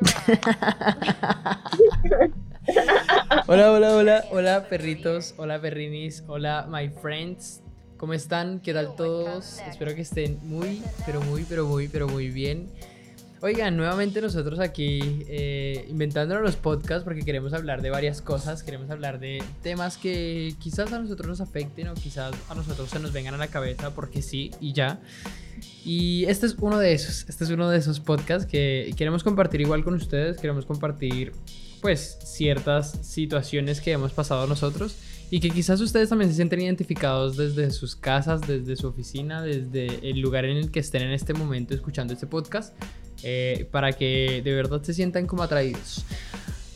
hola, hola, hola, hola perritos, hola perrinis, hola my friends. ¿Cómo están? ¿Qué tal todos? Espero que estén muy, pero muy, pero muy, pero muy bien. Oigan, nuevamente nosotros aquí eh, inventándonos los podcasts porque queremos hablar de varias cosas, queremos hablar de temas que quizás a nosotros nos afecten o quizás a nosotros se nos vengan a la cabeza porque sí y ya. Y este es uno de esos, este es uno de esos podcasts que queremos compartir igual con ustedes, queremos compartir pues ciertas situaciones que hemos pasado nosotros y que quizás ustedes también se sienten identificados desde sus casas, desde su oficina, desde el lugar en el que estén en este momento escuchando este podcast, eh, para que de verdad se sientan como atraídos.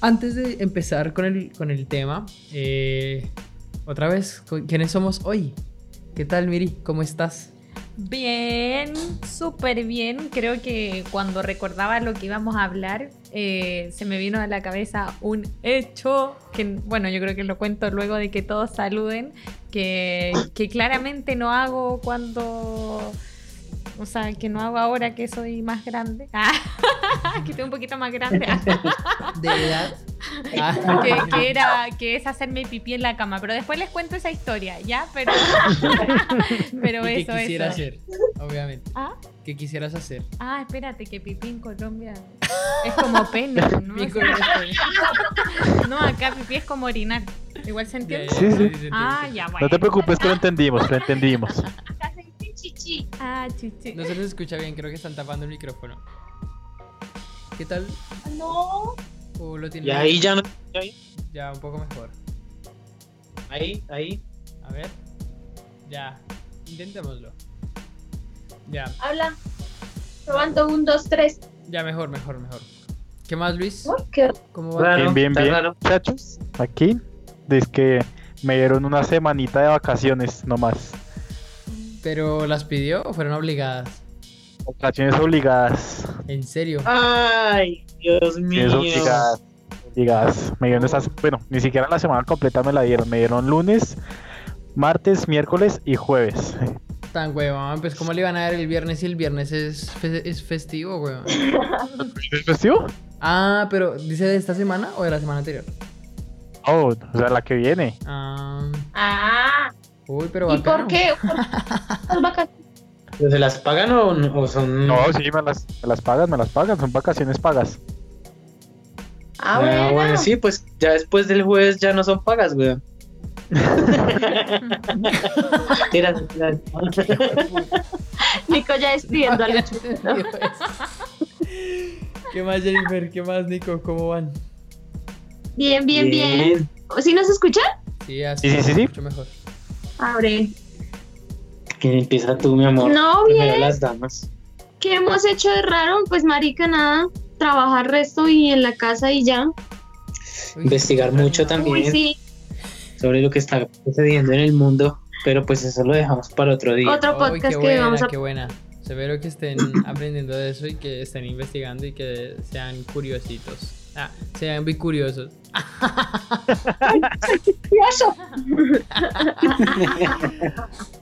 Antes de empezar con el, con el tema, eh, otra vez, ¿quiénes somos hoy? ¿Qué tal, Miri? ¿Cómo estás? Bien, súper bien. Creo que cuando recordaba lo que íbamos a hablar, eh, se me vino a la cabeza un hecho que, bueno, yo creo que lo cuento luego de que todos saluden, que, que claramente no hago cuando o sea, que no hago ahora que soy más grande. Ah, que estoy un poquito más grande. De edad. Ah. Que, era, que es hacerme pipí en la cama. Pero después les cuento esa historia, ¿ya? Pero, pero ¿Y eso, qué quisiera hacer, obviamente. ¿Ah? ¿Qué quisieras hacer? Ah, espérate, que pipí en Colombia es como pene, ¿no? no, acá pipí es como orinar. Igual se entiende. Sí, sí. Ah, ya, bueno. No te preocupes que lo entendimos, lo entendimos. Chichi. Ah, chichi. No se les escucha bien, creo que están tapando el micrófono. ¿Qué tal? No. ¿O lo tienen Y ahí ya no. Ya, un poco mejor. Ahí, ahí. A ver. Ya. Intentémoslo. Ya. Habla. Probando un, dos, tres. Ya, mejor, mejor, mejor. ¿Qué más, Luis? Qué- ¿Cómo va? Bien, bien, bien. Muchachos, aquí, desde que me dieron una semanita de vacaciones nomás. ¿Pero las pidió o fueron obligadas? Vacaciones obligadas. ¿En serio? Ay, Dios mío. Es obligadas. Obligadas. Me dieron esas, bueno, ni siquiera la semana completa me la dieron. Me dieron lunes, martes, miércoles y jueves. Tan huevón, pues ¿cómo le iban a dar el viernes si el viernes es, fe- es festivo, huevón? ¿Es festivo? Ah, pero ¿dice de esta semana o de la semana anterior? Oh, o sea, la que viene. Ah, Ah. Uy, pero ¿Y bacano. por qué? ¿Por qué las vacaciones? ¿Pero ¿Se las pagan o, o son.? No, sí, me las, me las pagan, me las pagan. Son vacaciones pagas. Ah, Ah, bueno. bueno, sí, pues ya después del jueves ya no son pagas, weón. Tira, tira. Nico ya despidiendo a Lucho. ¿Qué más, Jennifer? ¿Qué más, Nico? ¿Cómo van? Bien, bien, bien. ¿Sí nos escucha? Sí, así Sí, sí, sí, sí. mucho mejor. Abre. ¿Quién empieza tú, mi amor? No, bien. las damas. ¿Qué hemos hecho de raro? Pues marica, nada. Trabajar resto y en la casa y ya. Uy, Investigar mucho también. Uy, sí. sobre lo que está sucediendo en el mundo, pero pues eso lo dejamos para otro día. Otro Uy, podcast que vamos a... qué buena. Severo que estén aprendiendo de eso y que estén investigando y que sean curiositos. Ah, sean muy curiosos. Curioso.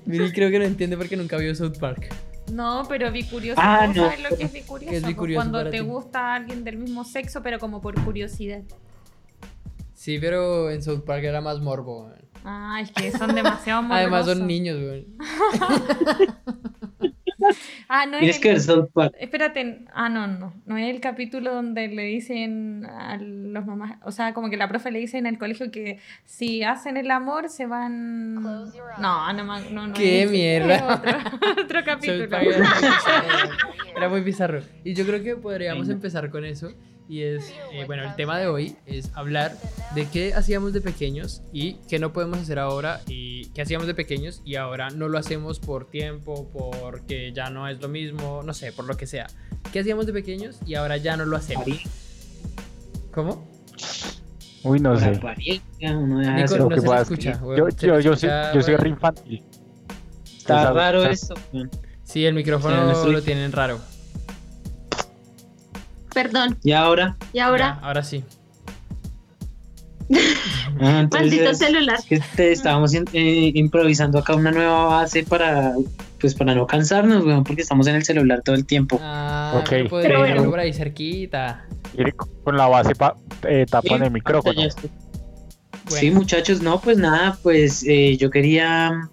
Miri creo que no entiende porque nunca vio South Park. No, pero vi curioso. Ah, ¿Vos no. sabés lo que es bicurioso? ¿Qué es bicurioso Cuando te ti? gusta alguien del mismo sexo, pero como por curiosidad. Sí, pero en South Park era más morbo. weón. Ah, es que son demasiado morbosos. Además son niños, weón. Ah, no es el... ver South Park. Espérate, ah, no, no. No es el capítulo donde le dicen a los mamás, o sea, como que la profe le dice en el colegio que si hacen el amor se van. No, no, no, no. ¡Qué mierda! Otro, otro capítulo. Era muy bizarro. Y yo creo que podríamos empezar con eso. Y es, eh, bueno, el tema de hoy es hablar de qué hacíamos de pequeños y qué no podemos hacer ahora y qué hacíamos de pequeños y ahora no lo hacemos por tiempo, porque ya no es lo mismo, no sé, por lo que sea. ¿Qué hacíamos de pequeños y ahora ya no lo hacemos? ¿Cómo? Uy, no sé. Nico, no que se escucha, yo, yo, yo soy, yo soy re infantil. Está raro weón. Sí, el micrófono Sí, no estoy- lo tienen raro. Perdón. Y ahora, Y ahora, Ya, ahora sí. ah, entonces, maldito celular. es que te estábamos in- eh, improvisando acá una nueva base para pues para no cansarnos, weón, porque estamos en el celular todo el tiempo. Ah, Ok. pero bueno. por ahí cerquita. Y con la base pa- eh, tapan Sí, el micrófono. Bueno, Sí, muchachos, no, pues nada, pues eh, yo quería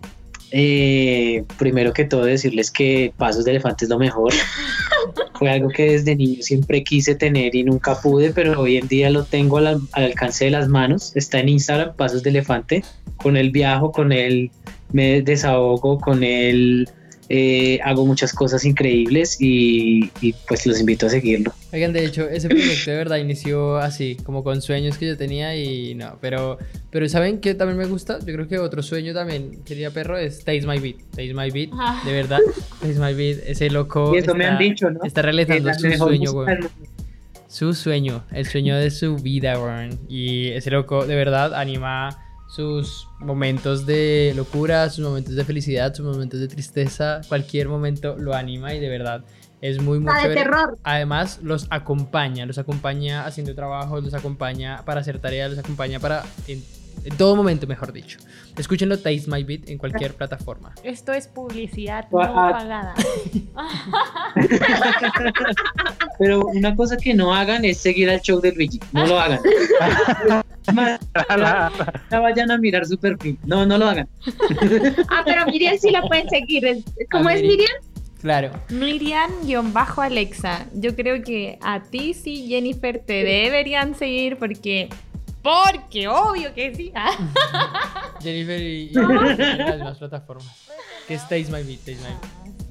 eh, primero que todo decirles que Pasos de Elefante es lo mejor. Fue algo que desde niño siempre quise tener y nunca pude, pero hoy en día lo tengo al, al alcance de las manos. Está en Instagram, Pasos de Elefante. Con él viajo, con él me desahogo, con él eh, hago muchas cosas increíbles y, y, pues los invito a seguirlo. Oigan, de hecho, ese proyecto de verdad inició así, como con sueños que yo tenía y no, pero, pero ¿saben qué también me gusta? Yo creo que otro sueño también, quería perro, es Taste My Beat. Taste My Beat, Ah. de verdad, Taste My Beat, ese loco. Y eso me está- han dicho, ¿no? Está realizando su sueño, mundo. Su sueño, el sueño de su vida, weón. Y ese loco, de verdad, anima sus momentos de locura, sus momentos de felicidad, sus momentos de tristeza. Cualquier momento lo anima y de verdad es muy, muy La de chévere. terror. Además, los acompaña, los acompaña haciendo trabajos, los acompaña para hacer tareas, los acompaña para. En, en todo momento, mejor dicho. Escúchenlo, Taste My Beat, en cualquier plataforma. Esto es publicidad Ah, no ah. pagada. Pero una cosa que no hagan es seguir al show de Luigi. No lo hagan. No vayan a mirar su perfil. No, no lo hagan. Ah, pero Miriam sí la pueden seguir. Es- ¿Cómo es Miri. Miriam? Claro. Miriam-Alexa. Yo creo que a ti sí, Jennifer, te deberían seguir porque. Porque, obvio que sí. Ah. Jennifer y, y en las demás plataformas. Que es Taste My Beat, Taste My Beat.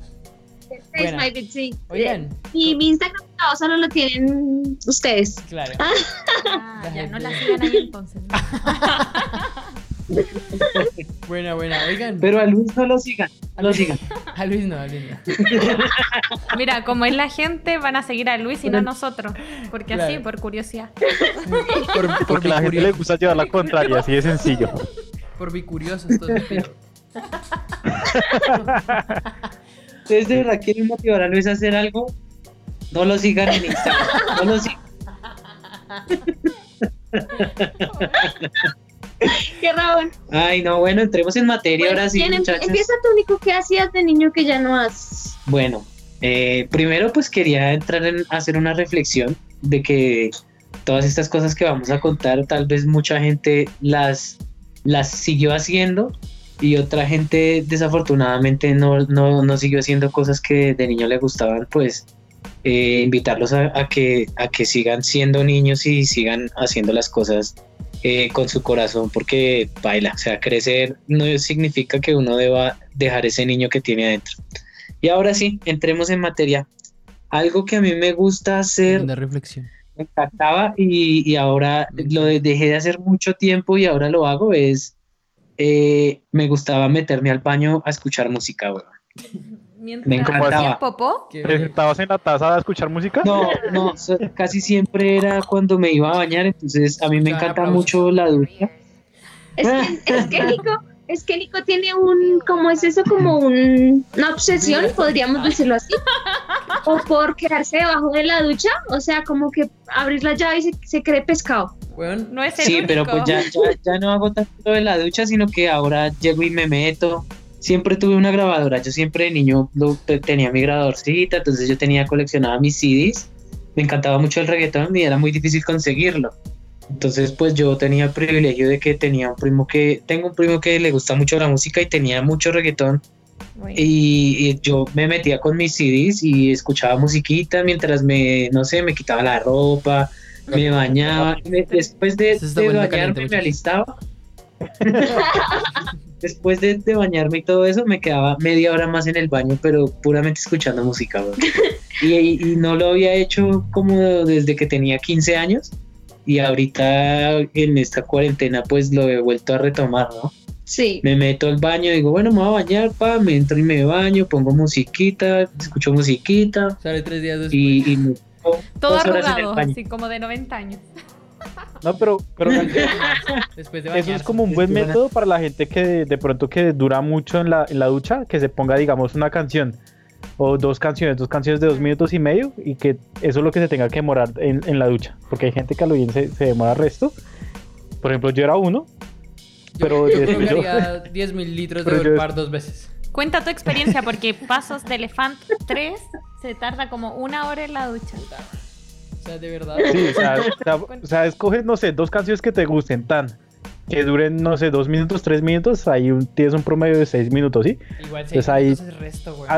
Beat, sí. Oigan, Y mi Instagram no, solo lo tienen ustedes. claro. Ah, ya no la sigan ahí entonces. Buena, buena. Oigan, Pero a Luis no lo sigan. No lo sigan. a Luis no, a Luis no. Mira, como es la gente, van a seguir a Luis y no a nosotros. Porque así, por curiosidad. Por, por, Porque a la gente le gusta llevar la contraria, así de sencillo. Por bicuriosos, todos. ¿Ustedes de verdad quieren motivar a Luis a hacer algo? No lo sigan en Instagram. No lo sigan. Qué rabón. Ay, no, bueno, entremos en materia ahora sí, ¿quién em- muchachos. Empieza tú, único que hacías de niño que ya no haces? Bueno, eh, primero pues quería entrar en hacer una reflexión de que todas estas cosas que vamos a contar, tal vez mucha gente las, las siguió haciendo y otra gente desafortunadamente no, no, no siguió haciendo cosas que de niño le gustaban, pues eh, invitarlos a, a que, a que sigan siendo niños y sigan haciendo las cosas eh, con su corazón, porque baila, o sea, crecer no significa que uno deba dejar ese niño que tiene adentro. Y ahora sí, entremos en materia. Algo que a mí me gusta hacer, Una reflexión. me encantaba y, y ahora lo de- dejé de hacer mucho tiempo y ahora lo hago es, eh, me gustaba meterme al baño a escuchar música, weón. Mientras Me encantaba. popó, ¿Te sentabas en la taza a escuchar música? No, no, casi siempre era cuando me iba a bañar, entonces a mí me encanta mucho la ducha. Es que, es que Nico, es que Nico tiene un, ¿cómo es eso? Como un- una obsesión, podríamos decirlo así. O por quedarse debajo de la ducha, o sea, como que abrir la llave y se, se cree pescado. Weón, no es el Sí, único. pero pues ya, ya, ya no hago tanto de la ducha, sino que ahora llego y me meto. Siempre tuve una grabadora, yo siempre de niño lo- tenía mi grabadorcita, entonces yo tenía coleccionada mis CDs. Me encantaba mucho el reggaetón y era muy difícil conseguirlo. Entonces, pues yo tenía el privilegio de que tenía un primo que, tengo un primo que le gusta mucho la música y tenía mucho reggaetón y, y yo me metía con mis CDs y escuchaba musiquita mientras me, no sé, me quitaba la ropa, me bañaba. me- después de, caliente, bañarme, me alistaba. después de, de bañarme y todo eso, me quedaba media hora más en el baño, pero puramente escuchando música. y no lo había hecho como desde que tenía 15 años. Y ahorita en esta cuarentena, pues lo he vuelto a retomar, ¿no? Sí. me meto al baño, digo, bueno, me voy a bañar, pa, me entro y me baño, pongo musiquita, escucho musiquita sale tres días después. y, y me pongo todo dos horas en el arrugado, baño. así como de 90 años. No, pero, pero Después de eso es como un buen método para la gente que de, de pronto que dura mucho en la, en la ducha, que se ponga, digamos, una canción o dos canciones, dos canciones de dos minutos y medio y que eso es lo que se tenga que demorar en, en la ducha, porque hay gente que a lo bien se, se demora resto. Por ejemplo, yo era uno, pero Yo después yo- colocaría 10 mil litros de Pero yo- Volpar dos veces. Cuenta tu experiencia, porque Pasos de Elefante 3 se tarda como una hora en la ducha. sea, de verdad. Sí, o sea, o sea, o sea, escoges, no sé, dos canciones que te gusten tan. Que duren, no sé, dos minutos, tres minutos, ahí un- tienes un promedio de seis minutos, ¿sí? Igual Entonces seis ahí- minutos es resto, güey.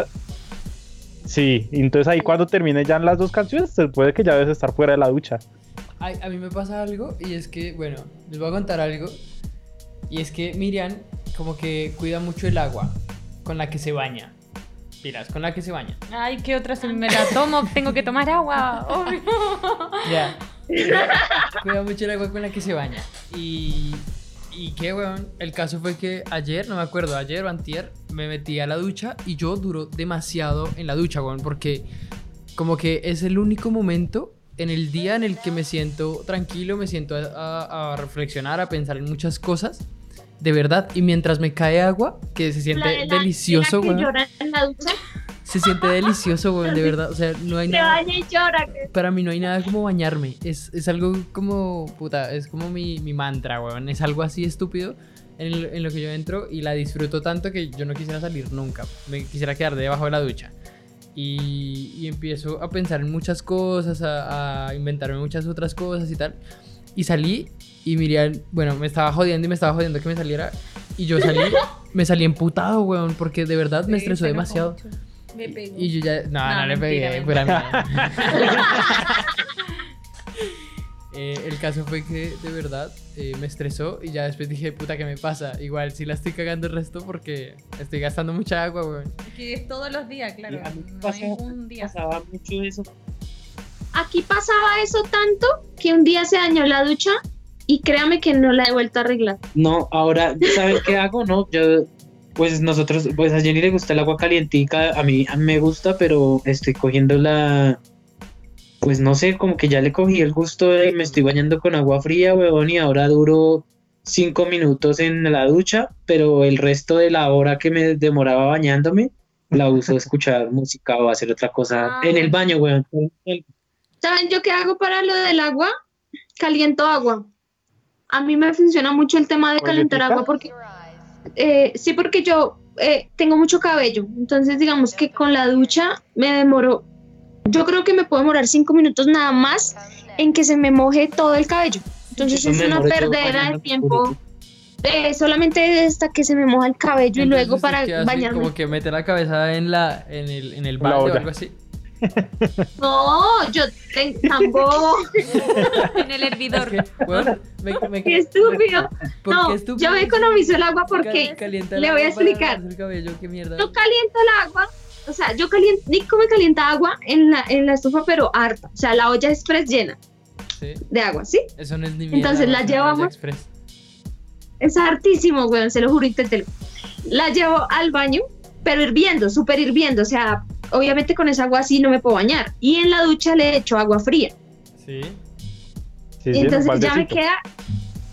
Sí, entonces ahí cuando termine ya las dos canciones, se puede que ya debes estar fuera de la ducha. Ay, a mí me pasa algo y es que, bueno, les voy a contar algo. Y es que Miriam como que cuida mucho el agua con la que se baña. Miras, con la que se baña. Ay, ¿qué otra? Si me la tomo, tengo que tomar agua. obvio. Ya. cuida mucho el agua con la que se baña. Y... Y qué, weón. El caso fue que ayer, no me acuerdo, ayer o antier, me metí a la ducha y yo duro demasiado en la ducha, weón. Porque como que es el único momento en el día en el que me siento tranquilo, me siento a reflexionar, a pensar en muchas cosas. De verdad. Y mientras me cae agua, que se La siente de la- delicioso, la ducha, Se siente delicioso, weón, de verdad. O sea, no hay nada. baña y llora. Para mí no hay nada como bañarme. Es, es algo como. Puta, es como mi, mi mantra, weón. Es algo así estúpido en, en lo que yo entro y la disfruto tanto que yo no quisiera salir nunca. Me quisiera quedar debajo de la ducha. Y, y empiezo a pensar en muchas cosas, a, a inventarme muchas otras cosas y tal. Y salí y Miriam, bueno, me estaba jodiendo y me estaba jodiendo que me saliera. Y yo salí, me salí emputado, weón, porque de verdad me estresó demasiado. Me pegó. Y yo ya. No, no, No, le pegué, mentira. pura mierda. Eh, el caso fue que de verdad eh, me estresó y ya después dije, puta, ¿qué me pasa? Igual sí la estoy cagando el resto porque estoy gastando mucha agua, weón. Que es todos los días, claro. a mí No un día. Pasaba mucho eso. Aquí pasaba eso tanto que un día se dañó la ducha y créame que no la he vuelto a arreglar. No, ahora, ¿sabes qué hago? No, yo, pues nosotros, pues a Jenny le gusta el agua calientica, a mí, a mí me gusta, pero estoy cogiendo la, pues no sé, como que ya le cogí el gusto y me estoy bañando con agua fría, huevón, y ahora duro cinco minutos en la ducha, pero el resto de la hora que me demoraba bañándome, la uso a escuchar música o hacer otra cosa Ah, en el baño, huevón. ¿Saben yo qué hago para lo del agua? Caliento agua. A mí me funciona mucho el tema de calentar agua porque eh, sí, porque yo eh, tengo mucho cabello. Entonces, digamos que con la ducha me demoro. Yo creo que me puedo demorar cinco minutos nada más en que se me moje todo el cabello. Entonces es una perdera de tiempo. eh, solamente hasta que se me moja el cabello y luego para bañarme. Como que mete la cabeza en la en el, en el o algo así. No, yo tengo tampoco. En el hervidor. Es que, weón, me, me- Qué estúpido. ¿por No, qué estúpido? yo me economizo el agua porque el le voy a explicar. cabello, qué mierda. yo caliento el agua, o sea, yo caliento, Nico me calienta agua en la, en la estufa, pero harta. O sea, la olla express llena Sí, de agua, ¿sí? eso no es ni mierda. Entonces, la llevamos-. Es hartísimo, weón, se lo juro, inténtelo. La llevo al baño, pero hirviendo, súper hirviendo. O sea, obviamente con esa agua así no me puedo bañar. Y en la ducha le echo agua fría. Sí. Sí, y sí, entonces ya me queda.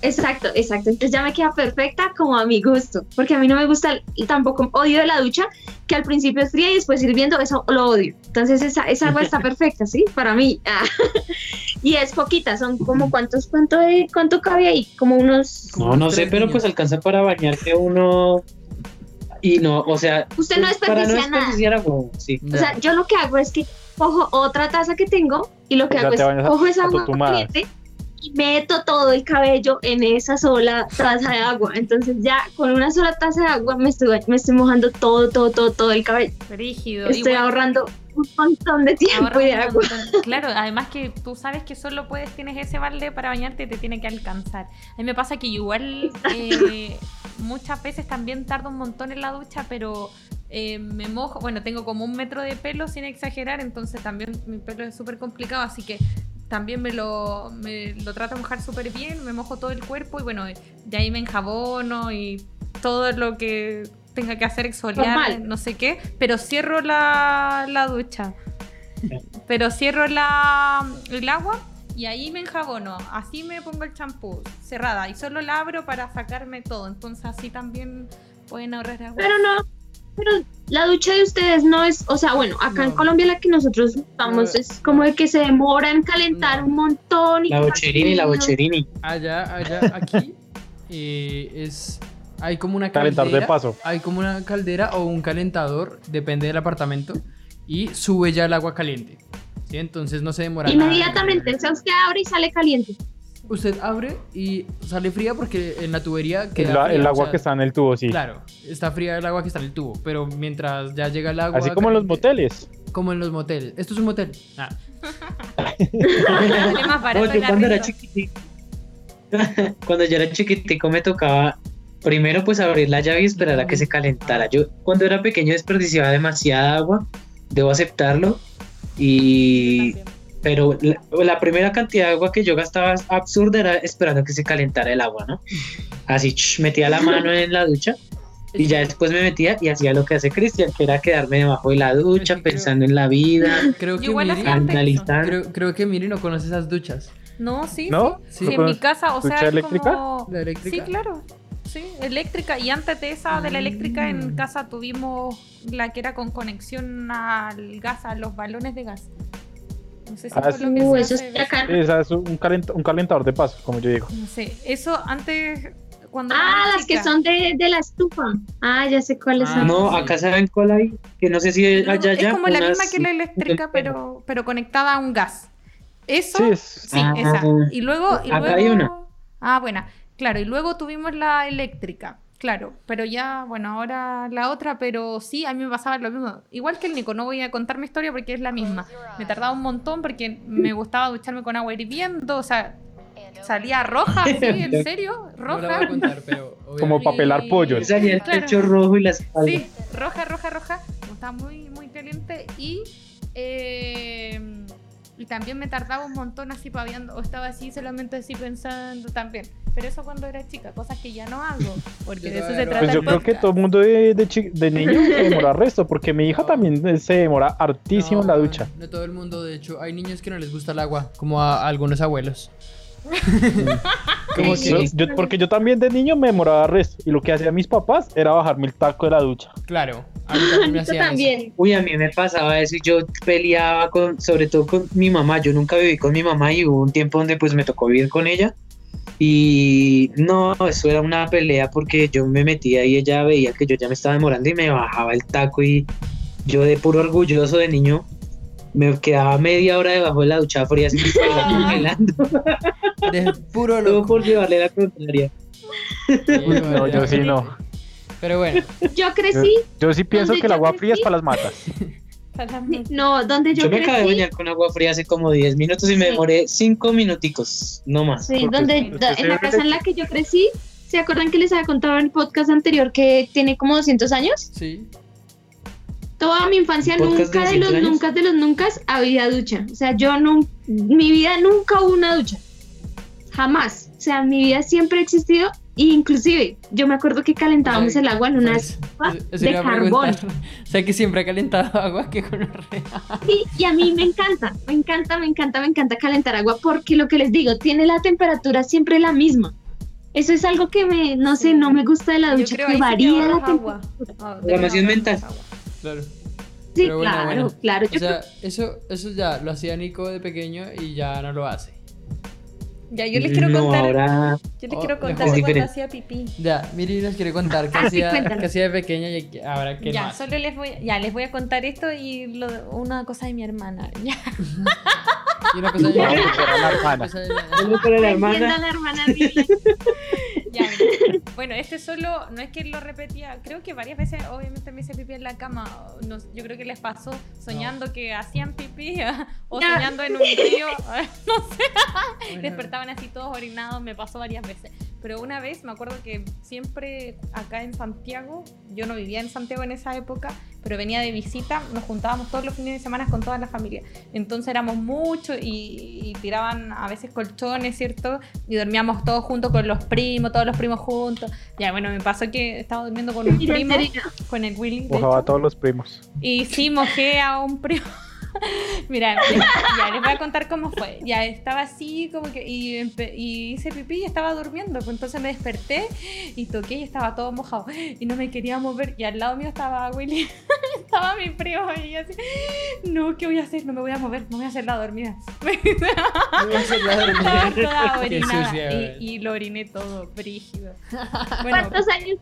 Exacto, exacto. Entonces ya me queda perfecta como a mi gusto. Porque a mí no me gusta, el- tampoco odio de la ducha, que al principio es fría y después hirviendo, eso lo odio. Entonces esa, esa agua está perfecta, ¿sí? Para mí. Ah. Y es poquita, son como cuántos, cuánto, de, cuánto cabe ahí, como unos. No, no sé, pero pues alcanza para bañarse uno y no, o sea, Usted no pues, para no desperdicia nada. desperdiciar agua, sí. O sea, yo lo que hago es que cojo otra taza que tengo y lo que O sea, hago es cojo esa agua caliente y meto todo el cabello en esa sola taza de agua. Entonces ya con una sola taza de agua me estoy, me estoy mojando todo, todo, todo, todo el cabello. Rígido. Estoy ahorrando un montón de tiempo y de agua. Claro, además que tú sabes que solo puedes, tienes ese balde para bañarte y te tiene que alcanzar. A mí me pasa que igual eh, muchas veces también tardo un montón en la ducha, pero eh, me mojo, bueno, tengo como un metro de pelo sin exagerar, entonces también mi pelo es súper complicado, así que también me lo, me lo trato de mojar súper bien, me mojo todo el cuerpo y bueno, de ahí me enjabono y todo lo que tenga que hacer exfoliar, Normal. no sé qué, pero cierro la, la ducha. Pero cierro la, el agua y ahí me enjabono. Así me pongo el champú cerrada y solo la abro para sacarme todo. Entonces así también pueden ahorrar agua. Pero no, pero la ducha de ustedes no es, o sea, bueno, acá en. Colombia la que nosotros usamos No. es como de que se demora en calentar No. un montón. Y La bocherini, la bocherini. Allá, allá, aquí eh, es. Hay como una Calentar de caldera. paso. Hay como una caldera o un calentador, depende del apartamento, y sube ya el agua caliente. ¿sí? Entonces no se demora nada. Inmediatamente, o sea, usted abre y sale caliente. Usted abre y sale fría porque en la tubería queda El, fría, el o agua sea, que está en el tubo, sí. Claro, está fría el agua que está en el tubo, pero mientras ya llega el agua... Así como en los moteles. Como en los moteles. Esto es un motel. Ah, el cuando era chiquitico, cuando yo era chiquitico me tocaba primero pues abrir la llave y esperar a que se calentara. Yo cuando era pequeño desperdiciaba demasiada agua, debo aceptarlo. Y pero la, la primera cantidad de agua que yo gastaba absurda era esperando que se calentara el agua, ¿no? Así metía la mano en la ducha y ya después me metía y hacía lo que hace Cristian, que era quedarme debajo de la ducha creo- pensando en la vida, Creo que Miri, analizando. creo, creo que Miri no conoce esas duchas. No, sí, ¿No? sí. Sí. Sí, en mi casa, o sea, ¿Ducha es eléctrica? como... ¿La eléctrica? Sí, claro. Sí, eléctrica. Y antes de esa, de la eléctrica, en Mm. casa tuvimos la que era con conexión al gas, a los balones de gas. No sé si Ah, por lo que Uh, se eso hace es. Esa es un, calent- un calentador de paso, como yo digo. No sé, eso antes, cuando Ah, las que son de, de la estufa. Ah, ya sé cuáles Ah, son. No, sí. acá saben cuál hay, que no sé si No, allá es ya. como la misma que la eléctrica, pero, pero conectada a un gas. Eso, Sí, sí, es- Ah. esa. Y luego, y Acá luego, hay una. Ah, buena. Claro, y luego tuvimos la eléctrica. Claro, pero ya, bueno, ahora la otra, pero sí, a mí me pasaba lo mismo. Igual que el Nico, no voy a contar mi historia porque es la misma. Me tardaba un montón porque me gustaba ducharme con agua hirviendo, o sea, salía roja, ¿sí? ¿En serio? No la voy a ¿Roja? contar, pero... Como obviamente- pa' pelar pollos. Salía el Claro. pecho rojo y la espalda. Sí, roja, roja, roja. Estaba muy, muy caliente y... eh, y también me tardaba un montón así paviando, o estaba así solamente así pensando también. Pero eso cuando era chica, cosas que ya no hago, porque de eso se no trata Pues el yo creo que todo el mundo de, de, de niño se demora resto, porque mi hija No. también se demora hartísimo en la No, ducha. No todo el mundo, de hecho, hay niños que no les gusta el agua, como a algunos abuelos. como Sí. que, Yo- yo- porque yo también de niño me demoraba resto, y lo que hacían mis papás era bajarme el taco de la ducha. claro, a mí también me hacían eso. también. Uy, a mí me pasaba eso y yo peleaba con, sobre todo con mi mamá. Yo nunca viví con mi mamá y hubo un tiempo donde pues me tocó vivir con ella. Y no, eso era una pelea porque yo me metía y ella veía que yo ya me estaba demorando y me bajaba el taco y yo de puro orgulloso de niño me quedaba media hora debajo de la ducha fría así estaba congelando. De puro Todo loco. por llevarle la contraria. Uy, no, yo sí no. Pero bueno, Yo Yo, crecí, yo sí pienso ¿Dónde que el yo agua fría es crecí? para las matas. no, donde yo, Yo, me acabé de crecí, bañar con agua fría hace como 10 minutos y me Sí. demoré 5 minuticos, no más. sí, donde, en la casa en la que yo crecí, ¿se acuerdan que les había contado en el podcast anterior que tiene como 200 años? sí. Toda mi infancia, ¿Un podcast de nunca de los 200 años? nunca de los nunca había ducha. O sea, yo no, mi vida nunca hubo una ducha. Jamás. O sea, mi vida siempre ha existido. E inclusive, yo me acuerdo que calentábamos el agua en una Pues, estufa eso- eso de carbón. O sea que siempre ha calentado agua que con Sí, y a mí me encanta, me encanta, me encanta, me encanta calentar agua porque lo que les digo, tiene la temperatura siempre la misma. Eso es algo que me, no sé, no me gusta de la ducha, que varía la agua. temperatura. Ah, Programación ahorras mental. agua. Claro. Sí, Pero bueno, claro, bueno. claro. O sea, eso, eso ya lo hacía Nico de pequeño y ya no lo hace. Ya, yo les quiero no, contar, ahora yo les Oh, quiero es contar de cuando diferente. hacía pipí. Ya, Miri nos quiere contar qué Ah, sí, hacía, qué hacía de pequeña y que- ahora qué ya, más. solo les voy, ya, les voy a contar esto y lo- una cosa de mi hermana. Ya. Y una cosa de Vamos a superar a la una hermana. cosa de- solo para la entiendo a hermana. la hermana. Ya, mira. bueno, este solo, no es que lo repetía, creo que varias veces obviamente me hice pipí en la cama. No, yo creo que les pasó soñando que hacían pipí o soñando en un río. no sé, Bueno, despertaban así todos orinados, me pasó varias veces. Pero una vez me acuerdo que siempre acá en Santiago, yo no vivía en Santiago en esa época, pero venía de visita, nos juntábamos todos los fines de semana con toda la familia. Entonces éramos muchos y, y tiraban a veces colchones, ¿cierto? Y dormíamos todos juntos con los primos, todos los primos juntos. Ya, bueno, me pasó que estaba durmiendo con un primo, con el Willy. Mojaba a todos los primos. Y sí, mojé a un primo. Mira, ya les voy a contar cómo fue. Ya estaba así, como que. Y, y hice pipí y estaba durmiendo. Pues entonces me desperté y toqué y estaba todo mojado. Y no me quería mover. Y al lado mío estaba Willy. estaba mi primo y yo así. No, ¿qué voy a hacer? No me voy a mover. No voy a hacer la dormida. No iba a ser la dormida. toda orinada. y, y lo oriné todo, brígido. Bueno, ¿Cuántos años?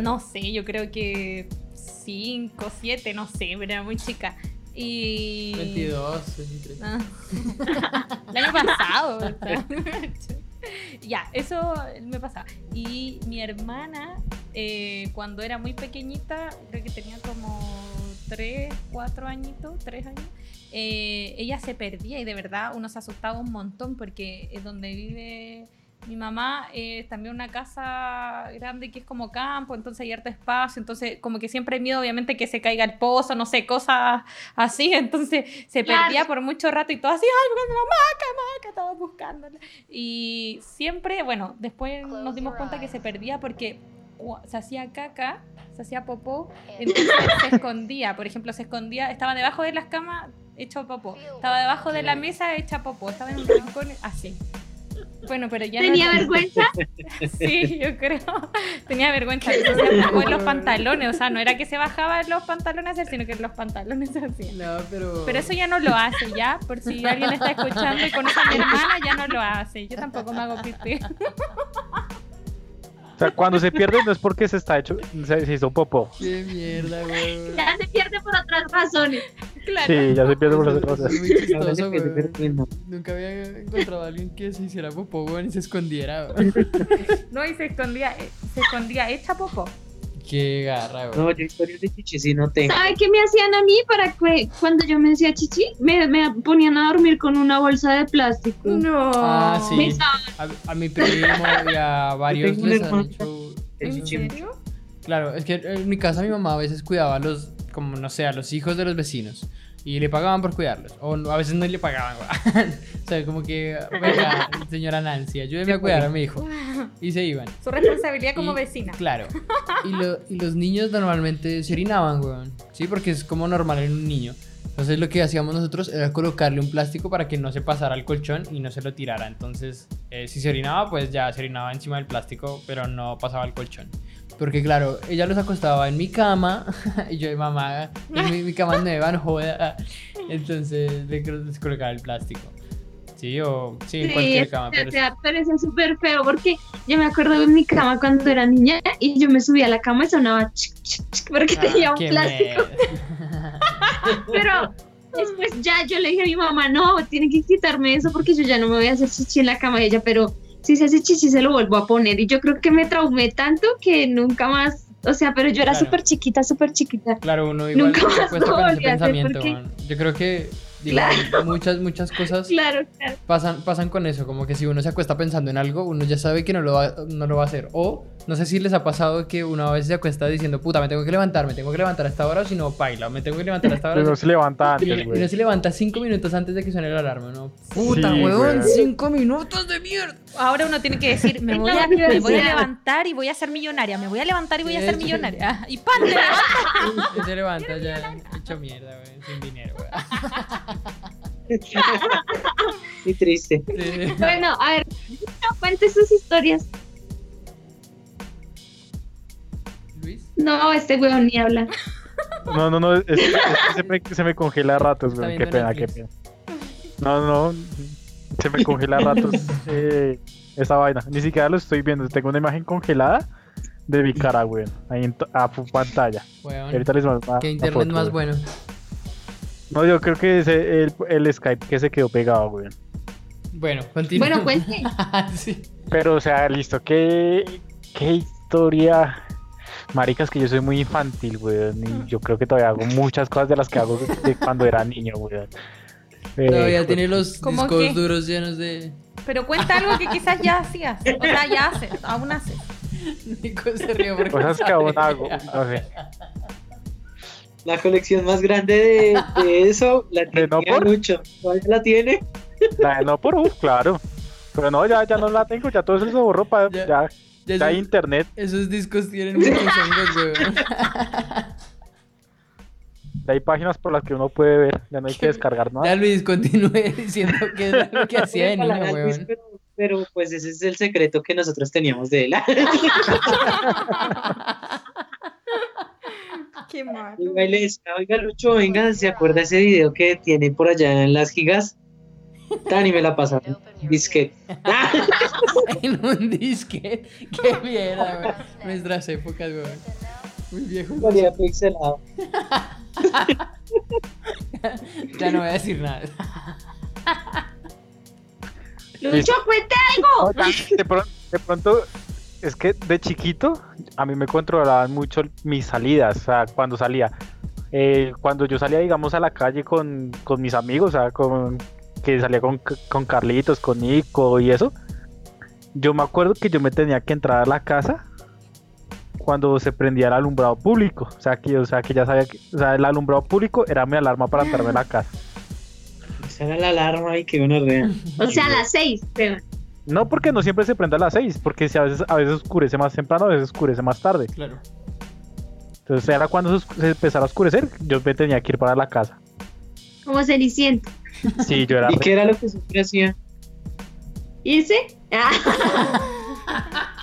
no sé, yo creo que 5, 7, no sé, pero era muy chica. Y... 22, 23. Ah. El año pasado. ya, eso me pasaba. Y mi hermana, eh, cuando era muy pequeñita, creo que tenía como 3, 4 añitos, 3 años, eh, ella se perdía y de verdad uno se asustaba un montón porque es donde vive mi mamá es también una casa grande que es como campo, entonces hay harto espacio, entonces como que siempre hay miedo obviamente que se caiga el pozo, no sé, cosas así, entonces se Claro. perdía por mucho rato y todo así, ay, buscando la maca, maca, estaba buscándola. Y siempre, bueno, después nos dimos cuenta que se perdía porque se hacía caca, se hacía popó, entonces se escondía, por ejemplo, se escondía, estaba debajo de las camas hecho popó, estaba debajo de la mesa hecha popó, estaba en un rincón así. Bueno, pero ya Tenía no... vergüenza. Sí, yo creo. Tenía vergüenza. Se popó en los pantalones. O sea, no era que se bajaba en los pantalones a hacer, sino que en los pantalones se hacía. No, pero. Pero eso ya no lo hace, ¿ya? Por si alguien está escuchando y conoce a mi hermana, ya no lo hace. Yo tampoco me hago pipí. Sea, cuando se pierde no es porque se está hecho, se, se hizo popó. Qué mierda, güey. Ya se pierde por otras razones. Claro. Sí, ya se pierde por las Eso cosas. es muy Ahora chistoso, se pierde, güey. pero no. Nunca había encontrado a alguien que se hiciera popó, güey, y se escondiera, güey. No, y se escondía, se escondía hecha popó. Qué garra, güey. No, yo historias de chichi sí no tengo. ¿Sabe qué me hacían a mí para que cuando yo me decía chichi? Me, me ponían a dormir con una bolsa de plástico. No. Ah, sí. A, a mi primo y a varios les han hecho. El ¿En chichi. serio? Claro, es que en mi casa mi mamá a veces cuidaba a los, como no sé, a los hijos de los vecinos. Y le pagaban por cuidarlos. O a veces no le pagaban, o sea, como que, venga, señora Nancy, ayúdeme a cuidar a mi hijo. Y se iban. Su responsabilidad como Y- vecina. Claro. Y, lo- y los niños normalmente se orinaban, weón. Sí, porque es como normal en un niño. Entonces lo que hacíamos nosotros era colocarle un plástico para que no se pasara al colchón y no se lo tirara. Entonces, eh, si se orinaba, pues ya se orinaba encima del plástico, pero no pasaba al colchón. Porque claro, ella los acostaba en mi cama y yo mamá, en mi, mi cama nueva, no joda. Entonces le colo- les colocaba el plástico. Sí, o sí, Sí, cualquier cama. Pero sea, pero eso es súper feo porque yo me acuerdo de mi cama cuando era niña y yo me subía a la cama y sonaba chic, chic, chic, porque tenía Ah, un qué plástico. Pero después ya yo le dije a mi mamá, no, tiene que quitarme eso porque yo ya no me voy a hacer chichi en la cama de ella, pero si se hace chichi se lo vuelvo a poner. Y yo creo que me traumé tanto que nunca más, o sea, pero yo era Claro. súper chiquita, súper chiquita. Claro, uno igual Nunca más con ese pensamiento. porque- man. Yo creo que digo, muchas, muchas cosas claro. pasan, pasan con eso. Como que si uno se acuesta pensando en algo, uno ya sabe que no lo, va, no lo va a hacer. O no sé si les ha pasado que uno a veces se acuesta diciendo, puta, me tengo que levantar, me tengo que levantar a esta hora, o si no, paila, me tengo que levantar a esta hora. Pero no se levanta y, antes, y güey. no se levanta cinco minutos antes de que suene la alarma, ¿no? Puta, Sí, weón, güey. cinco minutos de mierda. Ahora uno tiene que decir, me voy, a, me voy a universidad. levantar y voy a ser millonaria. Me voy a levantar y voy a ser millonaria. Y pan, te levantas. Y se levanta ya hecho mierda, güey, sin dinero, güey. Muy triste. Sí. Bueno, a ver, cuente sus historias. No, este weón ni habla. No, no, no, es, es que se, me, se me congela a ratos, güey. Qué pena, qué pena. No, no, se me congela a ratos eh, esa vaina. Ni siquiera lo estoy viendo. Tengo una imagen congelada de mi cara, güey. Ahí en a pantalla. Weón. Ahorita les mando Qué internet foto, más bueno. No, yo creo que es el, el Skype que se quedó pegado, güey. Bueno, continúa. Bueno, cuente. sí. Pero, o sea, listo. ¿Qué, qué historia? Maricas, que yo soy muy infantil, güey. Y yo creo que todavía hago muchas cosas de las que hago de, cuando era niño, güey. Eh, Todavía tiene los ¿Cómo discos qué? duros llenos de. Pero cuenta algo que quizás ya hacías. O sea, ya haces, aún haces. Nico se ríe porque Cosas que aún hago, no sé. La colección más grande de, de eso la ¿De tiene no por? Lucho. ¿Cuál la tiene? La de no por uf, claro. Pero no, ya, ya no la tengo, ya todo eso se borró para Ya. ya, Hay esos, internet, esos discos tienen muchos hongos, weón. hay páginas por las que uno puede ver, ya no hay que descargar nada. Ya Luis, continúe diciendo que es lo que hacía de niño, weón. Pero, pero, pues ese es el secreto que nosotros teníamos de él. Qué mal. Iba y le decía, oiga Lucho, venga, ¿se acuerda ese video que tiene por allá en las gigas? Tan y me la pasaron. Disquete. en un disquete. Qué mierda, weón. Nuestras épocas, weón. Muy viejos. Salía pixelado. ya no voy a decir nada. Lucho, cuente algo. De, pro- de pronto, es que de chiquito a mí me controlaban mucho mis salidas, o sea, cuando salía. Eh, cuando yo salía, digamos, a la calle con, con mis amigos, o sea, con, que salía con, con Carlitos, con Nico y eso, yo me acuerdo que yo me tenía que entrar a la casa cuando se prendía el alumbrado público, o sea, que, o sea, que ya sabía que, o sea, el alumbrado público era mi alarma para entrarme a la casa. Esa era la alarma y que uno rea. O sea, a las seis, creo. No porque no siempre se prende a las 6, porque si a veces, a veces oscurece más temprano, a veces oscurece más tarde. Claro. Entonces era cuando se, empezara a oscurecer, yo me tenía que ir para la casa. Como Cenicienta. Sí, yo era... ¿Y qué era lo que siempre hacía? ¿Irse? Ah,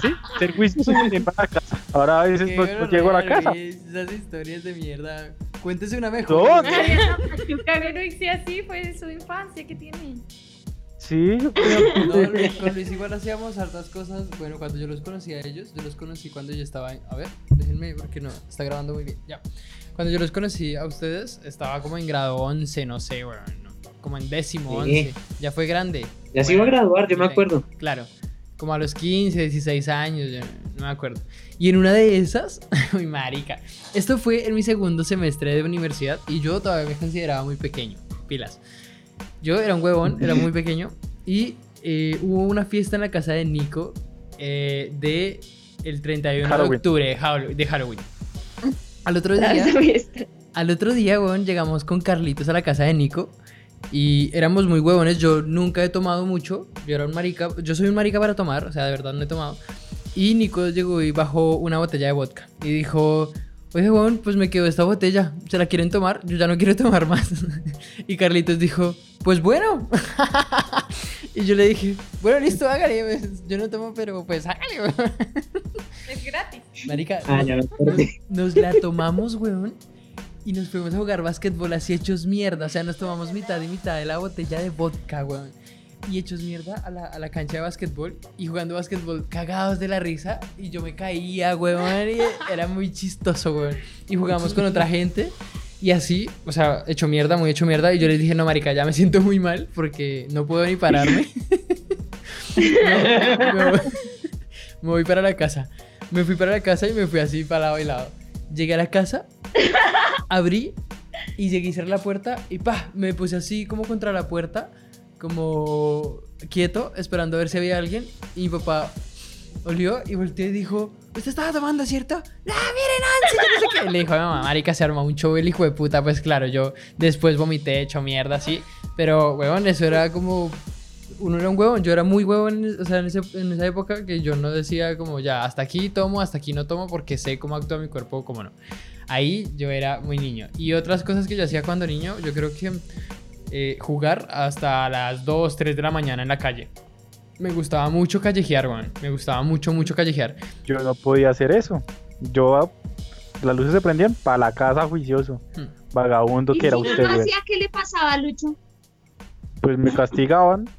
Sí, ser juicioso y ir para la casa. Ahora a veces no, no llego a la casa. Luis, Esas historias de mierda. Cuéntese una mejor. No, Pero y si así fue su infancia, ¿qué tiene? Sí, yo creo No, que- Luis, con Luis igual hacíamos hartas cosas. Bueno, cuando yo los conocí a ellos, yo los conocí cuando yo estaba. en- A ver, déjenme porque no, está grabando muy bien. Ya. Cuando yo los conocí a ustedes, estaba como en grado 11, no sé, bueno, como en décimo, Sí. 11. Ya fue grande. Ya se iba a graduar, yo me acuerdo. Claro. Como a los 15, 16 años, ya no me acuerdo. Y en una de esas, uy, marica. Esto fue en mi segundo semestre de universidad y yo todavía me consideraba muy pequeño. Pilas. Yo era un huevón, era muy pequeño. Y eh, hubo una fiesta en la casa de Nico eh, de el 31 de Halloween. octubre de Hallow- de Halloween. Al otro la día, al otro día, weón, llegamos con Carlitos a la casa de Nico. Y éramos muy huevones. Yo nunca he tomado mucho. Yo era un marica. Yo soy un marica para tomar. O sea, de verdad no he tomado. Y Nico llegó y bajó una botella de vodka. Y dijo: Oye, huevón, pues me quedó esta botella. ¿Se la quieren tomar? Yo ya no quiero tomar más. y Carlitos dijo: Pues bueno. y yo le dije: Bueno, listo, hágale. pues, Yo no tomo, pero pues hágale, weón". Es gratis. Marica, Ah, nos, nos la tomamos, weón. Y nos fuimos a jugar básquetbol así hechos mierda. O sea, nos tomamos mitad y mitad de la botella de vodka, weón. Y hechos mierda a la, a la cancha de básquetbol. Y jugando básquetbol cagados de la risa. Y yo me caía, weón. Y era muy chistoso, weón. Y jugamos con otra gente. Y así, o sea, hecho mierda, muy hecho mierda. Y yo les dije, no, marica, ya me siento muy mal porque no puedo ni pararme. Me, voy, para la casa. Me fui para la casa y me fui así para lado y. Llegué a la casa, abrí y llegué a cerrar la puerta y pa, me puse así como contra la puerta, como quieto, esperando a ver si había alguien. Y mi papá olió y volteó y dijo, ¿usted estaba tomando, cierto? ¡Ah, miren, Nancy! no sé qué". Le dijo a mi mamá, marica, se armó un show el hijo de puta. Pues claro, yo después vomité, hecho mierda así. Pero, weón, eso era como... Uno era un huevón, yo era muy huevón, en- o sea, en, ese- en esa época que yo no decía como ya, hasta aquí tomo, hasta aquí no tomo, porque sé cómo actúa mi cuerpo, cómo no. Ahí yo era muy niño. Y otras cosas que yo hacía cuando niño, yo creo que eh, jugar hasta las 2, 3 de la mañana en la calle. Me gustaba mucho callejear, weón. Me gustaba mucho, mucho callejear. yo no podía hacer eso. Yo, las luces se prendían para la casa juicioso. Hmm. Vagabundo ¿Y que era usted, no hacía, qué le pasaba a Lucho? Pues me castigaban.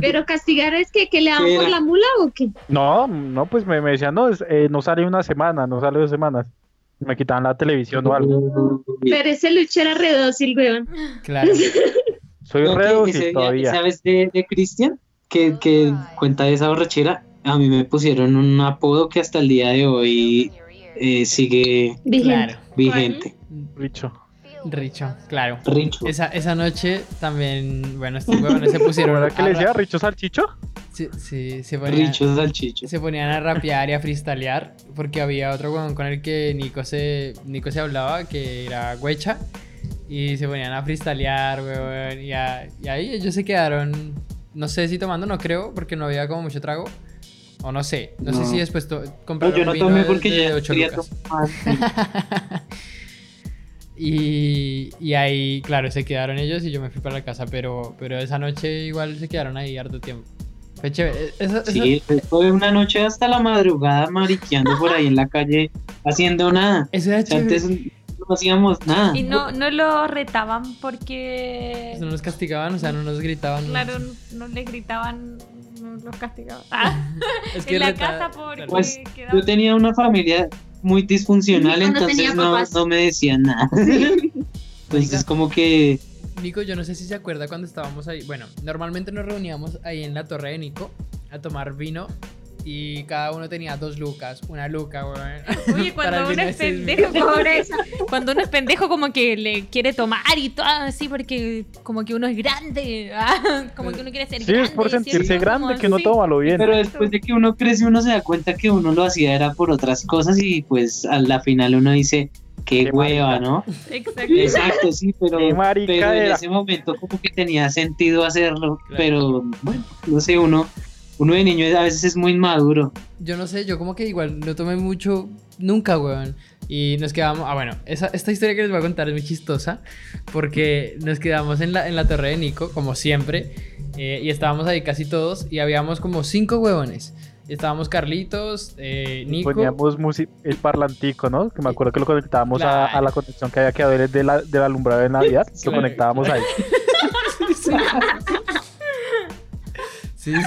Pero castigar es que, que le ¿Qué por la mula o qué? No, no, pues me, me decían, no, es- eh, no sale una semana, no sale dos semanas. Me quitaban la televisión o algo. Pero ese Lucho era re dócil, weón. Claro. Soy No, que re ese dócil día, todavía. ¿Sabes de, de Cristian? Que, que cuenta esa borrachera. A mí me pusieron un apodo que hasta el día de hoy eh, sigue Vigente. claro. vigente. Richo. Richo, claro. Richo. Esa, esa noche también, bueno, estos huevones se pusieron. ¿Cómo era que le decía Richo Salchicho? Sí, sí, se ponían, Richo salchicho. se ponían a rapear y a freestylear porque había otro huevón con el que Nico se, Nico se hablaba que era Huecha y se ponían a freestylear, huevón, y, a- y ahí ellos se quedaron, no sé si tomando, no creo, porque no había como mucho trago. O no sé, no, sé No. si después compraron yo no vino tomé de- porque de ya ocho quería lucas. Y, y ahí, claro, se quedaron ellos y yo me fui para la casa, pero, pero esa noche igual se quedaron ahí harto tiempo. Fue chévere. Eso- eso- Sí, fue una noche hasta la madrugada mariqueando por ahí en la calle haciendo nada. eso era O sea, chévere. antes no hacíamos nada. Y no, no lo retaban porque, No nos castigaban, o sea, no nos gritaban. claro, no les gritaban, no los castigaban. Ah, es que en la reta- casa porque. Pues, quedaban- Yo tenía una familia muy disfuncional, entonces no, me decían nada. Entonces como que Nico, yo no sé si se acuerda cuando estábamos ahí. Bueno, normalmente nos reuníamos ahí en la torre de Nico a tomar vino y cada uno tenía dos lucas, una luca, weón. Oye, cuando uno es pendejo, Pobreza. cuando uno es pendejo como que le quiere tomar y todo así porque como que uno es grande, ah, como que uno quiere ser Sí, grande. es por sentirse grande Como que uno así. toma lo bien. Pero después de que uno crece, uno se da cuenta que uno lo hacía era por otras cosas y pues a la final uno dice, qué, Qué hueva, marica. ¿no? Exacto. Exacto, sí, pero, Qué pero en ese momento como que tenía sentido hacerlo, Claro. pero bueno, no sé, uno, uno de niño a veces es muy inmaduro. Yo no sé, yo como que igual no tomé mucho nunca, weón. Y nos quedamos. Ah, bueno, esa, esta historia que les voy a contar es muy chistosa. Porque nos quedamos en la, en la torre de Nico, como siempre. eh, y estábamos ahí casi todos. Y habíamos como cinco huevones. Estábamos Carlitos, eh, Nico. Poníamos el parlantico, ¿no? Que me acuerdo que lo conectábamos a, a la conexión que había quedado de la, del alumbrado de Navidad. Lo Claro. conectábamos ahí. Sí, sí,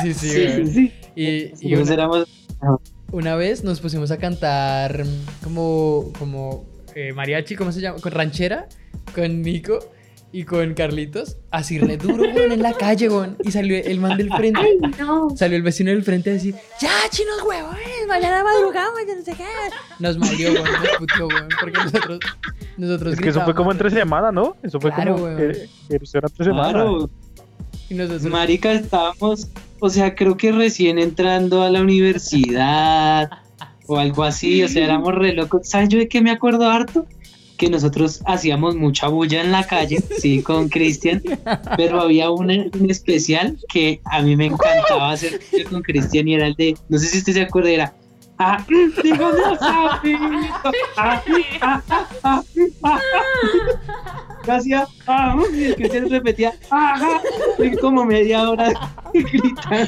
sí, Sí, sí, sí. Y, y Nosotros una, éramos una vez nos pusimos a cantar como, como eh, mariachi, ¿cómo se llama? Con ranchera, con Nico y con Carlitos. Así re duro, weón, en la calle, weón. Y salió el man del frente. Ay, no. Salió el vecino del frente a decir, ya, chinos huevos, mañana madrugamos, ya no sé qué. Nos mareó, weón, nos puteó, weón, porque nosotros, nosotros Es que eso fue como entre semana, ¿no? Eso fue Claro, como. weón. eh, eso era entre semana. Claro, Y nosotros, marica, estábamos, o sea, creo que recién entrando a la universidad o algo así, o sea, éramos re locos. ¿Sabes yo de qué me acuerdo harto? Que nosotros hacíamos mucha bulla en la calle, sí, con Cristian, pero había una en especial que a mí me encantaba hacer con Cristian y era el de, no sé si usted se acuerda, era... Ah, digo, ah, ah, ah, ah, ah". Yo hacía, ah, y el Cristian repetía, ajá, y como media hora gritando.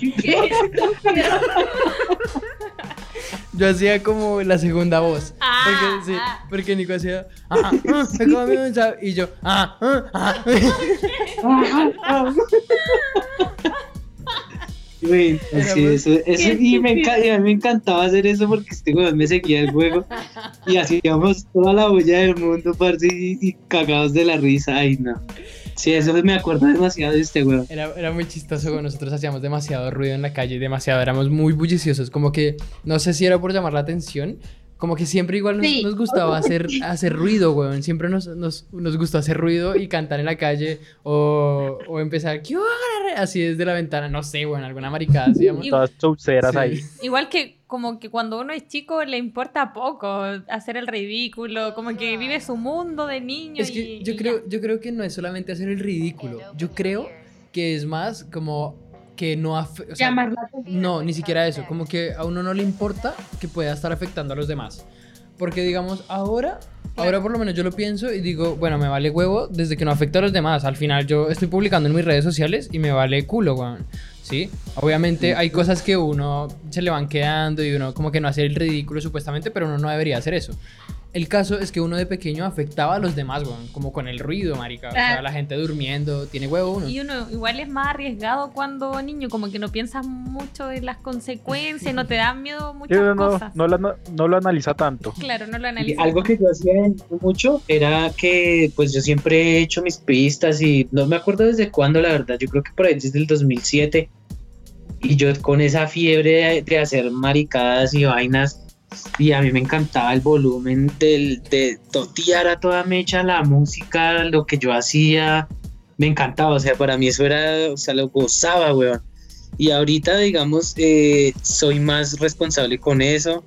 yo hacía como la segunda voz. Ah, Porque, sí, ah. porque Nico hacía, ah, ah, mensaje", y yo, ah, ah, ah. Ajá, ah. Güey, Era sí, muy- eso, eso, y, me enca- y a mí me encantaba hacer eso porque este weón me seguía el juego y hacíamos toda la bulla del mundo, parce, y, y cagados de la risa. Ay, no. Sí, eso me acuerdo demasiado de este weón. Era, era muy chistoso, güey. nosotros hacíamos demasiado ruido en la calle, demasiado, éramos muy bulliciosos, como que, no sé si era por llamar la atención, como que siempre igual nos, Sí. nos gustaba hacer, hacer ruido, weón, siempre nos, nos, nos gustó hacer ruido y cantar en la calle, o, o empezar, así desde la ventana, no sé, weón, alguna maricada, hacíamos. Y- Todas chauceras Sí. ahí. Igual que como que cuando uno es chico le importa poco hacer el ridículo, como que vive su mundo de niño. Es que y- yo y creo, ya. yo creo que no es solamente hacer el ridículo, yo creo que es más como que no o sea, Llamar la atención. No, ni siquiera eso. Como que a uno no le importa que pueda estar afectando a los demás. Porque digamos, ahora, ahora por lo menos yo lo pienso y digo, bueno, me vale huevo desde que no afecta a los demás. Al final yo estoy publicando en mis redes sociales y me vale culo, weón. ¿Sí? Obviamente hay cosas que uno se le van quedando y uno como que no hace el ridículo supuestamente, pero uno no debería hacer eso. El caso es que uno de pequeño afectaba a los demás, weón. Como con el ruido, marica. O sea, Claro. la gente durmiendo, tiene huevo uno. Y uno igual es más arriesgado cuando niño, como que no piensas mucho en las consecuencias, no te dan miedo muchas no, cosas. no, lo, no, no lo analiza tanto. Claro, no lo Y analizas. algo que yo hacía mucho era que pues yo siempre he hecho mis pistas y no me acuerdo desde cuándo la verdad, yo creo que por ahí desde el 2007 y yo con esa fiebre de, de hacer maricadas y vainas y a mí me encantaba el volumen del, de totear a toda mecha la música, lo que yo hacía, me encantaba, o sea, para mí eso era, o sea, lo gozaba, weón. Y ahorita, digamos, eh, soy más responsable con eso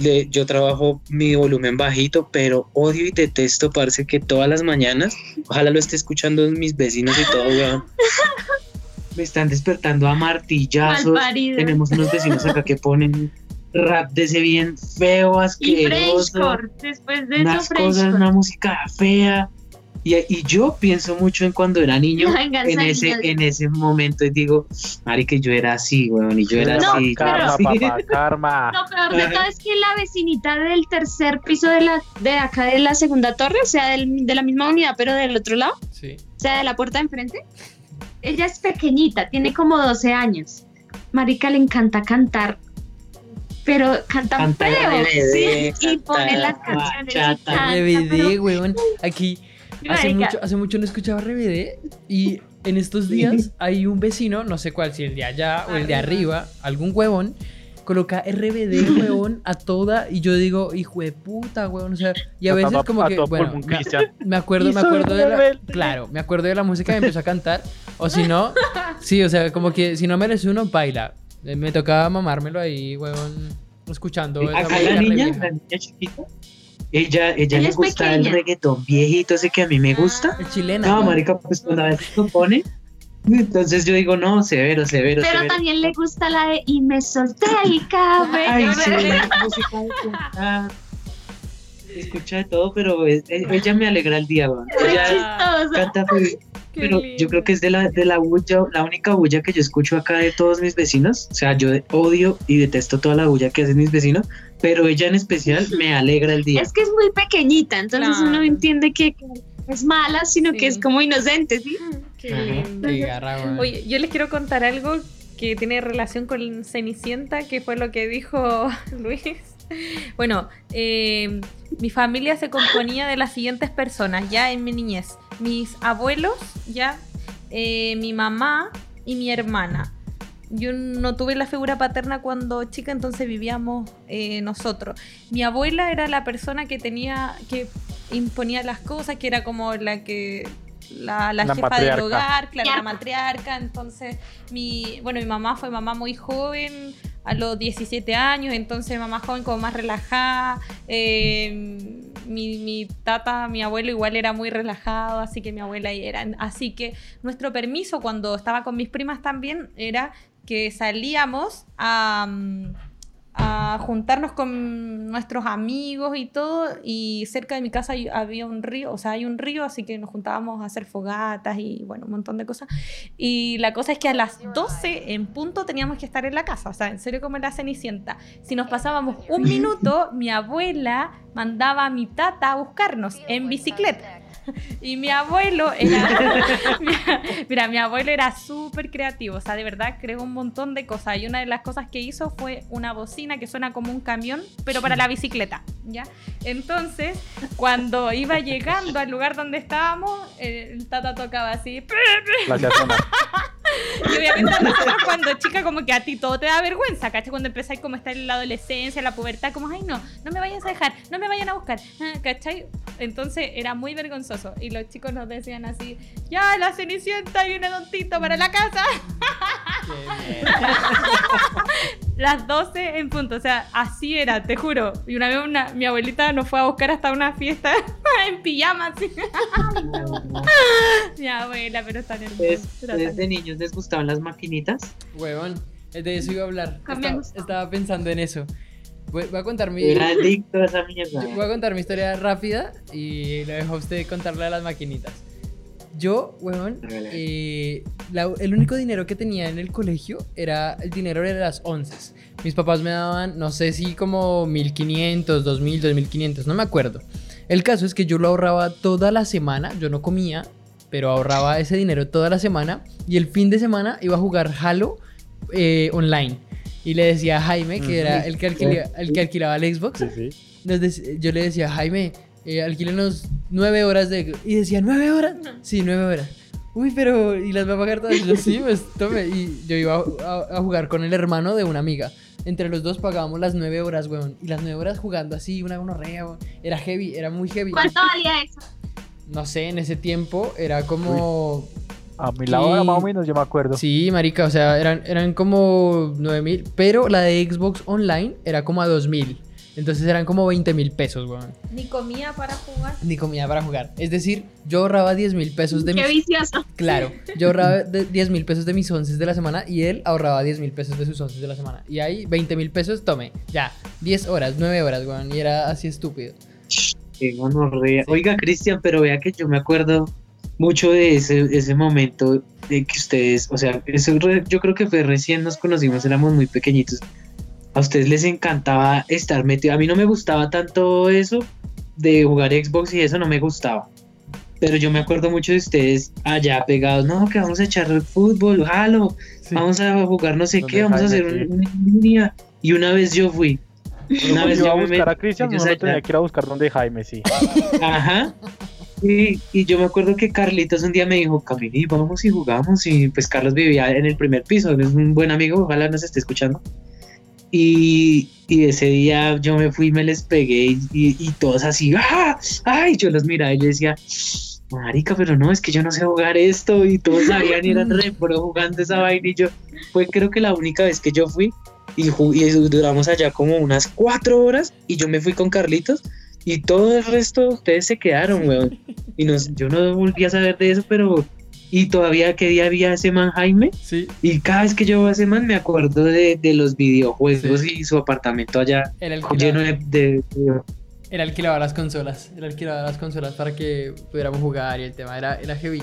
le- yo trabajo mi volumen bajito, pero odio y detesto, parece que todas las mañanas, ojalá lo esté escuchando mis vecinos y todo, weón. Me están despertando a martillazos. Tenemos unos vecinos acá que ponen rap de ese bien feo, Y asqueroso. Frenchcore. Después de eso, Unas cosas, Frenchcore. una música fea. Y, y yo pienso mucho en cuando era niño, Venganza en ese, en ese momento, y digo, Mari, que yo era así, weón, y yo era No, así. karma, así". papá, karma. Lo peor de todo es que la vecinita del tercer piso de la de acá de la segunda torre, o sea, del- de la misma unidad, pero del otro lado, Sí. o sea, de la puerta de enfrente, ella es pequeñita, tiene como 12 años. Marica le encanta cantar, pero canta Canta feo. RBD, sí, y pone canta las canciones. y canta, RBD, weón. Aquí, hace mucho, hace mucho no escuchaba RBD y en estos días hay un vecino, no sé cuál, si el de allá o el de arriba, algún huevón, coloca RBD, huevón, a toda y yo digo, hijo de puta, huevón, o sea, y a veces como que, bueno, me, acuerdo, Y me acuerdo de la, claro, me acuerdo de la música y empezó a cantar, o si no, sí, o sea, como que si no merece uno, baila, me tocaba mamármelo ahí, huevón, escuchando Acá la niña, la niña chiquita, ella, ella le gusta el reggaetón viejito ese que a mí me gusta. Es chilena. No, marica, pues cuando a veces lo pone, entonces yo digo, no, severo, severo, Pero severo. también le gusta la de y me solté el cabello. Ay, sí, música de. Escucha de todo, pero es- e- ella me alegra el día, weón. Muy Ella chistoso. canta feliz. Qué Pero yo creo que es de la, de la bulla, la única bulla que yo escucho acá de todos mis vecinos. O sea, yo odio y detesto toda la bulla que hacen mis vecinos, pero ella en especial me alegra el día. Es que es muy pequeñita, entonces Claro. uno entiende que es mala, sino Sí. que es como inocente, ¿sí? Qué lindo. Garra. Oye, yo les quiero contar algo que tiene relación con Cenicienta, que fue lo que dijo Luis. Bueno, eh, mi familia se componía de las siguientes personas, ya en mi niñez. Mis abuelos, ya, eh, mi mamá y mi hermana. Yo no tuve la figura paterna cuando chica, entonces vivíamos eh, nosotros. Mi abuela era la persona que tenía, que imponía las cosas, que era como la que la, la La jefa matriarca. del hogar, claro, la Matriarca. matriarca. Entonces, mi, bueno, mi mamá fue mamá muy joven, a los 17 años, entonces mamá joven como más relajada. eh, mi, tata, mi abuelo igual era muy relajado, así que mi abuela era. Así que nuestro permiso cuando estaba con mis primas también era que salíamos a, mm, a juntarnos con nuestros amigos y todo, y cerca de mi casa había un río, o sea, hay un río, así que nos juntábamos a hacer fogatas y bueno, un montón de cosas. Y la cosa es que a las 12 en punto teníamos que estar en la casa, o sea, en serio como la cenicienta. Si nos pasábamos un minuto, mi abuela mandaba a mi tata a buscarnos en bicicleta. Y mi abuelo era. Mira, mi abuelo era súper creativo. O sea, de verdad creó un montón de cosas. Y una de las cosas que hizo fue una bocina que suena como un camión, pero para la bicicleta. ¿Ya? Entonces, cuando iba llegando al lugar donde estábamos, el tata tocaba así. La. Y obviamente a nosotros cuando chica como que a ti todo te da vergüenza, ¿cachai? Cuando empezáis como a estar en la adolescencia, la pubertad, como, ay no, no me vayas a dejar, no me vayan a buscar, ah, ¿cachai? Entonces era muy vergonzoso y los chicos nos decían así, ya la cenicienta y un tontito para la casa, las 12 en punto, o sea, así era, te juro. Y una vez una- mi abuelita nos fue a buscar hasta una fiesta en pijama, así. mi abuela, pero tan hermosa. ¿Ustedes, era ustedes tan- de niños les gustaban las maquinitas? Huevón, de eso iba a hablar. Cambiamos. Estaba, estaba pensando en eso. Voy, voy a contar mi. Era adicto a esa mierda. voy a contar mi historia rápida y lo dejo a usted contarle a las maquinitas. Yo, huevón, eh, la- el único dinero que tenía en el colegio era el dinero de las once. Mis papás me daban, no sé si como 1500, 2000, 2500, no me acuerdo. El caso es que yo lo ahorraba toda la semana, yo no comía, pero ahorraba ese dinero toda la semana y el fin de semana iba a jugar Halo eh, online. Y le decía a Jaime, que era el que, alquila- el que alquilaba el Xbox, Sí, sí. yo le decía, Jaime, eh, alquílenos nueve horas de... Y decía, ¿nueve horas? Sí, nueve horas. Uy, pero... ¿Y las va a pagar todas? Y yo, sí, pues tome. Y yo iba a, a- a jugar con el hermano de una amiga. Entre los dos pagábamos las nueve horas, weón. Y las nueve horas jugando así, una gonorrea, weón. Era heavy, era muy heavy. ¿Cuánto valía eso? No sé, en ese tiempo era como... A mi lado era más o menos, yo me acuerdo. Sí, marica, o sea, eran, eran como 9 mil, pero la de Xbox Online era como a 2 mil. Entonces eran como 20 mil pesos, weón. Ni comía para jugar. Ni comida para jugar. Es decir, yo ahorraba 10 mil pesos de Qué mis... vicioso. Claro, yo ahorraba de 10 mil pesos de mis onces de la semana y él ahorraba 10 mil pesos de sus onces de la semana. Y ahí 20 mil pesos, tome, ya, 10 horas, 9 horas, weón. Y era así estúpido. Qué gonorrea. Oiga, Cristian, pero vea que yo me acuerdo mucho de ese, ese momento de que ustedes, o sea, eso re- yo creo que fue recién nos conocimos, éramos muy pequeñitos. A ustedes les encantaba estar metido. A mí no me gustaba tanto eso de jugar Xbox y eso no me gustaba. Pero yo me acuerdo mucho de ustedes allá pegados, no, que vamos a echar fútbol, jalo, Sí. vamos a jugar no sé Donde qué, vamos a hacer una línea. Y una vez yo fui. Una vez yo iba yo a me buscar a metí- Cristian, no allá. tenía que ir a buscar donde Jaime, sí. Ajá. Sí, y yo me acuerdo que Carlitos un día me dijo, Camili, vamos y jugamos. Y pues Carlos vivía en el primer piso, es un buen amigo, ojalá nos esté escuchando. Y, y ese día yo me fui, me les pegué y, y- y todos así, ¡ah! ¡ay! Yo los miraba y yo decía, Marica, pero no, es que yo no sé jugar esto. Y todos sabían y eran re pro jugando esa vaina. Y yo, fue creo que la única vez que yo fui y, y duramos allá como unas cuatro horas. Y yo me fui con Carlitos. Y todo el resto de ustedes se quedaron, weón. Y nos, yo no volví a saber de eso, pero. Y todavía qué día había ese man Jaime. Sí, Y cada vez que yo veo a ese man me acuerdo de, de los videojuegos y su apartamento allá él lleno de, de- de- él alquilaba las consolas. Él alquilaba las consolas para que pudiéramos jugar y el tema era, era heavy.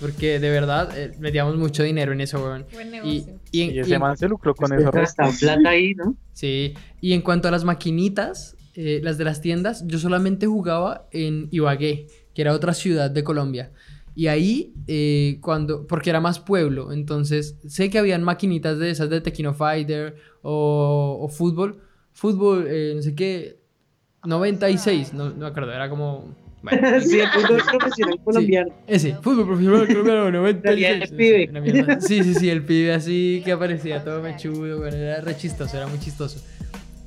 Porque de verdad eh, metíamos mucho dinero en eso, weón. Buen Y, negocio. Y en- Y y ese en- man se lucró con Usted eso. gasta plata ahí, ¿no? Sí, y en cuanto a las maquinitas, eh, las de las tiendas, yo solamente jugaba en Ibagué, que era otra ciudad de Colombia. Y ahí, eh, cuando, porque era más pueblo, entonces sé que habían maquinitas de esas de Tequino Fighter o, o fútbol. Fútbol, eh, no sé qué, 96, no, no me acuerdo, era como... Bueno, sí, el fútbol profesional colombiano. ese, fútbol profesional colombiano, Salía 96. el pibe. Sí, sí, sí, el pibe así que aparecía todo mechudo, bueno, era re chistoso, era muy chistoso.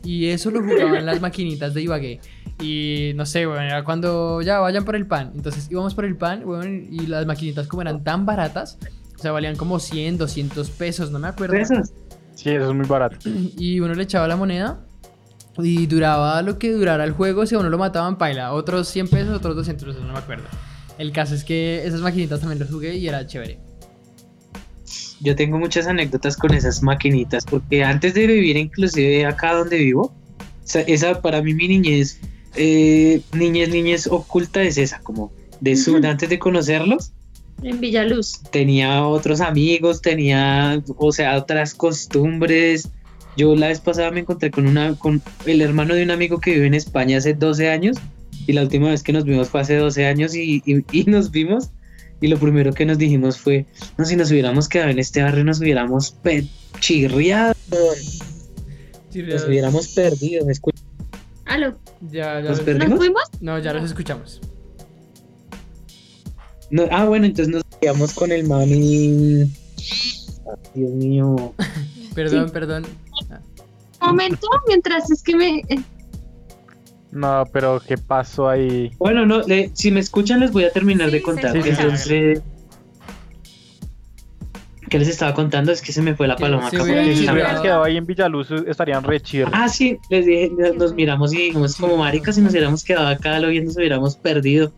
Y eso lo jugaban las maquinitas de Ibagué. Y no sé, bueno, era cuando ya vayan por el pan. Entonces íbamos por el pan, bueno, y las maquinitas como eran tan baratas, o sea, valían como 100, 200 pesos, no me acuerdo. ¿Pesos? Sí, eso es muy barato. Y uno le echaba la moneda y duraba lo que durara el juego. Si a uno lo mataban, paila. Otros 100 pesos, otros 200 pesos, no me acuerdo. El caso es que esas maquinitas también las jugué y era chévere. Yo tengo muchas anécdotas con esas maquinitas, porque antes de vivir inclusive acá donde vivo, o sea, esa para mí mi niñez, eh, niñez, niñez oculta es esa, como de su, antes de conocerlos, En Villaluz. tenía otros amigos, tenía, o sea, otras costumbres. Yo la vez pasada me encontré con una, con el hermano de un amigo que vive en España hace 12 años, y la última vez que nos vimos fue hace 12 años y, y- y nos vimos, y lo primero que nos dijimos fue, no, si nos hubiéramos quedado en este barrio nos hubiéramos pe- chirriado, nos hubiéramos perdido. ¿me escuchas? Aló. Ya, ya ¿Nos los- perdimos? ¿Nos fuimos? No, ya los escuchamos. No, ah, bueno, entonces nos quedamos con el man y... Ay, Dios mío. Perdón, perdón. Un momento, mientras es que me. eh, No, pero ¿qué pasó ahí? Bueno, no, le- si me escuchan les voy a terminar Sí, de contar. Entonces, ¿qué les estaba contando? Es que se me fue la paloma. Si hubieran quedado ahí en Villaluz, estarían re chirros. Ah, sí, les dije, nos miramos y dijimos como maricas si nos hubiéramos quedado acá lo viendo, nos hubiéramos perdido.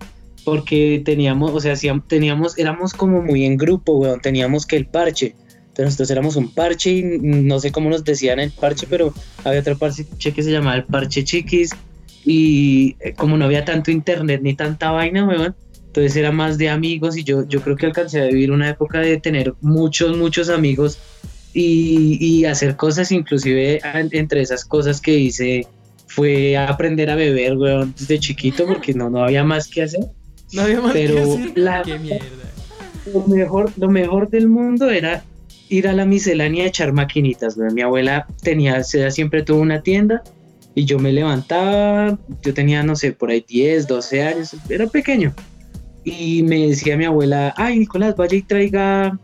Porque teníamos, o sea, teníamos, éramos como muy en grupo, weón, teníamos que el parche. Entonces nosotros éramos un parche y no sé cómo nos decían el parche, pero había otro parche que se llamaba el parche chiquis. Y eh, como no había tanto internet ni tanta vaina, weón, entonces era más de amigos y yo, yo creo que alcancé a vivir una época de tener muchos, muchos amigos y, y hacer cosas, inclusive en- entre esas cosas que hice fue aprender a beber, weón, desde chiquito porque no, no había más que hacer. No había más Pero que hacer. la- Qué mierda. Lo mejor, lo mejor del mundo era ir a la miscelánea a echar maquinitas, weón. Mi abuela tenía, siempre tuvo una tienda y yo me levantaba, yo tenía, no sé, por ahí 10, 12 años, era pequeño. Y me decía mi abuela, ay, Nicolás, vaya y traiga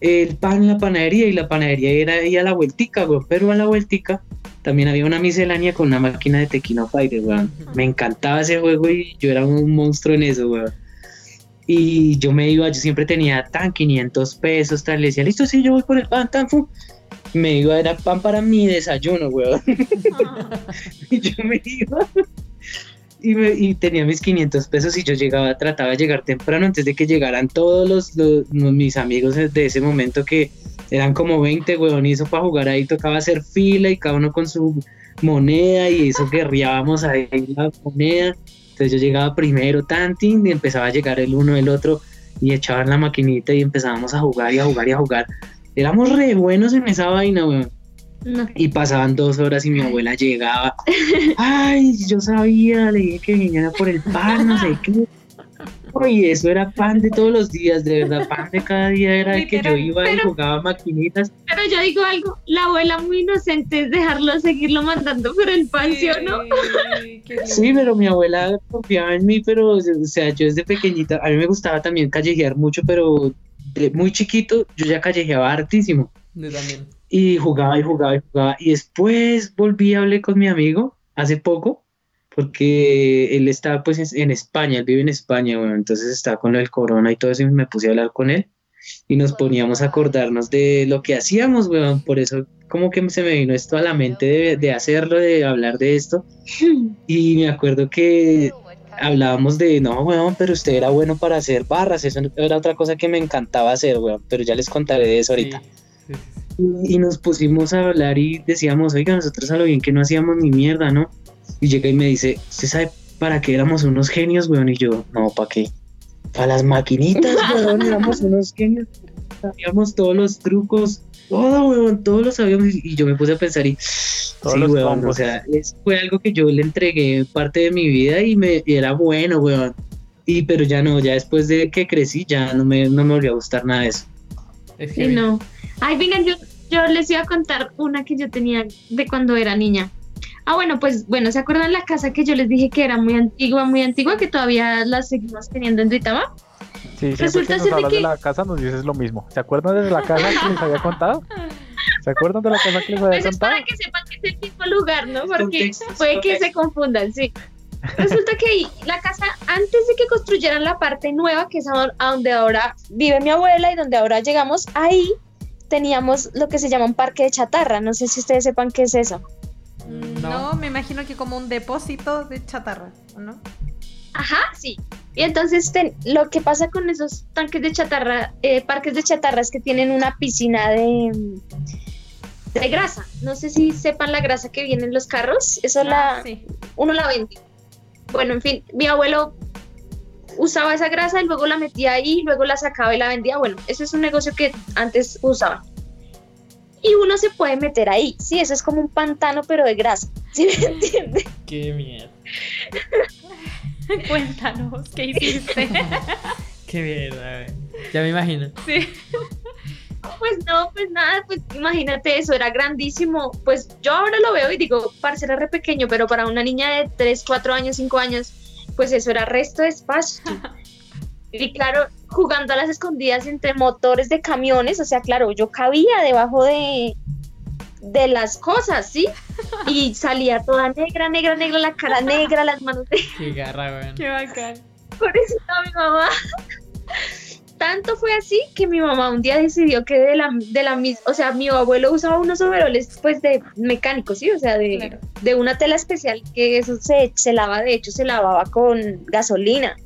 el pan en la panadería. Y la panadería era ahí a la vueltica, weón. Pero a la vueltica también había una miscelánea con una máquina de Tequino Fighter, weón. Me encantaba ese juego y yo era un monstruo en eso, weón. Y yo me iba, yo siempre tenía tan 500 pesos, tal, le decía, listo, sí, yo voy por el pan, tan, fu. Me iba, era pan para mi desayuno, weón. y yo me iba y, me- y tenía mis 500 pesos y yo llegaba, trataba de llegar temprano antes de que llegaran todos los, los- los- mis amigos de ese momento que eran como 20, weón, y eso para jugar ahí tocaba hacer fila y cada uno con su moneda y eso guerreábamos ahí la moneda. Entonces yo llegaba primero, tantin, y empezaba a llegar el uno, el otro, y echaban la maquinita y empezábamos a jugar y a jugar y a jugar. Éramos re buenos en esa vaina, weón. No. Y pasaban dos horas y mi abuela llegaba. Ay, yo sabía, le dije que viniera por el pan, no sé qué. Uy, eso era pan de todos los días, de verdad, pan de cada día era el que yo iba y jugaba maquinitas. Pero yo digo algo, la abuela muy inocente es dejarlo seguirlo mandando por el pan, ¿sí o no? Sí, pero mi abuela confiaba en mí, pero, o sea, yo desde pequeñita, a mí me gustaba también callejear mucho, pero de muy chiquito yo ya callejeaba hartísimo. Yo también. Y jugaba y jugaba y jugaba. Y después volví y hablé con mi amigo hace poco, porque él estaba pues en- España, él vive en España, bueno, entonces estaba con el corona y todo eso y me puse a hablar con él y nos poníamos a acordarnos de lo que hacíamos, weón. Por eso como que se me vino esto a la mente de, de hacerlo, de hablar de esto. Y me acuerdo que hablábamos de, no, weón, pero usted era bueno para hacer barras, eso era otra cosa que me encantaba hacer, weón, pero ya les contaré de eso ahorita. Sí, sí, sí. Y, y nos pusimos a hablar y decíamos, oiga, nosotros a lo bien que no hacíamos ni mierda, ¿no? Y llega y me dice, ¿usted sabe para qué éramos unos genios, weón? Y yo, no, ¿para qué? Para las maquinitas, weón, éramos unos genios. Sabíamos todos los trucos, todo, weón, todos lo sabíamos. Y yo me puse a pensar y, Todos sí, los weón, o sea, fue algo que yo le entregué parte de mi vida y me y era bueno, weón. Y pero ya no, ya después de que crecí, ya no me, no me volvió a gustar nada de eso. Es Sí, que no. Ay, vengan, yo, yo les iba a contar una que yo tenía de cuando era niña. Ah, bueno, pues bueno, ¿se acuerdan la casa que yo les dije que era muy antigua, muy antigua, que todavía la seguimos teniendo en Duitama? Sí, Resulta que nos ser de hablas de que- la casa nos dices lo mismo. ¿Se acuerdan de la casa que les había contado? ¿Se acuerdan de la casa que les había Pues es contado? para que sepan que es el mismo lugar, ¿no? Porque puede que se confundan, sí. Resulta que ahí, la casa, antes de que construyeran la parte nueva, que es a donde ahora vive mi abuela y donde ahora llegamos, ahí teníamos lo que se llama un parque de chatarra. No sé si ustedes sepan qué es eso. Mm, No. No, me imagino que como un depósito de chatarra, ¿o no? Ajá, sí. Y entonces ten- lo que pasa con esos tanques de chatarra, eh, parques de chatarra es que tienen una piscina de, de grasa. No sé si sepan la grasa que viene en los carros. Eso la, Ah, sí. uno la vende. Bueno, en fin, mi abuelo usaba esa grasa y luego la metía ahí, luego la sacaba y la vendía. Bueno, eso es un negocio que antes usaba. Y uno se puede meter ahí, sí, eso es como un pantano, pero de grasa, ¿sí me entiende? Qué mierda. Cuéntanos, ¿qué hiciste? Qué mierda. Ya me imagino. sí. Pues no, pues nada, pues imagínate eso, era grandísimo. Pues yo ahora lo veo y digo, parce, era re pequeño, pero para una niña de 3, 4 años, 5 años, pues eso era resto de espacio. Y claro, jugando a las escondidas entre motores de camiones, o sea, claro, yo cabía debajo de, de las cosas, ¿sí? Y salía toda negra, negra, negra, la cara negra, las manos de Qué garra, güey. Qué bacán. pobrecita mi mamá. Tanto fue así que mi mamá un día decidió que de la, de la misma, o sea, mi abuelo usaba unos overoles pues de mecánicos, ¿sí? O sea, de, Claro. de una tela especial que eso se, se lava, de hecho se lavaba con gasolina.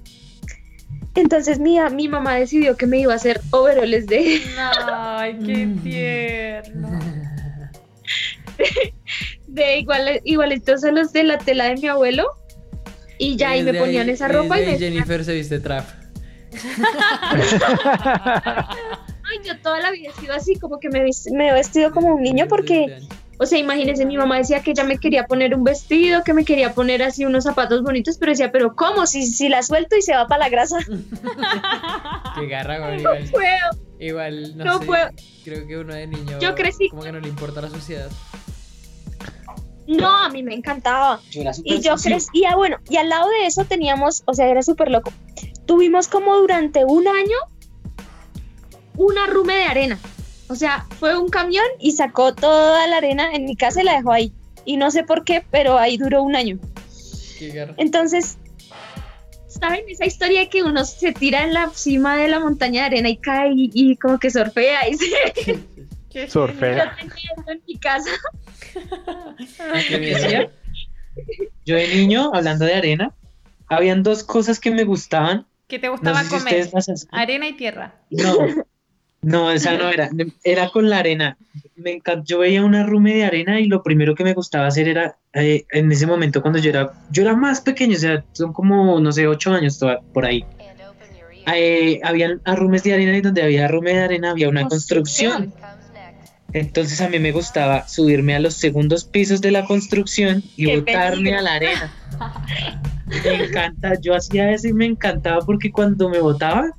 Entonces mi, mi mamá decidió que me iba a hacer overoles de, Ay, qué Mm. tierno. de igual, igualitos a los de la tela de mi abuelo. Y ya ahí me ponían esa ropa y me ahí Jennifer se viste trap. Ay, yo toda la vida he sido así, como que me he vestido como un niño porque O sea, imagínense, mi mamá decía que ella me quería poner un vestido, que me quería poner así unos zapatos bonitos, pero decía, pero ¿cómo? Si, si la suelto y se va para la grasa. Qué garra, güey. No Igual, puedo, igual, no, no sé. puedo. Creo que uno de niño. Yo crecí- Como que no le importa la sociedad. No, a mí me encantaba. Yo era Y yo crecía, bueno, y al lado de eso teníamos, o sea, era súper loco. Tuvimos como durante un año una rume de arena. O sea, fue un camión y sacó toda la arena en mi casa y la dejó ahí. Y no sé por qué, pero ahí duró un año. Qué. Entonces, ¿saben esa historia de que uno se tira en la cima de la montaña de arena y cae y, y como que surfea? Y se, Qué Surfea. yo tenía eso en mi casa. Qué Yo de niño, hablando de arena, habían dos cosas que me gustaban. ¿Qué te No gustaba sé si comer? Arena y tierra. No, no, esa no era. Era con la arena. Me encantó. Yo veía una rume de arena y lo primero que me gustaba hacer era, eh, en ese momento cuando yo era, yo era más pequeño, o sea, son como, no sé, ocho años toda- por ahí. Eh, habían arrumes de arena y donde había arrume de arena había una construcción. Entonces a mí me gustaba subirme a los segundos pisos de la construcción y ¡Qué botarme peligro! a la arena. Me encanta, yo hacía eso y me encantaba porque cuando me botaba,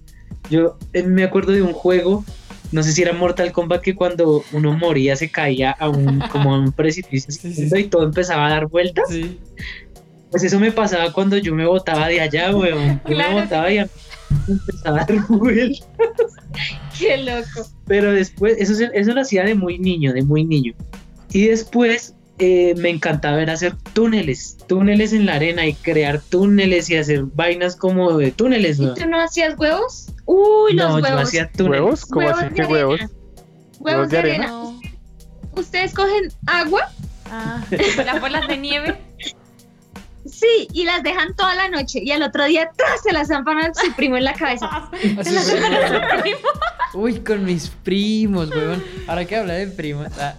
yo eh, me acuerdo de un juego, no sé si era Mortal Kombat, que cuando uno moría se caía a un, como a un precipicio Sí, sí, sí. y todo empezaba a dar vueltas. Sí. Pues eso me pasaba cuando yo me botaba de allá, weón. Yo Claro. me botaba y a mí me empezaba a dar vueltas. Qué loco. Pero después, eso, se- eso lo hacía de muy niño, de muy niño. Y después eh, me encantaba ver hacer túneles, túneles en la arena y crear túneles y hacer vainas como de túneles, ¿Y ¿no? tú no hacías huevos? Uy, los no, yo huevos. hacía túneles. ¿Huevos? ¿Cómo Huevos así de que arena. huevos? Huevos de arena. No. Ustedes cogen agua, Ah, las bolas de nieve. sí, y las dejan toda la noche y al otro día ¡tras! se las zampan a su primo en la cabeza. Así fue. Uy, con mis primos, weón. Ahora que habla de primos, ah,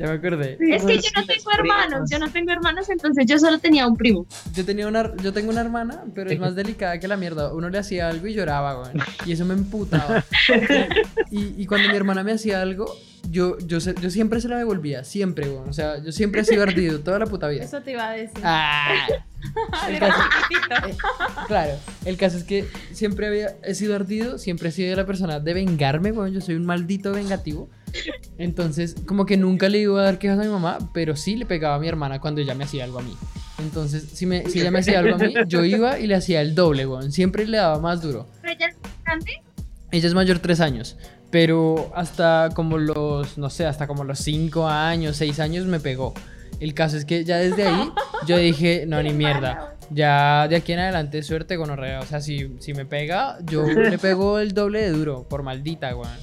ya me acordé. Es que yo no tengo hermanos, primos. yo no tengo hermanos, entonces yo solo tenía un primo. Yo tenía una, yo tengo una hermana, pero es más delicada que la mierda. Uno le hacía algo y lloraba, weón. Y eso me emputaba. Y, y cuando mi hermana me hacía algo, yo, yo, yo siempre se la devolvía, siempre, weón. O sea, yo siempre he sido ardido, toda la puta vida. Eso te iba a decir. Ah, el caso- eh, claro, el caso es que siempre había, he sido ardido, siempre he sido la persona de vengarme, weón. Yo soy un maldito vengativo. Entonces, como que nunca le iba a dar quejas a mi mamá, pero sí le pegaba a mi hermana cuando ella me hacía algo a mí. Entonces, si, me, si ella me hacía algo a mí, yo iba y le hacía el doble, weón. Siempre le daba más duro. ¿Pero ella es grande? Ella es mayor tres años, pero hasta como los, no sé, hasta como los cinco años, seis años me pegó. El caso es que ya desde ahí yo dije, no, ni mierda. Ya de aquí en adelante suerte gonorrea. O sea, si, si me pega, yo le pego el doble de duro, por maldita, weón.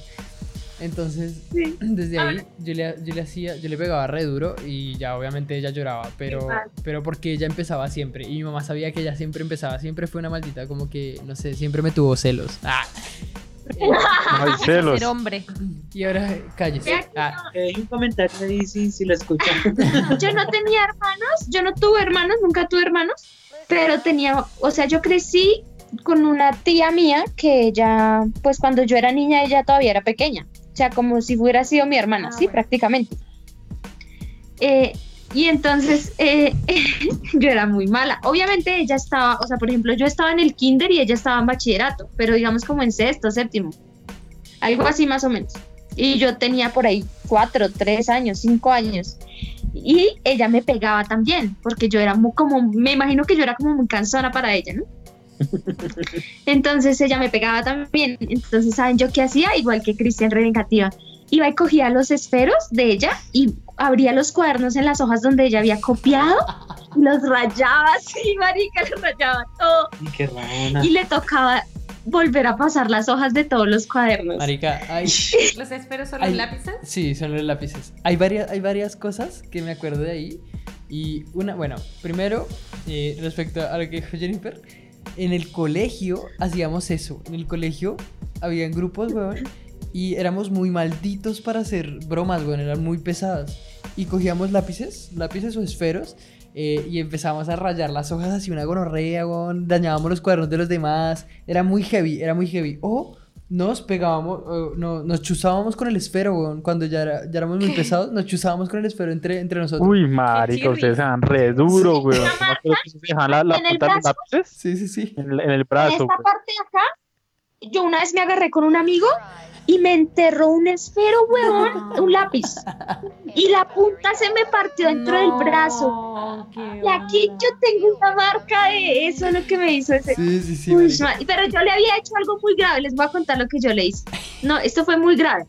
Entonces, desde ahí yo le, yo le hacía, yo le pegaba re duro y ya obviamente ella lloraba, pero, pero porque ella empezaba siempre y mi mamá sabía que ella siempre empezaba, siempre fue una maldita, como que, no sé, siempre me tuvo celos. Ah. No hay celos. Ser hombre. Y ahora cállese. Ah, Eh, un comentario ahí si, si lo escuchan. Yo no tenía hermanos, yo no tuve hermanos, nunca tuve hermanos, pero tenía, o sea, yo crecí con una tía mía que ella, pues cuando yo era niña, ella todavía era pequeña, sea, como si hubiera sido mi hermana, Ah, sí, bueno. prácticamente. Eh, y entonces eh, yo era muy mala. Obviamente ella estaba, o sea, por ejemplo, yo estaba en el kinder y ella estaba en bachillerato, pero digamos como en sexto, séptimo, algo así más o menos. Y yo tenía por ahí cuatro, tres años, cinco años. Y ella me pegaba también, porque yo era muy como, me imagino que yo era como muy cansona para ella, ¿no? Entonces ella me pegaba también. Entonces, ¿saben yo qué hacía? Igual que Cristian Revengativa. Iba y cogía los esferos de ella y abría los cuadernos en las hojas donde ella había copiado y los rayaba así, marica, los rayaba todo. Y qué rana. Y le tocaba volver a pasar las hojas de todos los cuadernos. marica, hay, Los esferos son los lápices. sí, son los lápices. Hay varias, hay varias cosas que me acuerdo de ahí. Y una, bueno, primero, eh, respecto a lo que dijo Jennifer, en el colegio hacíamos eso. En el colegio habían grupos, weón, y éramos muy malditos para hacer bromas, weón, eran muy pesadas. Y cogíamos lápices, lápices o esferos, eh, y empezábamos a rayar las hojas así una gonorrea, weón, dañábamos los cuadernos de los demás. Era muy heavy, era muy heavy. O nos pegábamos, o no, nos chuzábamos con el esfero, weón, cuando ya, era- ya éramos muy pesados, nos chuzábamos con el esfero entre, entre nosotros. Uy, marica, ustedes se dan re duro, Sí. weón. Se dejan la, la En el punta de los brazo. lápices Sí, sí, sí. en el, en el en brazo. esta weón. parte de acá, yo una vez me agarré con un amigo y me enterró un esfero, huevón, un lápiz. Y la punta se me partió dentro del brazo. No, Y aquí onda. yo tengo una marca de eso, lo que me hizo ese. Sí, sí, sí. Uy, pero yo le había hecho algo muy grave, les voy a contar lo que yo le hice. No, esto fue muy grave.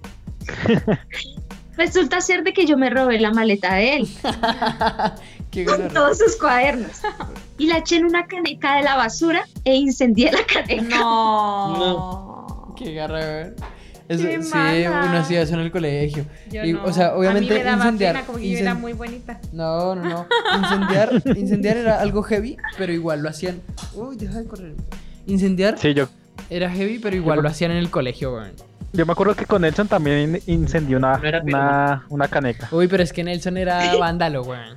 Resulta ser de que yo me robé la maleta de él Qué con todos sus cuadernos y la eché en una caneca de la basura e incendié la caneca. No. Qué garra. Eso- Qué sí, mala. uno hacía eso en el colegio. Yo Y, no. o sea, obviamente a mí me daba incendiar- pena como que yo era muy bonita. No, no, no. Incendiar, incendiar era algo heavy, pero igual lo hacían. Uy, deja de correr. Incendiar Sí, yo, era heavy, pero igual lo hacían en el colegio, weón. yo me acuerdo que con Nelson también incendió una, No una, una caneca. Uy, pero es que Nelson era vándalo, weón.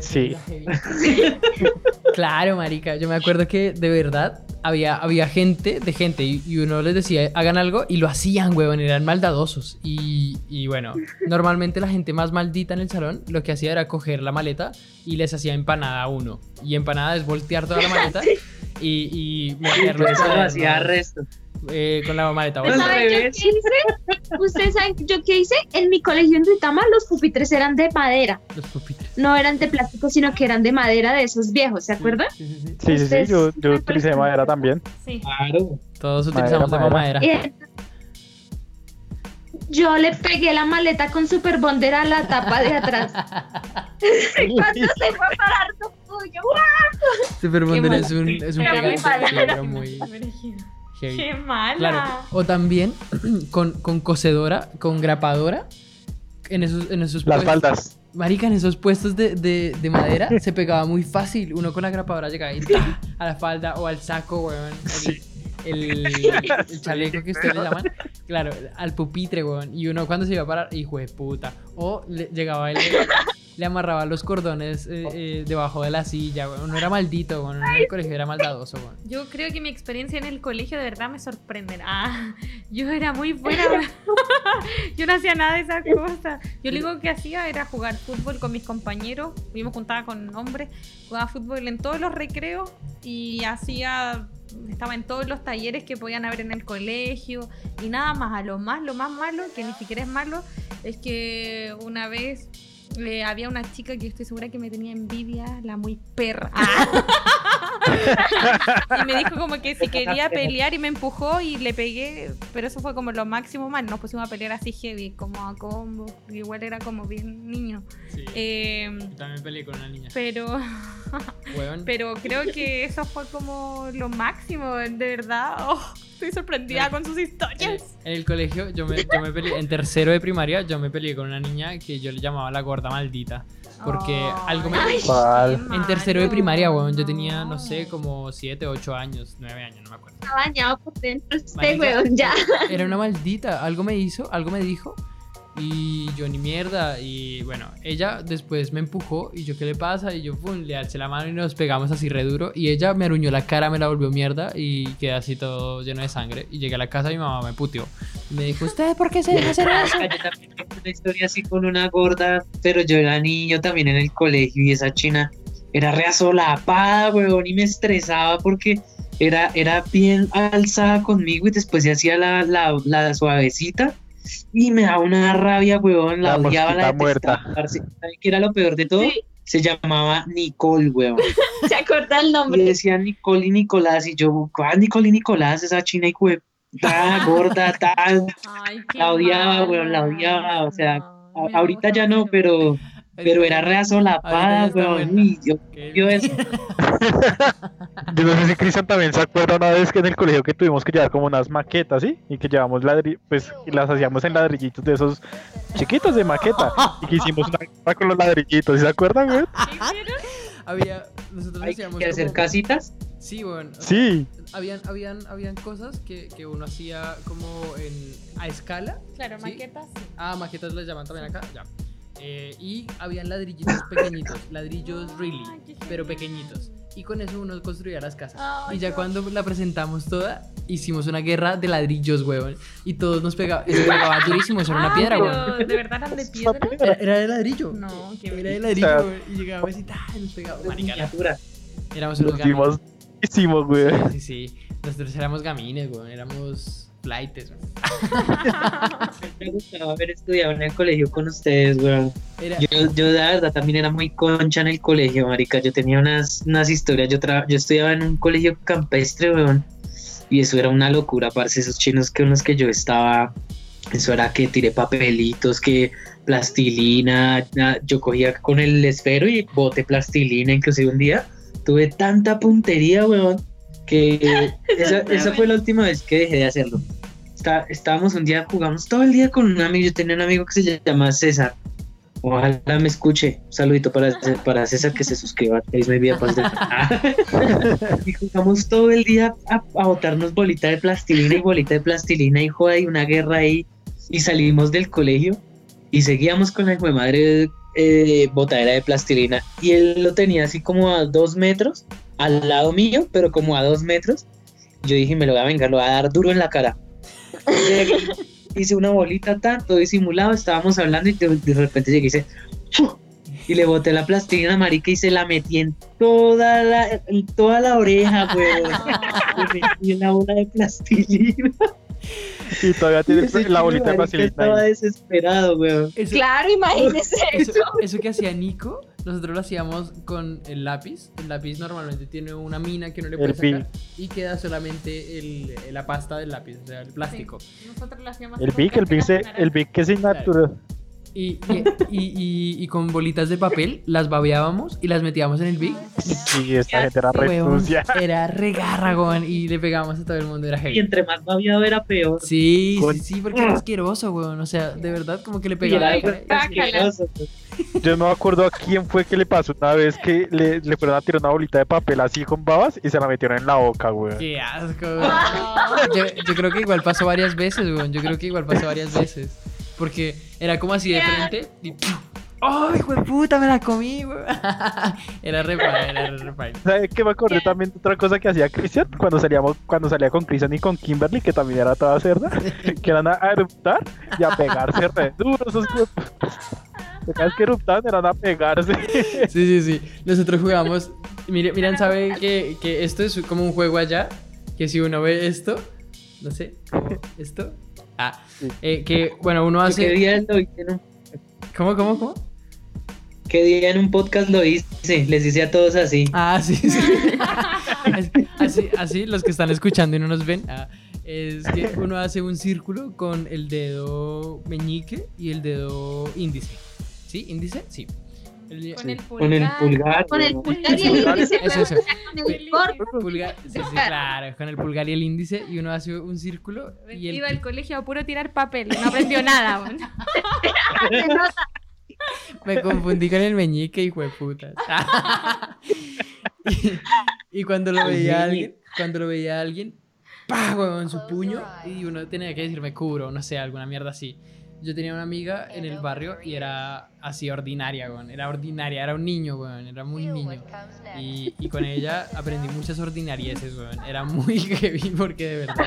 Sí. Claro, marica. Yo me acuerdo que de verdad había, había gente de gente y, y uno les decía, hagan algo y lo hacían, huevón, eran maldadosos. Y, y bueno, normalmente la gente más maldita en el salón lo que hacía era coger la maleta y les hacía empanada a uno. Y empanada es voltear toda la maleta y, y meter los Eso lo cuadernos, hacía resto. Eh, con la maleta ¿Ustedes saben yo qué hice? ¿Ustedes saben yo qué hice? En mi colegio en Duitama los pupitres eran de madera. Los pupitres. No eran de plástico, sino que eran de madera de esos viejos, ¿se acuerdan? Sí, sí, sí. Sí, sí, sí, Ustedes- yo, yo utilicé madera también. Sí. Claro. Todos utilizamos madera. madera. Yo le pegué la maleta con Super Bonder a la tapa de atrás. Cuando se fue a parar, no pude. Super Bonder es un, es un pegante, muy heavy. Qué mala. Claro. O también con, con cosedora, con grapadora. En esos, en esos Las puestos- faldas. Marica, en esos puestos de, de, de madera se pegaba muy fácil. Uno con la grapadora llegaba a la falda o al saco, weón. El, Sí. el, el chaleco que ustedes le llaman. Claro, al pupitre, weón. Y uno cuando se iba a parar, hijo de puta. O le- llegaba él, le, amarraba los cordones eh, eh, debajo de la silla, weón. Uno era maldito, en el colegio era maldadoso, weón. Yo creo que mi experiencia en el colegio de verdad me sorprenderá. Ah, yo era muy buena. yo no hacía nada de esas cosas. Yo lo único que hacía era jugar fútbol con mis compañeros. Yo me juntaba con hombres, jugaba fútbol en todos los recreos y hacía. Estaba en todos los talleres que podían haber en el colegio y nada más. A lo más, lo más malo, que ni siquiera es malo, es que una vez eh, había una chica que estoy segura que me tenía envidia, la muy perra. y me dijo como que si quería pelear y me empujó y le pegué, pero eso fue como lo máximo mal. Nos pusimos a pelear así heavy, como a combo. Igual era como bien niño. Sí. Eh, También peleé con una niña. pero, pero creo que eso fue como lo máximo, de verdad. Oh, estoy sorprendida con sus En, historias. en el colegio, yo me, yo me peleé, en tercero de primaria, yo me peleé con una niña que yo le llamaba la gorda maldita. Porque algo me. En tercero de primaria, weón, yo tenía, no sé, como 7, 8 años, 9 años, no me acuerdo. Está bañado por dentro este weón, ya. Era una maldita, algo me hizo, algo me dijo. Y yo ni mierda. Y bueno, ella después me empujó. Y yo, ¿qué le pasa? Y yo, pum, le alcé la mano y nos pegamos así re duro. Y ella me aruñó la cara, me la volvió mierda. Y quedé así todo lleno de sangre. Y llegué a la casa y mi mamá me puteó. Y me dijo, ¿usted por qué se deja hacer eso? Yo también tengo una historia así con una gorda, pero yo era niño también en el colegio y esa china era re asolapada, weón, y me estresaba porque era, era bien alzada conmigo y después se hacía la, la, la suavecita y me daba una rabia, weón, la, La odiaba, la muerta. ¿Saben qué era lo peor de todo? Sí. Se llamaba Nicole, weón. Se acorda el Y nombre. decían Nicole y Nicolás y yo, ¿cuál Nicole y Nicolás? Esa china y weón, ta, gorda. Ay, qué La odiaba, mala. weón, la odiaba, o sea, No, ahorita ya no, pero, pero era re asolapada, weón. Uy, yo Qué yo eso. Yo no sé si Cristian también se acuerda una vez que en el colegio que tuvimos que llevar como unas maquetas, ¿sí? Y que llevamos ladri pues y las hacíamos en ladrillitos de esos chiquitos de maqueta. Y que hicimos una guerra con los ladrillitos, ¿sí se acuerdan, hicieron? Había, nosotros Hay hacíamos que hacer como- casitas. Sí, weón. o sea, Sí. habían, habían, habían cosas que, que uno hacía como en, a escala. Claro, Sí. maquetas. sí. Ah, maquetas les llaman también acá. Ya. Eh, y habían ladrillitos pequeñitos, ladrillos really, pero pequeñitos. Y con eso uno construía las casas. Y ya cuando la presentamos toda, hicimos una guerra de ladrillos, weón. Y todos nos pegaban, se pegaba durísimo, eso era una Ah, piedra, weón. ¿De verdad eran de piedra? Era, era de ladrillo. No, qué Era de ladrillo, O sea. Y llegábamos y, ta, nos. Marica, Miniatura. éramos unos hicimos, güey. Sí, sí. Nosotros éramos gamines, weón. Éramos Me gustaba haber estudiado en el colegio con ustedes, weón. Yo, yo la verdad también era muy concha en el colegio, marica. Yo tenía unas, unas historias. Yo, tra- yo estudiaba en un colegio campestre, weón. Y eso era una locura, parce. Esos chinos que unos que yo estaba. Eso era que tiré papelitos, que plastilina. na- Yo cogía con el esfero y boté plastilina. Inclusive un día tuve tanta puntería, weón, que esa, esa fue la última vez que dejé de hacerlo. Está- estábamos un día, jugamos todo el día con un amigo. Yo tenía un amigo que se llama César. Ojalá me escuche. Un saludito para, para César que se suscriba. Es mi vida Y jugamos todo el día a, a botarnos bolita de plastilina y bolita de plastilina y joda y una guerra ahí. Y salimos del colegio y seguíamos con la hijo de madre eh, botadera de plastilina. Y él lo tenía así como a dos metros al lado mío, pero como a dos metros. Yo dije, me lo voy a vengar, lo voy a dar duro en la cara. Llegué, hice una bolita, tan, todo disimulado, estábamos hablando y de, de repente llegué y hice... Y le boté la plastilina marica y se la metí en toda la, en toda la oreja, weón. Le metí en la bola de plastilina. Y todavía tiene la bolita de. Estaba desesperado, weón. Eso, Claro, imagínese eso, eso. eso que hacía Nico, nosotros lo hacíamos con el lápiz. El lápiz normalmente tiene una mina que no le El puede sacar y queda solamente el, la pasta del lápiz, o sea, el plástico. Nosotros lo hacíamos El con Vic, el Vic, se- el Vic que se naturó. Y, y, y, y- y con bolitas de papel las babeábamos y las metíamos en el Big. Sí, esta gente era re Weón, sucia. era regarragón y le pegábamos a todo el mundo, era Y heavy. entre más babiado era peor. Sí, Con- sí, sí, porque era asqueroso, weón. O sea, de verdad, como que le Y pegaba. y- asqueroso, weón. Yo no me acuerdo a quién fue que le pasó una vez que le, le fueron a tirar una bolita de papel así con babas y se la metieron en la boca, güey. Qué asco, weón. Yo, yo creo que igual pasó varias veces, weón. Yo creo que igual pasó varias veces. Porque era como así de frente y ¡pum! ¡Oh, hijo de puta! Me la comí, weón. Era re era re. ¿Sabes qué me acordé también de otra cosa que hacía Cristian cuando salíamos, cuando salía con Cristian y con Kimberly, que también era toda cerda, que eran a, a eruptar y a pegarse re duro esos cuerpos. Cada vez que eruptaban eran a pegarse. Sí, sí, sí. Nosotros jugamos. Mire, miren, ¿sabe que, que esto es como un juego allá? Que si uno ve esto, no sé, esto. Ah, eh, que bueno, uno ¿Qué hace. día lo hice en un, ¿Cómo, cómo, cómo? qué día en un podcast lo hice? Les hice a todos así. Ah, sí, sí. Así- así, así, los que están escuchando y no nos ven, ah, es que uno hace un círculo con el dedo meñique y el dedo índice. ¿Sí? ¿Índice? Sí. El- Con el Con el pulgar. pulgar. Con el pulgar y el índice, Eso, pero eso. con el. Pulgar, sí, sí, claro, con el pulgar y el índice y uno hace un círculo y el, Iba al colegio a puro tirar papel, no aprendió nada. Me confundí con el meñique, hijo de putas. y, y cuando lo veía a alguien, cuando lo veía a alguien, ¡pah! huevón, su puño. Y uno tenía que decir, me cubro, no sé, alguna mierda así. Yo tenía una amiga en el barrio y era así ordinaria, weón. Era ordinaria, era un niño, weón. Era muy niño. Y, y con ella aprendí muchas ordinarieces, weón. Era muy heavy porque de verdad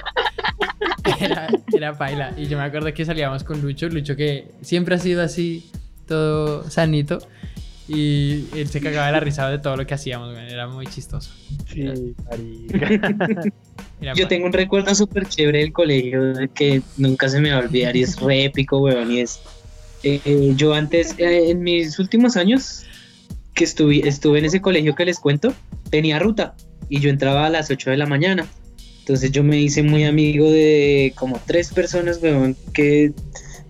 era, era paila. Y yo me acuerdo que salíamos con Lucho, Lucho que siempre ha sido así, todo sanito. Y él se cagaba de la risa de todo lo que hacíamos, weón. Era muy chistoso. Sí, marica. Era Yo tengo un recuerdo súper chévere del colegio que nunca se me va a olvidar y es re épico, weón. Y es. eh, eh, yo antes, eh, en mis últimos años que estuve, estuve en ese colegio que les cuento, tenía ruta y yo entraba a las 8 de la mañana. Entonces yo me hice muy amigo de como tres personas, weón, que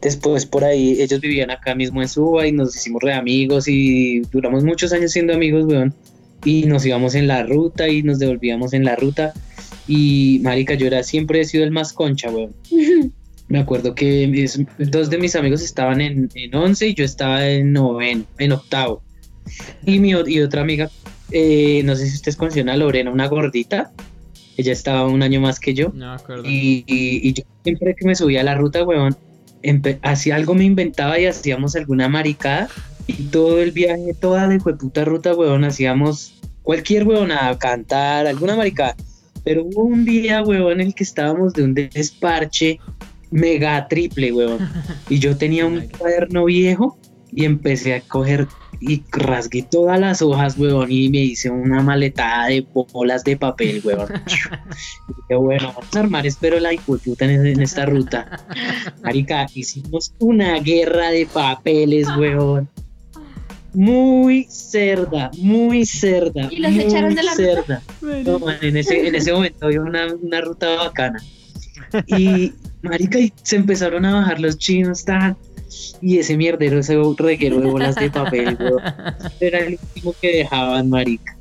después por ahí ellos vivían acá mismo en Suba y nos hicimos re amigos y duramos muchos años siendo amigos, weón. Y nos íbamos en la ruta y nos devolvíamos en la ruta. Y marica, yo era, siempre he sido el más concha, weón. Me acuerdo que mis- dos de mis amigos estaban en, en 11 y yo estaba en noveno, en octavo. Y mi y otra amiga, eh, no sé si ustedes conocen a Lorena, una gordita. Ella estaba un año más que yo. No me acuerdo. Y, y- y yo siempre que me subía a la ruta, weón, hacía algo, me inventaba y hacíamos alguna maricada. Y todo el viaje, toda la puta ruta, weón, hacíamos cualquier weón a cantar, alguna maricada. Pero hubo un día, weón, en el que estábamos de un desparche mega triple, weón. Y yo tenía un cuaderno viejo y empecé a coger y rasgué todas las hojas, weón, y me hice una maletada de bolas de papel, weón. Y dije, bueno, vamos a armar, espero la puta en, en esta ruta. Marica, hicimos una guerra de papeles, weón. Muy cerda, muy cerda. ¿Y los muy echaron de la ruta? cerda. No, man, en ese, en ese momento había una, una ruta bacana. Y, marica, y se empezaron a bajar los chinos, tan, y ese mierdero, ese reguero de bolas de papel, weón, era el último que dejaban, marica.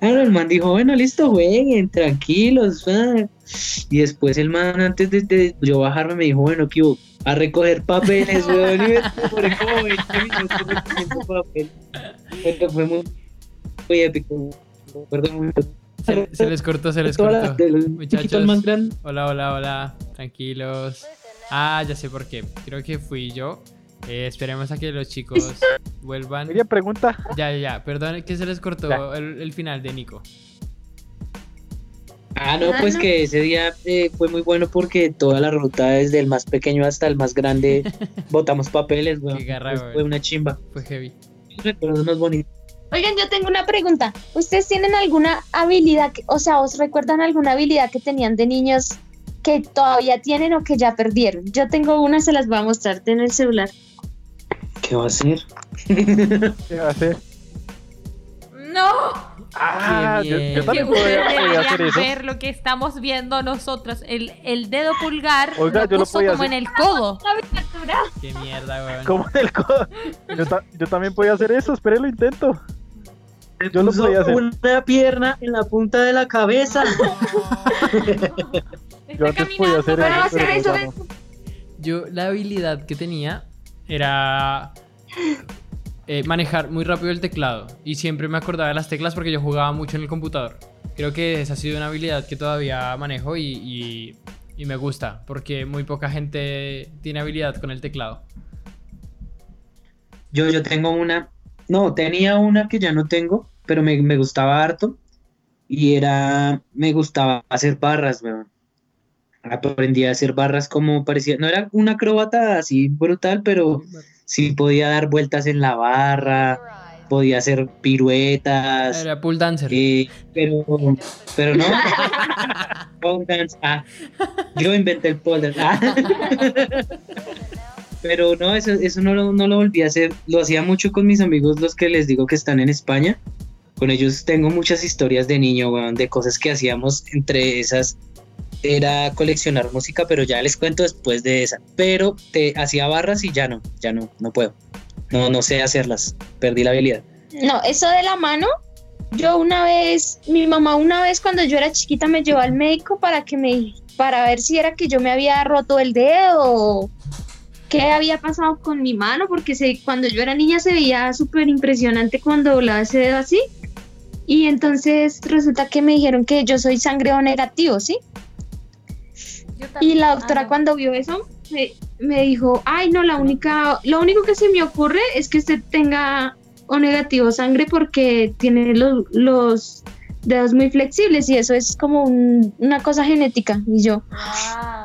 Claro, el man dijo, bueno, listo, jueguen, tranquilos. Y después el man, antes de, de yo bajarme, me dijo, bueno, ¿qué hubo? A recoger papeles, weón. Y me como 20 minutos recogiendo papel. Pero fue muy, muy épico. Me acuerdo mucho. Se, se les cortó, se les cortó. Muchachos. Hola, hola, hola. Tranquilos. Ah, ya sé por qué. Creo que fui yo. Eh, esperemos a que los chicos vuelvan. Miriam pregunta. Ya, ya, ya. Perdón que se les cortó el, el final de Nico. Ah, no, pues que ese día eh, fue muy bueno porque toda la ruta, desde el más pequeño hasta el más grande, botamos papeles, weón. Qué garra, Pues fue una chimba. Fue heavy. Recuerdos más bonitos. Oigan, yo tengo una pregunta. ¿Ustedes tienen alguna habilidad, que- o sea, os recuerdan alguna habilidad que tenían de niños que todavía tienen o que ya perdieron? Yo tengo una, se las voy a mostrar en el celular. ¿Qué va a hacer? ¿Qué va a hacer? No. Ah, yo. Que también ustedes podía, podía hacer eso. ver lo que estamos viendo nosotros. El, el dedo pulgar Oiga, lo yo lo puso podía como hacer. en el codo. Qué mierda, weón. Como en el codo. Yo, ta- yo también podía hacer eso, espere, lo intento. Yo lo podía hacer. Una pierna en la punta de la cabeza. Yo antes podía hacer pero eso, hacer pero. Yo la habilidad que tenía era eh, manejar muy rápido el teclado y siempre me acordaba de las teclas porque yo jugaba mucho en el computador. Creo que esa ha sido una habilidad que todavía manejo y, y- y me gusta porque muy poca gente tiene habilidad con el teclado. Yo, yo tengo una, no, tenía una que ya no tengo, pero me, me gustaba harto. Y era, me gustaba hacer barras, weón. Aprendí a hacer barras como parecía, no era una acróbata así brutal, pero sí podía dar vueltas en la barra, podía hacer piruetas, Era pool dancer. eh, pero, pero no. Pole dance, ah, yo inventé el pole dance. ah. Pero no, eso, eso no, lo, no lo volví a hacer. Lo hacía mucho con mis amigos, los que les digo que están en España. Con ellos tengo muchas historias de niño, weón, de cosas que hacíamos. Entre esas era coleccionar música, pero ya les cuento después de esa. Pero te hacía barras y ya no, ya no, no puedo. No, no sé hacerlas. Perdí la habilidad. No, eso de la mano, yo una vez, mi mamá una vez cuando yo era chiquita me llevó al médico para que me, para ver si era que yo me había roto el dedo qué había pasado con mi mano, porque se, cuando yo era niña se veía súper impresionante cuando doblaba ese dedo así. Y entonces resulta que me dijeron que yo soy sangre O negativo, ¿sí? Y la Ah, doctora no. cuando vio eso me, me dijo, ay no, la única, lo único que se me ocurre es que usted tenga O negativo sangre porque tiene los, los dedos muy flexibles y eso es como un- una cosa genética. Y yo,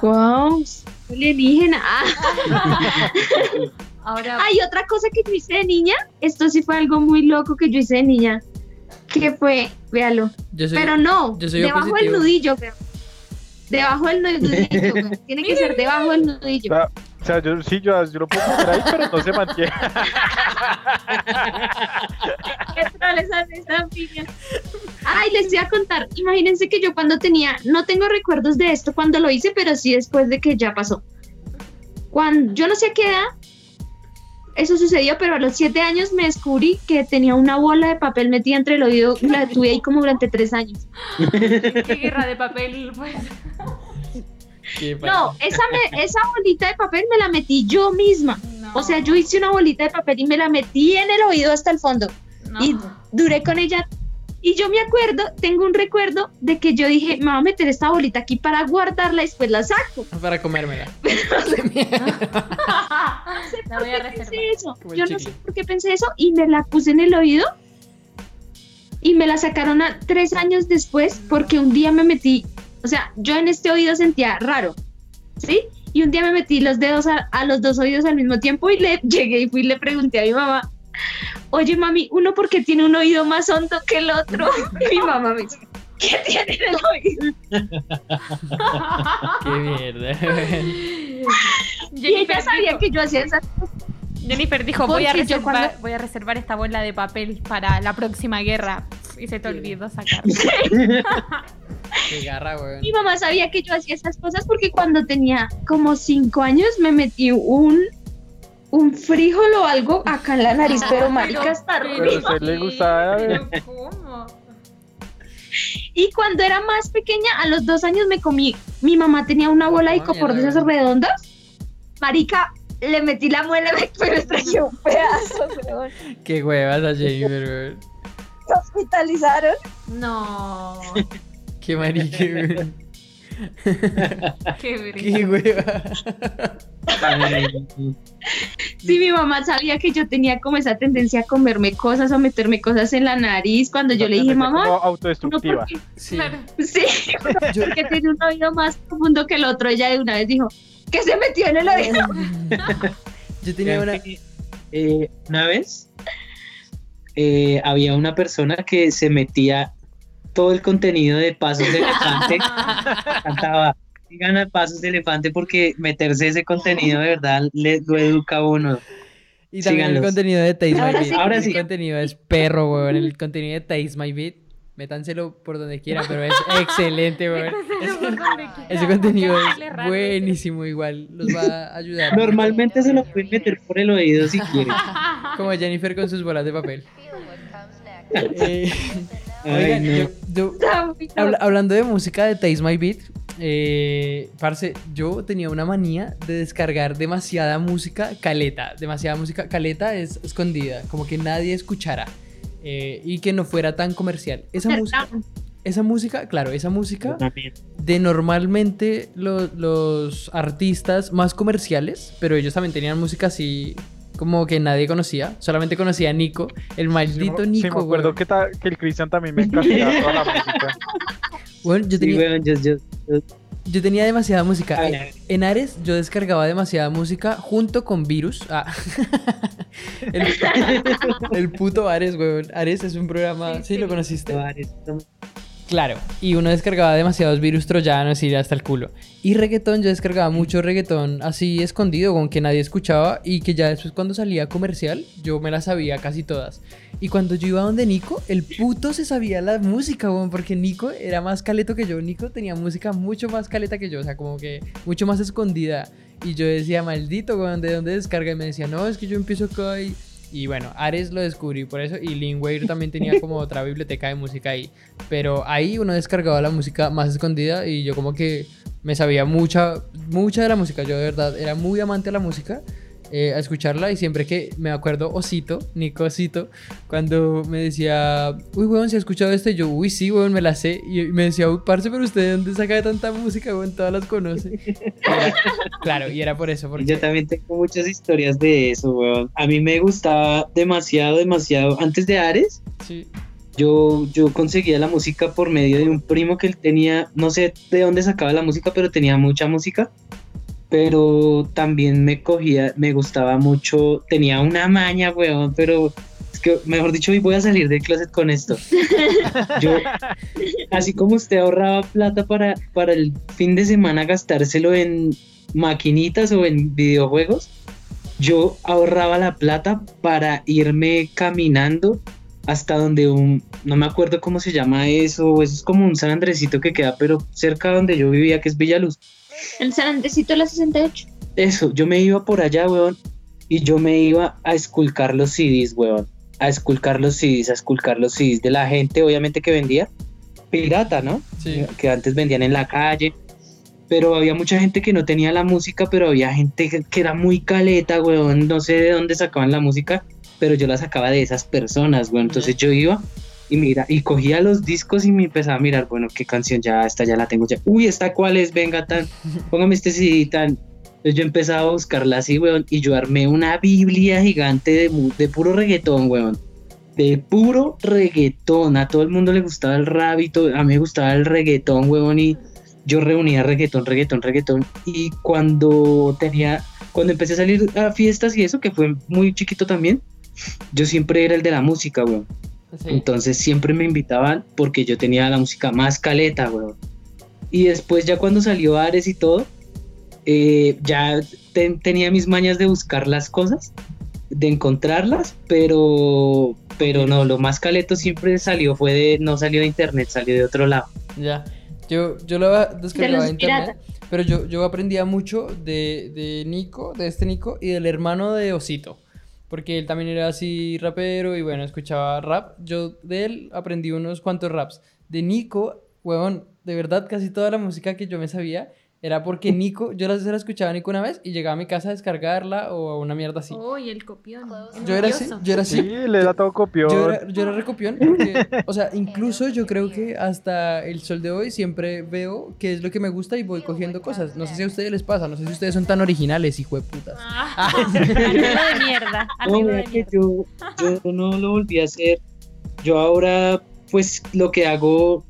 Wow. wow, alienígena. Ah. Ahora, Hay otra cosa que yo hice de niña, esto sí fue algo muy loco que yo hice de niña, que fue, véalo, Yo soy, pero no, yo soy debajo del nudillo, veo. Debajo del nudillo, veo. tiene que ser debajo del nudillo. o sea, yo sí, yo, yo lo puedo poner ahí, pero no se mantiene. Ay, les voy a contar. Imagínense que yo cuando tenía, no tengo recuerdos de esto cuando lo hice, pero sí después de que ya pasó. Cuando yo no sé a qué edad eso sucedió, pero a los siete años me descubrí que tenía una bola de papel metida entre el oído. La tuve ahí como durante tres años. qué guerra de papel. Pues. No, esa, me- esa bolita de papel me la metí yo misma. No, O sea, yo hice una bolita de papel y me la metí en el oído hasta el fondo. no. y duré con ella. Y yo me acuerdo, tengo un recuerdo de que yo dije, me voy a meter esta bolita aquí para guardarla y después la saco. Para comérmela. La voy a ¿Por qué pensé eso? Yo no sé por qué pensé eso y me la puse en el oído y me la sacaron a- tres años después porque un día me metí, o sea, yo en este oído sentía raro, ¿sí? Y un día me metí los dedos a, a los dos oídos al mismo tiempo y le llegué y fui y le pregunté a mi mamá, oye mami, uno porque tiene un oído más hondo que el otro. Y mi mamá me dice, ¿qué tiene en el oído? Qué mierda. Y ella Jennifer sabía dijo, que yo hacía esas Jennifer dijo, voy a, reservar, cuando- voy a reservar esta bola de papel para la próxima guerra. Y se te olvidó sacar. Qué garra, weón. Mi mamá sabía que yo hacía esas cosas porque cuando tenía como cinco años me metí un, un frijol o algo acá en la nariz, pero marica Pero le gustaba, Pero, ¿Cómo? Y cuando era más pequeña, a los dos años me comí. Mi mamá tenía una bola de Ah, copor de esas redondas. Marica, le metí la muela me extrañó un pedazo, weón. Qué huevas a Jennifer, weón. Me hospitalizaron. No. Qué marica, weón. Qué brillo. Qué hueva. Sí, mi mamá sabía que yo tenía como esa tendencia a comerme cosas o meterme cosas en la nariz. Cuando yo le dije, mamá, no, autodestructiva. porque, Sí. Claro. sí, porque tiene un oído más profundo que el otro. Ella de una vez dijo, ¿qué se metió en el oído? Yo tenía una. Eh, una vez eh, había una persona que se metía todo el contenido de Pasos de Elefante, cantaba, sigan a Pasos de Elefante porque meterse ese contenido de verdad le, lo educa a uno. Y también el síganlos. contenido de Taste My Ahora Beat. sí. Ahora el sí. contenido es perro, weón. El contenido de Taste My Beat. Métanselo por donde quieran, pero es excelente, weón. Quiera. Ese contenido es buenísimo, igual. Los va a ayudar. Normalmente se lo pueden meter por el oído si quieren. Como Jennifer con sus bolas de papel. Eh, Ay, oigan, no. yo- yo, Habla- hablando de música de Taste My Beat, eh, parce, yo tenía una manía de descargar demasiada música caleta. Demasiada música caleta es escondida, como que nadie escuchara eh, y que no fuera tan comercial. Esa música, esa música, claro, esa música de normalmente lo- los artistas más comerciales, pero ellos también tenían música así como que nadie conocía, solamente conocía a Nico, el maldito Nico. sí, me acuerdo que, ta- que el Cristian también me encantaba toda la música. Weón, yo Sí, tenía, yo- yo- yo- Yo tenía demasiada música. A En- Ares yo descargaba demasiada música junto con Virus. Ah. el, el puto Ares, weón. Ares es un programa... Sí, Sí, sí. lo conociste. Ares, Claro. Y uno descargaba demasiados virus troyanos y hasta el culo. Y reggaetón, yo descargaba mucho reggaetón así escondido, con que nadie escuchaba. Y que ya después cuando salía comercial, yo me la sabía casi todas. Y cuando yo iba donde Nico, el puto se sabía la música, weón. Porque Nico era más caleto que yo. Nico tenía música mucho más caleta que yo. O sea, como que mucho más escondida. Y yo decía, maldito, ¿de dónde descarga? Y me decía, no, es que yo empiezo acá y... Y bueno, Ares lo descubrí por eso. Y Linkware también tenía como otra biblioteca de música ahí. Pero ahí uno descargaba la música más escondida y yo como que me sabía mucha, mucha de la música. Yo de verdad era muy amante de la música, eh, a escucharla y siempre que me acuerdo Osito, Nico Osito, cuando me decía, uy, weón, ¿se ha escuchado esto? Y yo, uy, sí, weón, me la sé. Y me decía, uy, parce, pero usted de dónde saca tanta música, weón, todas las conoce. Era- claro, y era por eso, porque... Yo también tengo muchas historias de eso, weón. A mí me gustaba demasiado, demasiado. Antes de Ares, Sí. yo, yo conseguía la música por medio de un primo que él tenía, no sé de dónde sacaba la música, pero tenía mucha música. Pero también me cogía, me gustaba mucho, tenía una maña, weón, pero es que, mejor dicho, hoy voy a salir del closet con esto. Yo, así como usted ahorraba plata para, para el fin de semana gastárselo en maquinitas o en videojuegos, yo ahorraba la plata para irme caminando hasta donde un, no me acuerdo cómo se llama eso, eso es como un San Andresito que queda, pero cerca donde yo vivía, que es Villaluz. El San Andresito de la 68. Eso, yo me iba por allá, weón, y yo me iba a esculcar los CDs, weón, a esculcar los CDs, a esculcar los CDs de la gente, obviamente que vendía pirata, ¿no? Sí. que antes vendían en la calle. Pero había mucha gente que no tenía la música, pero había gente que, que era muy caleta, weón. No sé de dónde sacaban la música, pero yo la sacaba de esas personas, weón. Entonces yo iba y mira, y cogía los discos y me empezaba a mirar, bueno, qué canción ya, esta ya la tengo ya. Uy, esta cuál es, venga, tan, póngame este CD tan. Entonces yo empezaba a buscarla así, weón, y yo armé una biblia gigante de, de puro reggaetón, weón. De puro reggaetón. A todo el mundo le gustaba el todo- a mí me gustaba el reggaetón, weón, y yo reunía reggaetón, reggaetón, reggaetón. Y cuando tenía, cuando empecé a salir a fiestas y eso, que fue muy chiquito también, yo siempre era el de la música, weón. Sí. Entonces siempre me invitaban porque yo tenía la música más caleta, weón. Y después ya cuando salió Ares y todo, eh, ya ten- tenía mis mañas de buscar las cosas, de encontrarlas, pero, pero no, lo más caleto siempre salió, fue de, no salió de internet, salió de otro lado. Ya. Yo, yo lo descargaba de internet, pero yo, yo aprendía mucho de, de Nico, de este Nico, y del hermano de Osito. Porque él también era así rapero y bueno, escuchaba rap. Yo de él aprendí unos cuantos raps. De Nico, huevón, de verdad casi toda la música que yo me sabía era porque Nico, yo la, se la escuchaba a Nico una vez y llegaba a mi casa a descargarla o a una mierda así. Uy, el copión. Yo era así, yo era así. Sí, le da todo copión. Yo era, yo era recopión porque, o sea, incluso yo creo que hasta el sol de hoy siempre veo qué es lo que me gusta y voy cogiendo cosas. No sé si a ustedes les pasa, no sé si ustedes son tan originales, hijo de putas. Ah, de mierda. No, de que yo no lo volví a hacer. Yo ahora, pues lo que hago,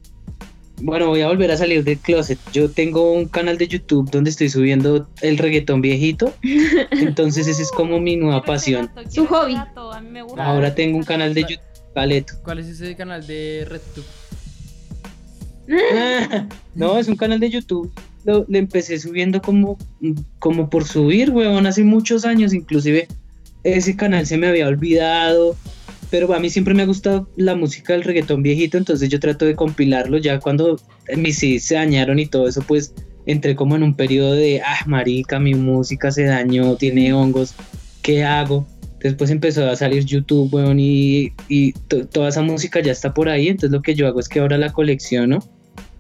bueno, voy a volver a salir del closet. Yo tengo un canal de YouTube donde estoy subiendo el reggaetón viejito. Entonces esa es como mi nueva pasión. Su hobby. Ahora tengo un canal de YouTube. Paleto. ¿Cuál es ese canal de RedTube? No, es un canal de YouTube. Lo, le empecé subiendo como, como por subir, weón, hace muchos años. Inclusive ese canal se me había olvidado. Pero a mí siempre me ha gustado la música del reggaetón viejito, entonces yo trato de compilarlo. Ya cuando mis CDs se dañaron y todo eso, pues entré como en un periodo de, ah, marica, mi música se dañó, tiene hongos, ¿qué hago? Después empezó a salir YouTube, weón, y, y to- toda esa música ya está por ahí. Entonces lo que yo hago es que ahora la colecciono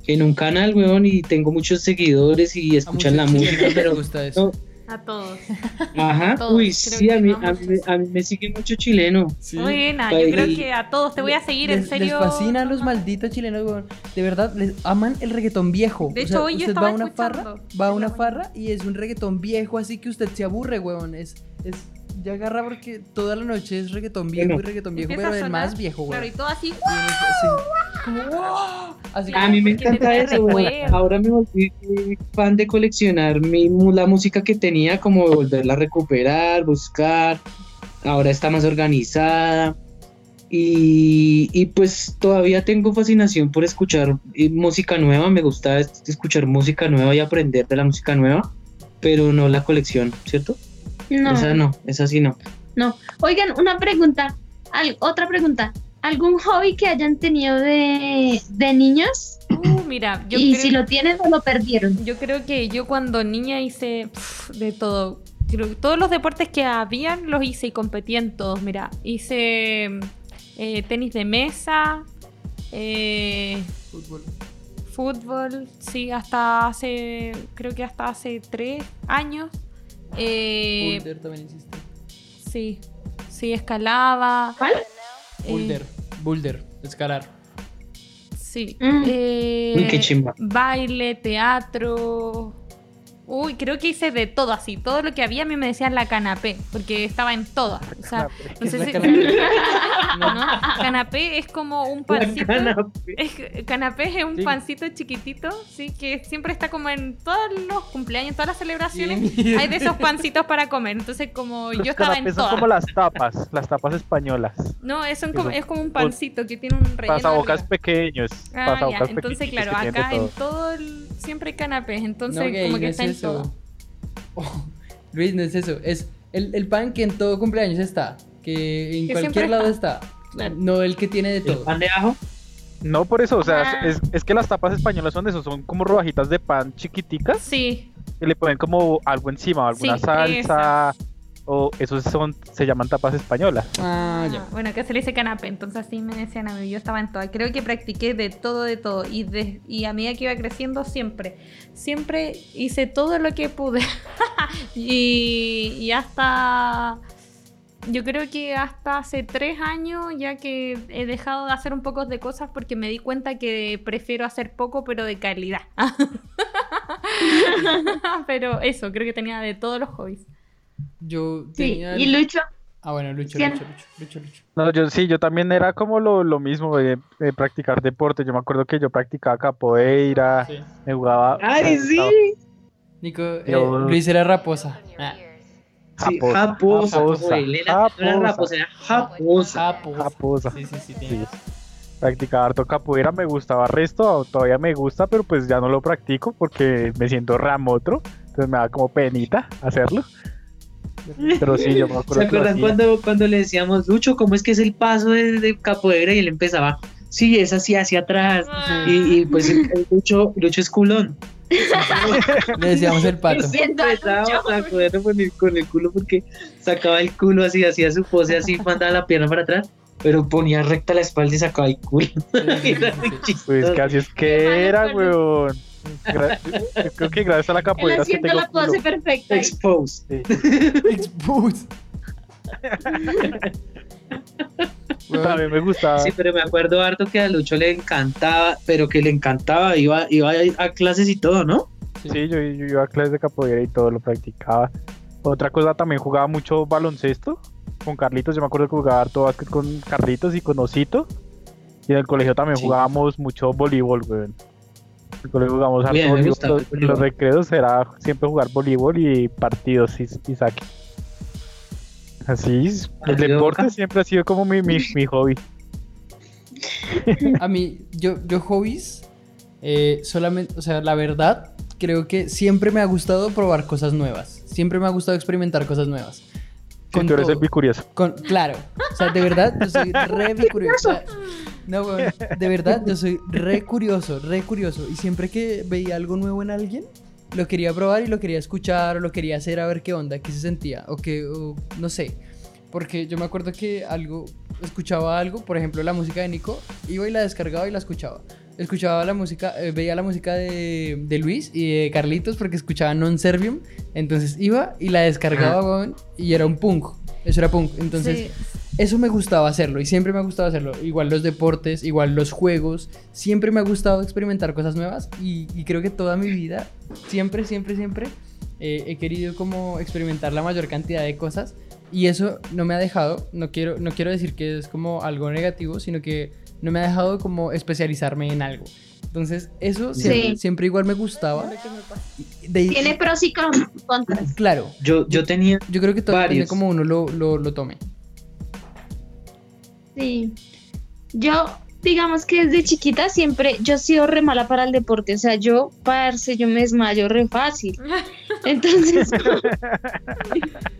en un canal, weón, y tengo muchos seguidores y escuchan la música, pero gusta eso. no, A todos. ajá, Todos, uy, creo sí, a mí, a, mí, a mí me sigue mucho chileno. Sí. Buena, yo Pues, creo que a todos te voy a seguir, en Les, les serio. fascinan los malditos chilenos, weón. De verdad, les aman el reggaetón viejo. De O hecho, sea, hoy yo usted estaba va a una farra, va a una farra y es un reggaetón viejo, así que usted se aburre, weón. Es, es, ya agarra porque toda la noche es reggaetón viejo Bueno. y reggaetón viejo, pero el más viejo, Claro, y weón. todo así. Y sí, como, wow. Así A mí me encanta eso, recuerdos. Ahora me volví fan de coleccionar mi, la música que tenía, como de volverla a recuperar, buscar. Ahora está más organizada. Y, y pues todavía tengo fascinación por escuchar eh, música nueva. Me gusta es- escuchar música nueva y aprender de la música nueva, pero no la colección, ¿cierto? No, Esa no, esa sí no. no. Oigan, una pregunta. Al- otra pregunta. ¿Algún hobby que hayan tenido de, de niños? Uh, mira, yo y creo, si lo tienen o lo perdieron. yo creo que yo cuando niña hice de todo. Creo que todos los deportes que habían los hice y competí en todos. Mira, hice eh, tenis de mesa, eh, Fútbol. fútbol, sí, hasta hace, creo que hasta hace tres años. Eh, Boulder también hiciste. sí, sí, escalaba. ¿Cuál? eh, Boulder. Boulder. Escalar. Sí. Mm. Eh, Uy, qué chimba. Baile, teatro. Uy, creo que hice de todo así. Todo lo que había a mí me decían la canapé, porque estaba en todas. O sea, no sé si. canapé. No, no, Canapé es como un pancito. canapé. Es, canapé es un Sí. pancito chiquitito, sí, que siempre está como en todos los cumpleaños, todas las celebraciones. Bien. Hay de esos pancitos para comer. Entonces, como Los yo estaba en canapés son todas. como las tapas, las tapas españolas. No, es, son Sí, como, es como un pancito que tiene un relleno. Pasabocas pequeños. Ah, ya. pasabocas Entonces, pequeñitos claro, acá en todo. todo el- siempre hay canapés. Entonces, No, gay, como que no está es eso. Oh, Luis, no es eso. Es el, el pan que en todo cumpleaños está. Que en Que cualquier lado está. está. Claro. No el que tiene de ¿El todo. pan de ajo? No por eso, o sea, Ah. es, es que las tapas españolas son de eso, son como rodajitas de pan chiquiticas Sí, y le ponen como algo encima, alguna Sí, salsa, o esos son, se llaman tapas españolas. Ah, ya. Ah, bueno, acá se le dice canapé, entonces así me decían a mí, yo estaba en todas. Creo que practiqué de todo, de todo. Y, de, y a medida que iba creciendo, siempre, siempre hice todo lo que pude. y, y hasta, yo creo que hasta hace tres años, ya que he dejado de hacer un poco de cosas porque me di cuenta que prefiero hacer poco, pero de calidad. pero eso, creo que tenía de todos los hobbies. Yo Sí, y Lucho. Ah, bueno, Lucho. Lucho, Lucho, Lucho, Lucho. No, yo sí, yo también era como lo, lo mismo de, de practicar deporte. Yo me acuerdo que yo practicaba capoeira, Sí. me jugaba. ¡Ay, sí! Nico, eh, Luis era raposa. Ah, Sí, Japosa, japosa, japosa, güey, Elena no era raposa, era japosa. japosa. Sí, sí, sí. Sí. Practicaba harto capoeira, me gustaba resto, todavía me gusta, pero pues ya no lo practico porque me siento ramotro, entonces me da como penita hacerlo. Pero sí, yo me acuerdo ¿Se acuerdan cuando, cuando le decíamos, Lucho, cómo es que es el paso de, de capoeira? Y él empezaba, sí, es así hacia atrás. Y, y, pues el, el Lucho, Lucho es culón. Le decíamos el pato. Con el, con el culo porque sacaba el culo así, hacía su pose así, mandaba la pierna para atrás, pero ponía recta la espalda y sacaba el culo. Sí, sí, Era sí. Pues que así es Qué que era, weón. Yo creo que gracias a la El capoeira es que la pose culo. perfecta. ahí. Expose. También me gustaba. Sí, pero me acuerdo harto que a Lucho le encantaba, pero que le encantaba, iba, iba a, a clases y todo, ¿no? Sí, yo, yo iba a clases de capoeira y todo lo practicaba. Otra cosa, también jugaba mucho baloncesto con Carlitos. Yo me acuerdo que jugaba harto básquet con Carlitos y con Osito. Y en el colegio también Sí. jugábamos mucho voleibol, weón. El jugábamos harto Bien, gustaba el Los, voleibol. los recreos era siempre jugar voleibol y partidos y, y saque. Así, es, el ¿Partido deporte Boca? siempre ha sido como mi, mi, mi hobby. A mí, yo, yo hobbies, eh, solamente, o sea, la verdad, creo que siempre me ha gustado probar cosas nuevas. Siempre me ha gustado experimentar cosas nuevas. Con tú eres el todo. bicurioso. Con, claro, o sea, de verdad, yo soy re curioso. No, weón, de verdad, yo soy re curioso, re curioso. Y siempre que veía algo nuevo en alguien, lo quería probar y lo quería escuchar o lo quería hacer a ver qué onda, qué se sentía, o qué, o no sé. Porque yo me acuerdo que algo, escuchaba algo, por ejemplo, la música de Nico, iba y la descargaba y la escuchaba. Escuchaba la música, eh, veía la música de, de Luis y de Carlitos porque escuchaba Non Servium. Entonces iba y la descargaba, weón, y era un punk. Eso era punk. Entonces, Sí. Eso me gustaba hacerlo y siempre me ha gustado hacerlo. Igual los deportes, igual los juegos. Siempre me ha gustado experimentar cosas nuevas y, y creo que toda mi vida, siempre, siempre, siempre eh, he querido como experimentar la mayor cantidad de cosas y eso no me ha dejado, no quiero, no quiero decir que es como algo negativo, sino que no me ha dejado como especializarme en algo. Entonces, eso siempre, Sí. siempre igual me gustaba. De- Tiene pros y con- contras. Claro, Yo, yo tenía, yo creo que todo depende como uno lo, lo, lo tome. Sí. Yo, digamos que desde chiquita siempre, yo he sido re mala para el deporte. O sea, yo, parce, yo me desmayo re fácil. Entonces,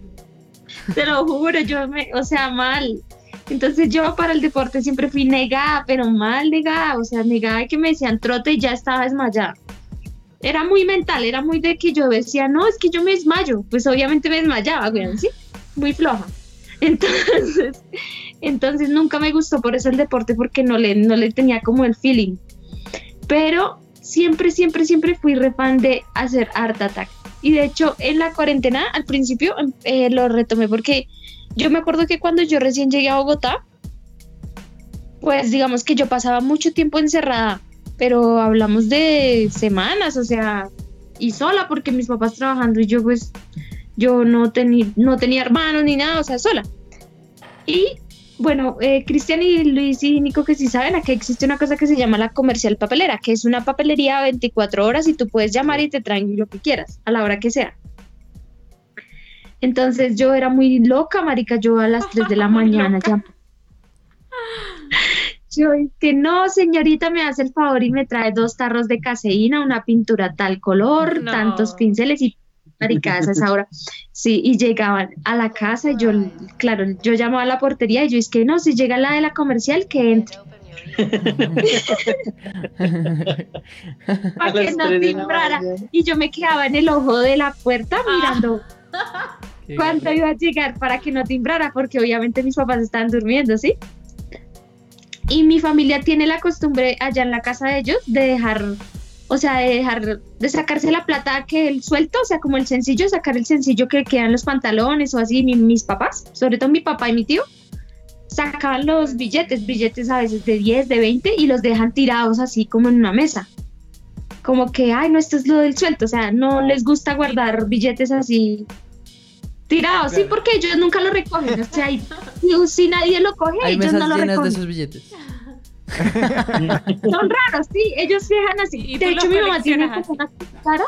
te lo juro, yo me, o sea, mal. Entonces yo para el deporte siempre fui negada, pero mal negada, o sea, negada que me decían trote y ya estaba desmayada. Era muy mental, era muy de que yo decía, no, es que yo me desmayo, pues obviamente me desmayaba, güey, ¿sí? Muy floja. Entonces, entonces nunca me gustó por eso el deporte porque no le, no le tenía como el feeling. Pero siempre, siempre, siempre fui re fan de hacer Art Attack. Y de hecho, en la cuarentena, al principio, em, eh, lo retomé porque yo me acuerdo que cuando yo recién llegué a Bogotá, pues digamos que yo pasaba mucho tiempo encerrada, pero hablamos de semanas, o sea, y sola porque mis papás trabajando y yo pues, yo no, tenía no tenía hermanos ni nada, o sea, sola. Y bueno, eh, Cristian y Luis y Nico que sí saben, aquí existe una cosa que se llama la comercial papelera, que es una papelería 24 horas y tú puedes llamar y te traen lo que quieras, a la hora que sea. Entonces yo era muy loca, marica, yo a las 3 de la mañana ya. Yo que no, señorita, me hace el favor y me trae dos tarros de caseína, una pintura tal color, No. tantos pinceles y maricadas a esa hora. Sí, y llegaban a la casa y yo, claro, yo llamaba a la portería y yo es que no, si llega la de la comercial, que entre. Para que no timbrara. Y yo me quedaba en el ojo de la puerta mirando Qué cuánto iba a llegar para que no timbrara, porque obviamente mis papás estaban durmiendo, ¿sí? Y mi familia tiene la costumbre allá en la casa de ellos de dejar, o sea, de dejar, de sacarse la plata que el suelto, o sea, como el sencillo, sacar el sencillo que quedan los pantalones o así, mi- mis papás, sobre todo mi papá y mi tío, sacaban los billetes, billetes a veces de 10, de 20 y los dejan tirados así como en una mesa. Como que, ay, no, esto es lo del suelto, o sea, no les gusta guardar billetes así tirados, sí, porque ellos nunca lo recogen, o sea, y, y si nadie lo coge, Hay ellos mesas no lo llenas de recogen. esos billetes. Son raros, sí, ellos dejan así. ¿Y de hecho, mi mamá tiene una cara.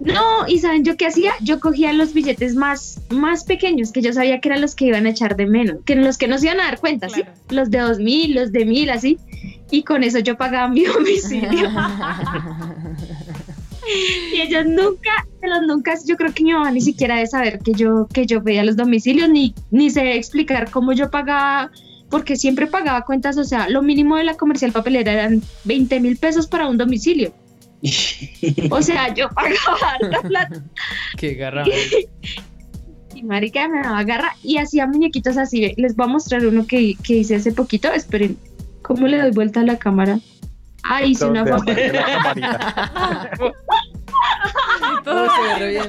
No, y ¿saben yo qué hacía? Yo cogía los billetes más, más pequeños, que yo sabía que eran los que iban a echar de menos, que los que no se iban a dar cuenta, ¿sí? Los de dos mil, los de mil, así. Y con eso yo pagaba mi domicilio. y ellos nunca, de los nunca, yo creo que mi mamá ni siquiera debe saber que yo, que yo pedía los domicilios, ni, ni sé explicar cómo yo pagaba, porque siempre pagaba cuentas, o sea, lo mínimo de la comercial papelera eran 20 mil pesos para un domicilio. O sea, yo pagaba harta plata Qué garra. y marica me daba garra y hacía muñequitos así. Les voy a mostrar uno que, que hice hace poquito. Esperen, ¿cómo le doy vuelta a la cámara? Ah, hice una foto. Todo se ve bien.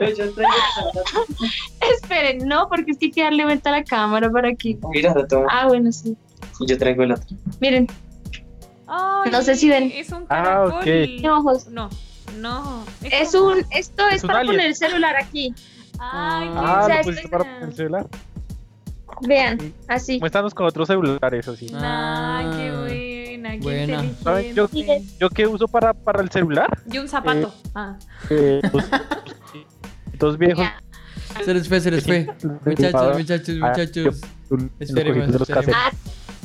Esperen, no, porque es que hay que darle vuelta a la cámara para aquí. Mira, lo tomo. Ah, bueno, sí. Yo traigo el otro. Miren, Ay, No sé si ven. Es un Ah, caracol. ok. tiene ojos. No, no. Es como- un, esto es Es un para alien. poner el celular aquí. Ay, qué Ah, O sea, lo es- pusiste para el celular. Vean, así. Muéstranos con otros celulares, así. Ay, qué Ah, buena, qué buena. ¿Saben? Yo-. ¿Yo qué uso para, para el celular? Y un zapato. Ah. Eh, dos, dos viejos. Se les fue, se les fue. Muchachos, muchachos, Ah, muchachos. Esperemos. Ah,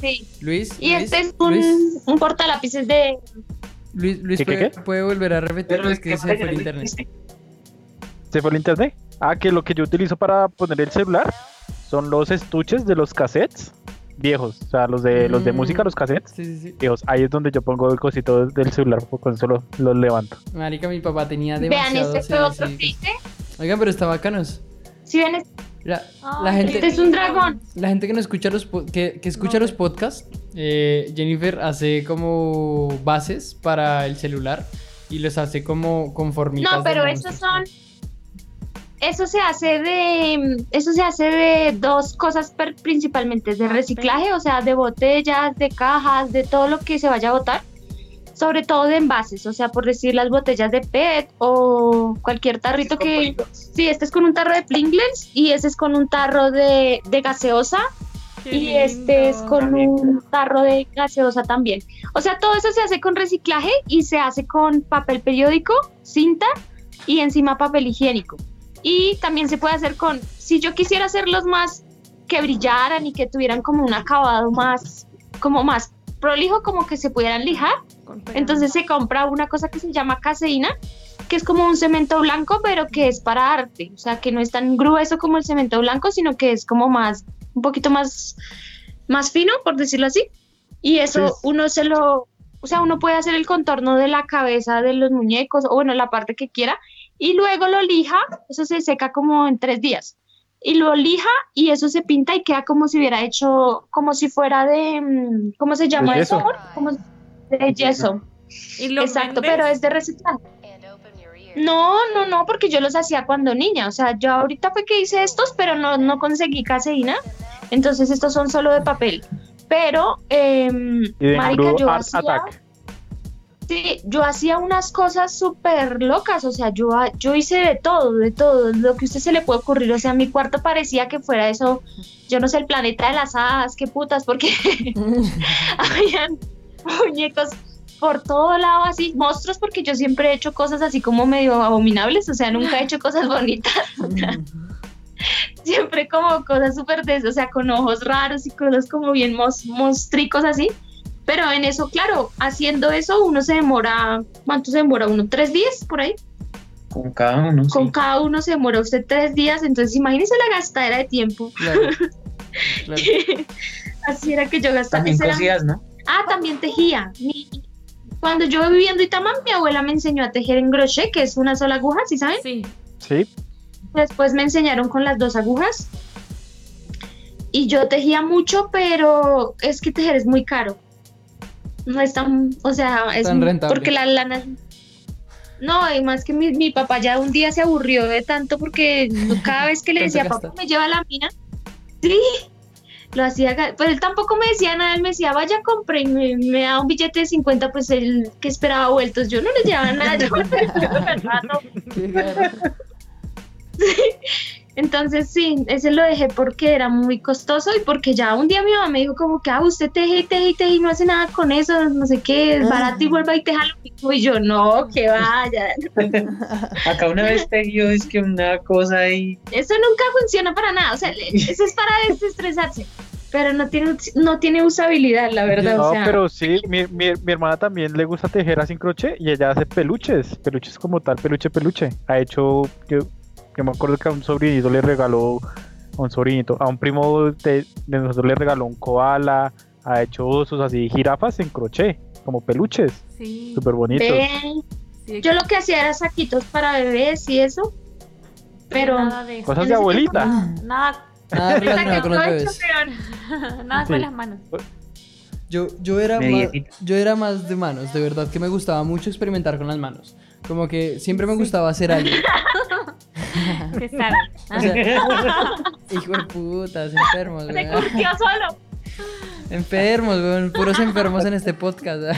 sí. Luis. Y Luis, este es un, Luis, un portalápices de. Luis, Luis ¿Qué, qué, puede, qué? puede volver a repetir es que se fue el internet. ¿Se fue el internet? Ah, que lo que yo utilizo para poner el celular son los estuches de los cassettes viejos. O sea, los de, los de Mm. música, los cassettes Sí, sí, sí. viejos. Ahí es donde yo pongo el cosito del celular, con eso lo- los levanto. Marica, mi papá tenía Vean, demasiados este fue otro que hice. Oigan, pero está bacanos. Si ven, La, gente, Este es un dragón. la gente que no escucha los que, que escucha No. los podcasts, eh, Jennifer hace como bases para el celular y los hace como conformitas. No, pero esos son. Eso se hace de. Eso se hace de dos cosas principalmente: de reciclaje, o sea, de botellas, de cajas, de todo lo que se vaya a botar. Sobre todo de envases, o sea, por decir las botellas de PET o cualquier tarrito que. Sí, este es con un tarro de Pringles y ese es con un tarro de, de gaseosa Qué y este es con un tarro de gaseosa también. O sea, todo eso se hace con reciclaje y se hace con papel periódico, cinta y encima papel higiénico. Y también se puede hacer con, si yo quisiera hacerlos más que brillaran y que tuvieran como un acabado más, como más prolijo, como que se pudieran lijar. Entonces se compra una cosa que se llama caseína, que es como un cemento blanco, pero que es para arte. O sea, que no es tan grueso como el cemento blanco, sino que es como más, un poquito más, más fino, por decirlo así. Y eso Sí. uno se lo, o sea, uno puede hacer el contorno de la cabeza de los muñecos, o bueno, la parte que quiera, y luego lo lija, eso se seca como en tres días. Y lo lija y eso se pinta y queda como si hubiera hecho, como si fuera de, mm, ¿cómo se llama De eso? Como de yeso. ¿Y lo Exacto, vendes? pero es de reciclaje. No, no, no, porque yo los hacía cuando niña. O sea, yo ahorita fue que hice estos, pero no, no conseguí caseína. Entonces estos son solo de papel. Pero, de marica, yo hacía, Attack. sí, yo hacía unas cosas súper locas. O sea, yo, ha- yo hice de todo, de todo, lo que a usted se le puede ocurrir. O sea, mi cuarto parecía que fuera eso, yo no sé, el planeta de las hadas, qué putas, porque habían muñecos por todo lado así, monstruos porque yo siempre he hecho cosas así como medio abominables, o sea, nunca he hecho cosas bonitas, siempre como cosas súper de o sea, con ojos raros y cosas como bien monstricos así, pero en eso, claro, haciendo eso uno se demora, ¿cuánto se demora uno? ¿Tres días por ahí? Con cada uno. Con sí. cada uno se demora usted tres días, entonces imagínese la gastadera de tiempo, Claro. Claro. así era que yo gastaba. También cosías, ¿no? Ah, también tejía. Mi- cuando yo vivía en Itamán, mi abuela me enseñó a tejer en crochet, que es una sola aguja, ¿sí saben? Sí. Sí, Después me enseñaron con las dos agujas. Y yo tejía mucho, pero es que tejer es muy caro. No es tan, o sea, es Tan rentable. porque la lana no, y más que mi, mi papá ya un día se aburrió de tanto porque cada vez que le decía, papá, me lleva a la mina, sí, lo hacía, pero él tampoco me decía nada, él me decía, vaya, compre, y me, me daba un billete de 50, pues él que esperaba vueltos, yo no le llevaba nada, yo me rato. Entonces sí, ese lo dejé porque era muy costoso y porque ya un día mi mamá me dijo como que, ah, usted teje y teje y teje y no hace nada con eso, no sé qué, es barato y vuelva y teja lo mismo. Y yo, no, que vaya. Acá una vez tejió es que una cosa y Eso nunca funciona para nada, o sea, eso es para desestresarse, pero no tiene, no tiene usabilidad, la verdad. no, o sea, pero sí, mi, mi, mi hermana también le gusta tejer así en crochet y ella hace peluches, peluches como tal, peluche, peluche. Ha hecho, yo, yo me acuerdo que a un sobrinito le regaló, a un sobrinito, a un primo de, de nosotros le regaló un koala, ha hecho osos así, jirafas en crochet, como peluches, Sí. súper bonitos. sí, yo lo que hacía era saquitos para bebés y eso, pero... Nada de. Cosas de abuelita. Nada, Nada con los bebés. pero- nada con Sí. las manos. Yo, yo, era más, yo era más de manos, de verdad que me gustaba mucho experimentar con las manos. Como que siempre me gustaba hacer algo. Se. O Ah, sea, hijo de putas, enfermos, Se weón. curtió solo. Enfermos, weón, puros enfermos en este podcast.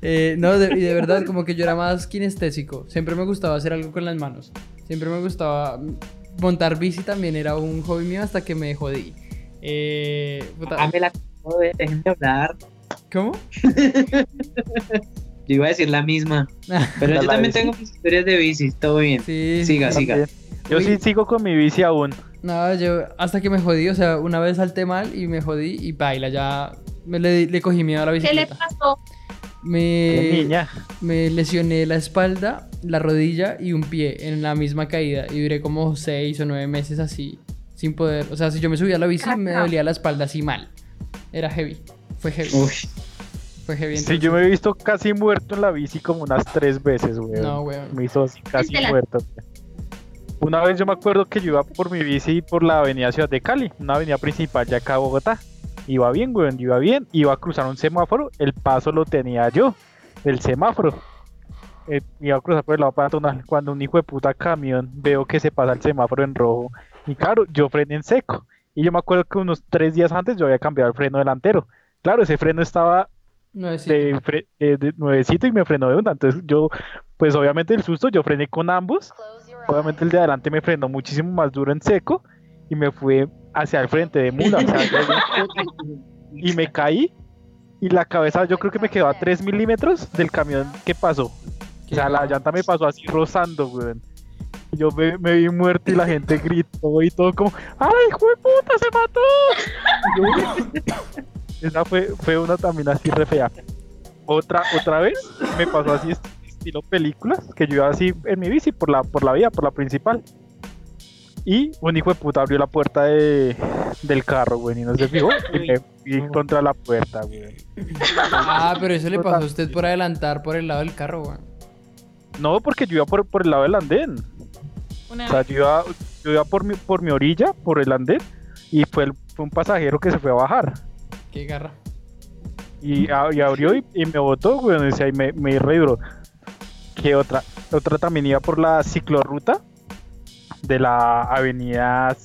Eh, no, de, y de verdad, como que yo era más kinestésico. Siempre me gustaba hacer algo con las manos. Siempre me gustaba montar bici también, era un hobby mío hasta que me jodí. Eh, puta, Ah, me la joder, déjenme hablar. ¿Cómo? Yo iba a decir la misma. Pero yo también bici. tengo mis historias de bici, todo bien. Sí. Siga, siga. También. Yo Uy. sí sigo con mi bici aún. No, yo hasta que me jodí, o sea, una vez salté mal y me jodí y baila, ya me le, le cogí miedo a la ¿Qué le bicicleta. pasó? Me, niña. me lesioné la espalda, la rodilla y un pie en la misma caída y duré como seis o nueve meses así, sin poder, o sea, si yo me subía a la bici me dolía la espalda así mal. Era heavy, fue heavy, Uy, fue heavy. Sí, yo me he visto casi muerto en la bici como unas tres veces, weón. No, weón. Me hizo así casi la- muerto. Una vez yo me acuerdo que yo iba por mi bici por la avenida Ciudad de Cali, una avenida principal ya acá a Bogotá. Iba bien, weón, iba bien. Iba a cruzar un semáforo, el paso lo tenía yo, el semáforo. Eh, iba a cruzar por el lado peatonal. Cuando un hijo de puta camión veo que se pasa el semáforo en rojo. Y claro, yo frené en seco. Y yo me acuerdo que unos tres días antes yo había cambiado el freno delantero. Claro, ese freno estaba Nuevecito. de, fre- eh, de nuevecito y me frenó de una. Entonces yo, pues obviamente el susto, yo frené con ambos. Obviamente el de adelante me frenó muchísimo más duro en seco y me fui hacia el frente de mula. y me caí y la cabeza yo creo que me quedó a 3 milímetros del camión que pasó. O sea, la llanta me pasó así rozando, weón. Yo me, me vi muerto y la gente gritó y todo como, ¡ay, hijo de puta, se mató! Esa fue, fue una también así re fea. Otra, otra vez me pasó así est- estilo películas, que yo iba así en mi bici por la, por la vía, por la principal. Y un hijo de puta abrió la puerta de, del carro, güey, y no se fijó. Y me fui contra la puerta, güey. Ah, pero eso le pasó a usted por adelantar por el lado del carro, weón. No, porque yo iba por, por el lado del andén. Una O sea, yo iba, yo iba por, mi, por mi orilla, por el andén, y fue, el- fue un pasajero que se fue a bajar. Qué garra. Y, abrió y, y me botó, güey. Y me, me re duro. ¿Qué otra? Otra también iba por la ciclorruta de la avenida,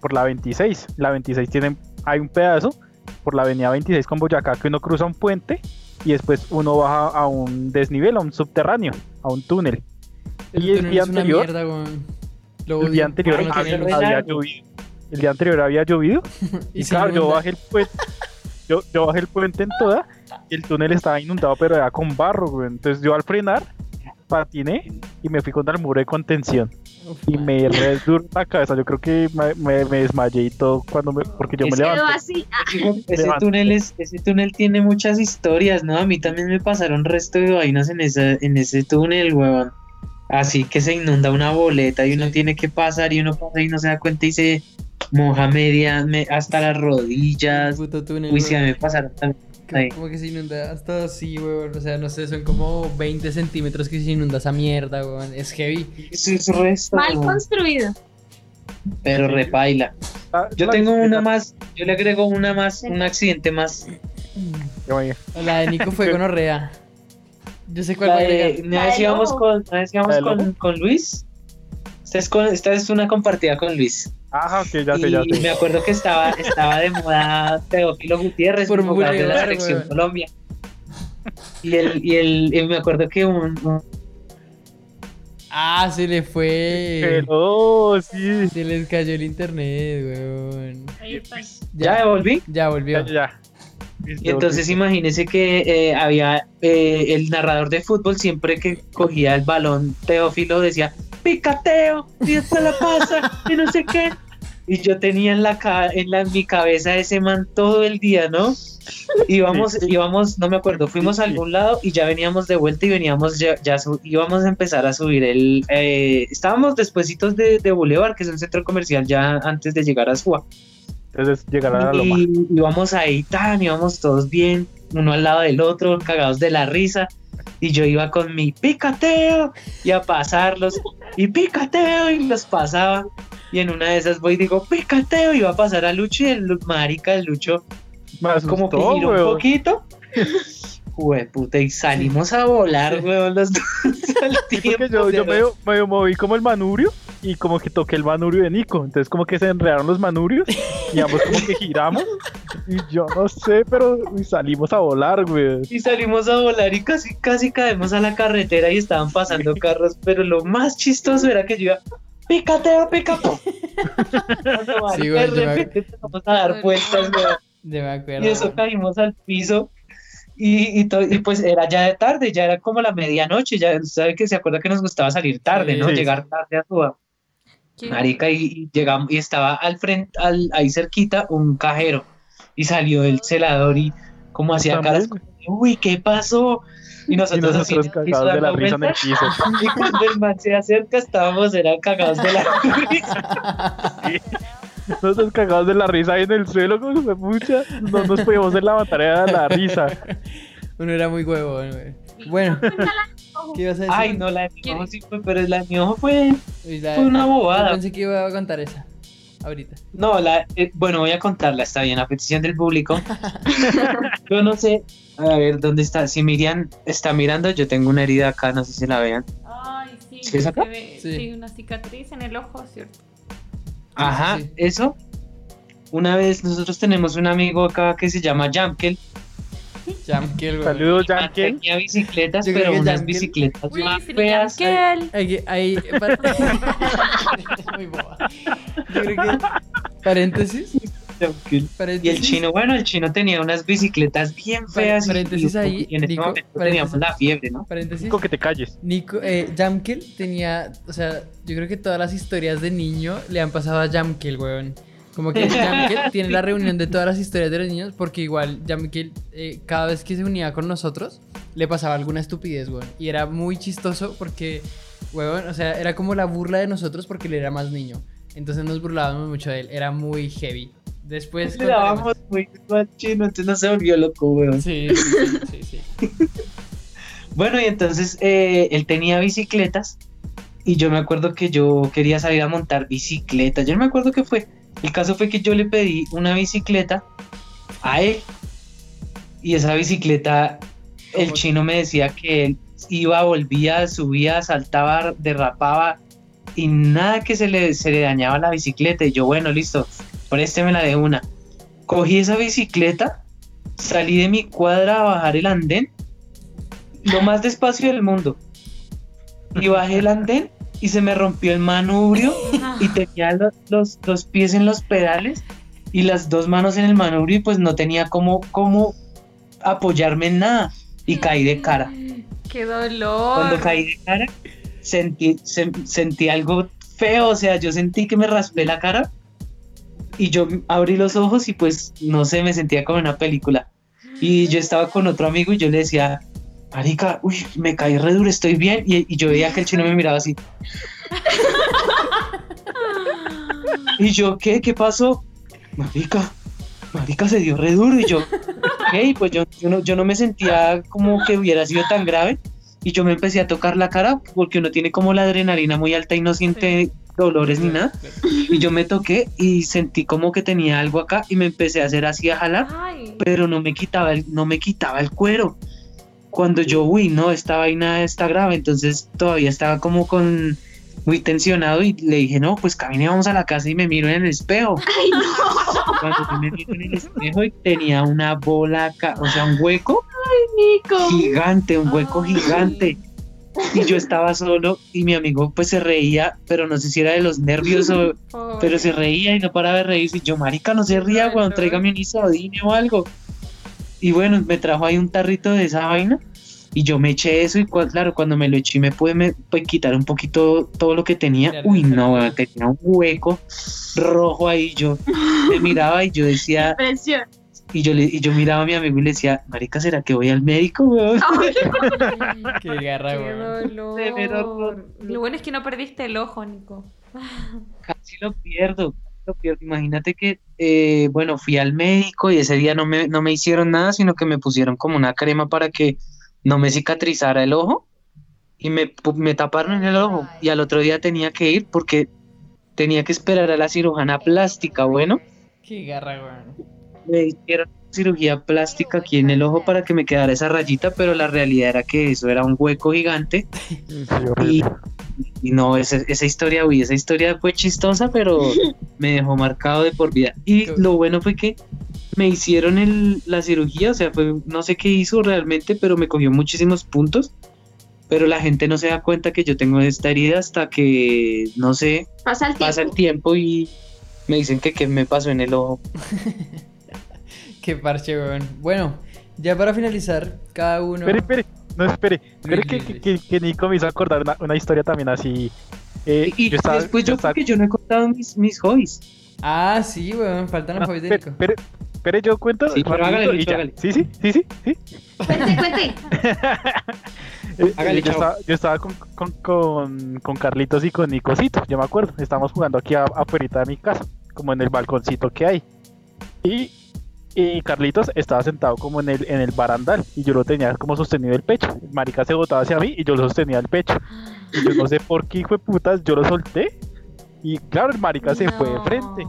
por la 26. La 26 tiene, hay un pedazo por la avenida 26 con Boyacá que uno cruza un puente y después uno baja a un desnivel, a un subterráneo, a un túnel. El Y el día anterior- mierda, El día anterior Ay, había llovido. El día anterior había llovido y, claro, yo bajé el puente. Yo, yo bajé el puente en toda y el túnel estaba inundado, pero era con barro, güey. Entonces yo al frenar patiné y me fui contra el muro de contención Uf, y man. me re duro la cabeza. Yo creo que me, me- me desmayé y todo cuando me, porque yo me Es- levanté. así. ah, ese Levanta. túnel es, ese túnel tiene muchas historias, ¿no? A mí también me pasaron resto de vainas en ese, en ese túnel, weón. Así que se inunda una boleta y uno tiene que pasar y uno pasa y no se da cuenta y se moja media me- hasta las rodillas. Puto túnel, Uy, sí, a mí me pasaron también. Como- que se inunda hasta así, weón. O sea, no sé, son como 20 centímetros que se inunda esa mierda, weón. Es heavy. Eso es resto, Mal weón, construido. pero repaila. Ah, Yo tengo una más, yo le agrego una más, un accidente más. La de Nico fue gonorrea. Yo sé cuál La va a de-. ¿No decíamos con, no decíamos ¿La de con, con Luis? Esta es, con, esta es una compartida con Luis. Ajá, ok, ya sé, ya y sé. me acuerdo que estaba, estaba de moda Teófilo Gutiérrez Por jugador de la selección. Colombia. Y el, y el, y me acuerdo que un, un- Ah, se le fue. Pero, sí. Se les cayó el internet, weón. Ahí está. ya devolví. Ya volvió. Ya, ya. Y entonces imagínese que eh, había eh, el narrador de fútbol siempre que cogía el balón Teófilo decía picateo y después la pasa y no sé qué. Y yo tenía en la, en la en mi cabeza ese man todo el día, ¿no? Íbamos, íbamos, no me acuerdo, fuimos a algún lado y ya veníamos de vuelta y veníamos ya, ya íbamos a empezar a subir el eh, estábamos despuesitos de, de Boulevard, que es un centro comercial ya antes de llegar a Suba. Entonces llegará a la loma. Y íbamos ahí tan, íbamos todos bien, uno al lado del otro, cagados de la risa. Y yo iba con mi picateo y a pasarlos, y picateo, y los pasaba. Y en una de esas voy y digo, picateo, y va a pasar a Lucho, y el marica, el Lucho Me asustó, como que giró un poquito. Jue puta, y salimos a volar, weón, los dos al tiempo. yo, yo medio, medio moví como el manubrio y como que toqué el manubrio de Nico. Entonces como que se enredaron los manubrios y ambos como que giramos. Y yo no sé, pero salimos a volar, güey. Y salimos a volar y casi, casi caemos a la carretera y estaban pasando carros, pero lo más chistoso era que yo iba, pícate, pícate. Sí, de yo me- repente empezamos a dar vueltas, güey. Ya me acuerdo. Y eso caímos al piso. Y, y, pues era ya de tarde, ya era como la medianoche, ya sabe que se acuerda que nos gustaba salir tarde, Sí. ¿no? Sí. Llegar tarde a Suba. Marica, y, y llegamos, y estaba al frente, al, ahí cerquita, un cajero. Y salió el celador y como hacía caras, como, uy, ¿qué pasó? Y Y nosotros, así en nosotros el piso cagados de la dando risa en el vueltas. piso. Y cuando el man se acerca, estábamos, eran cagados de la risa. Nosotros cagados de la risa ahí en el suelo, como que pucha. No nos podíamos hacer la tarea de la risa. Uno era muy huevón, güey. Bueno, ¿qué ibas a decir? Ay, no, la de mi ojo sí fue, pero la de mi ojo fue. Fue una bobada. pensé que iba a contar esa. Ahorita. No, la, eh, bueno, voy a contarla, está bien, a petición del público. yo no sé, a ver, ¿dónde está? Si Miriam está mirando, yo tengo una herida acá, no sé si la vean. Ay, sí. ¿Sí es acá? ve- Sí. sí, una cicatriz en el ojo, ¿cierto? Ajá, sí. eso. Una vez nosotros tenemos un amigo acá que se llama Jamkel. Jamkel, güey. Saludos, Jankel. Tenía bicicletas, Yo pero unas Jamkel- bicicletas Uy, más feas. Par- muy boba. Yo creo que paréntesis, Y el chino, bueno, el chino tenía unas bicicletas bien feas. y- paréntesis y, ahí, y en ese Nico, momento teníamos la fiebre, ¿no? Paréntesis. Nico, que te calles. Nico, eh, Jamkel tenía, o sea, yo creo que todas las historias de niño le han pasado a Jamkel, weón. Como que Jamkel tiene la reunión de todas las historias de los niños porque igual Jamkel eh, cada vez que se unía con nosotros le pasaba alguna estupidez, weón. Y era muy chistoso porque, weón, o sea, era como la burla de nosotros porque él era más niño. Entonces nos burlábamos mucho de él, era muy heavy. Después Le dábamos muy duro al chino, entonces no se volvió loco, weón. Sí, sí, sí. Bueno, y entonces eh, él tenía bicicletas y yo me acuerdo que yo quería salir a montar bicicleta. Yo no me acuerdo qué fue. El caso fue que yo le pedí una bicicleta a él y esa bicicleta, el chino me decía que él iba, volvía, subía, saltaba, derrapaba y nada que se le, se le dañaba la bicicleta. Y yo, bueno, listo, préstemela de una. Cogí esa bicicleta, salí de mi cuadra a bajar el andén lo más despacio del mundo. Y bajé el andén y se me rompió el manubrio y tenía los, los, los pies en los pedales y las dos manos en el manubrio y pues no tenía cómo, cómo apoyarme en nada y caí de cara. ¡Qué dolor! Cuando caí de cara sentí, se- sentí algo feo, o sea, yo sentí que me raspé la cara y yo abrí los ojos y pues no sé, me sentía como en una película. Y yo estaba con otro amigo y yo le decía, Marica, uy, me caí re duro, estoy bien. Y, y yo veía que el chino me miraba así. Y yo, ¿qué? ¿Qué pasó? Marica, Marica se dio re duro. Y yo, ¿qué? Pues yo, yo, no, yo no me sentía como que hubiera sido tan grave. Y yo me empecé a tocar la cara porque uno tiene como la adrenalina muy alta y no siente dolores ni nada. Y yo me toqué y sentí como que tenía algo acá y me empecé a hacer así a jalar Ay, pero no me quitaba el, no me quitaba el cuero. Cuando yo, uy, no, esta vaina está grave, entonces todavía estaba como con muy tensionado y le dije, no, pues camine, vamos a la casa y me miro en el espejo. Ay, no, Cuando yo me miro en el espejo y tenía una bola acá, o sea, un hueco Nico. gigante, un hueco Ay. gigante. Y yo estaba solo y mi amigo pues se reía, pero no sé si era de los nervios o, pobre. pero se reía y no paraba de reírse. Y yo, marica, no se ría, no. tráigame un isodine o algo. Y bueno, me trajo ahí un tarrito de esa vaina. Y yo me eché eso y claro, cuando me lo eché me pude me, pude quitar un poquito todo lo que tenía. Uy, no, tenía un hueco rojo ahí. Yo me miraba y yo decía, Presión. Y yo, le, y yo miraba a mi amigo y le decía, marica, ¿será que voy al médico, weón? Qué garra, ¡Qué weón. Dolor! Lo bueno es que no perdiste el ojo, Nico. casi lo pierdo, casi lo pierdo. Imagínate que, eh, bueno, fui al médico y ese día no me, no me hicieron nada, sino que me pusieron como una crema para que no me cicatrizara el ojo y me, me taparon en el ojo y al otro día tenía que ir porque tenía que esperar a la cirujana plástica. Bueno, Qué garra, weón. Me hicieron cirugía plástica aquí en el ojo para que me quedara esa rayita, pero la realidad era que eso era un hueco gigante. Y no, esa, esa historia, uy, esa historia fue chistosa, pero me dejó marcado de por vida. Y lo bueno fue que me hicieron el, la cirugía, o sea, fue, no sé qué hizo realmente, pero me cogió muchísimos puntos. Pero la gente no se da cuenta que yo tengo esta herida hasta que, no sé, Pasa el tiempo. pasa el tiempo y me dicen que qué me pasó en el ojo. Qué parche, weón. Bueno, ya para finalizar, cada uno. Espere, espere, no espere. Luis, que, Luis, que, Luis. que- que Nico me hizo acordar una, una historia también así. Eh, Y, y yo estaba- después yo, estaba- porque yo no he contado mis, mis hobbies. Ah, sí, weón, faltan los Ah, hobbies de Nico. espere, espere, yo cuento. Sí, pero hágale, hágale. Sí, sí, sí, sí, sí. Cuente, cuente. Eh, Hágale, eh, yo, estaba, yo estaba con, con, con, con Carlitos y con Nicosito, yo me acuerdo. Estábamos jugando aquí afuera de mi casa, como en el balconcito que hay. Y, y Carlitos estaba sentado como en el, en el barandal y yo lo tenía como sostenido el pecho. Marica se botaba hacia mí y yo lo sostenía el pecho. Y yo no sé por qué, hijo de putas, yo lo solté. Y claro, el marica se fue de frente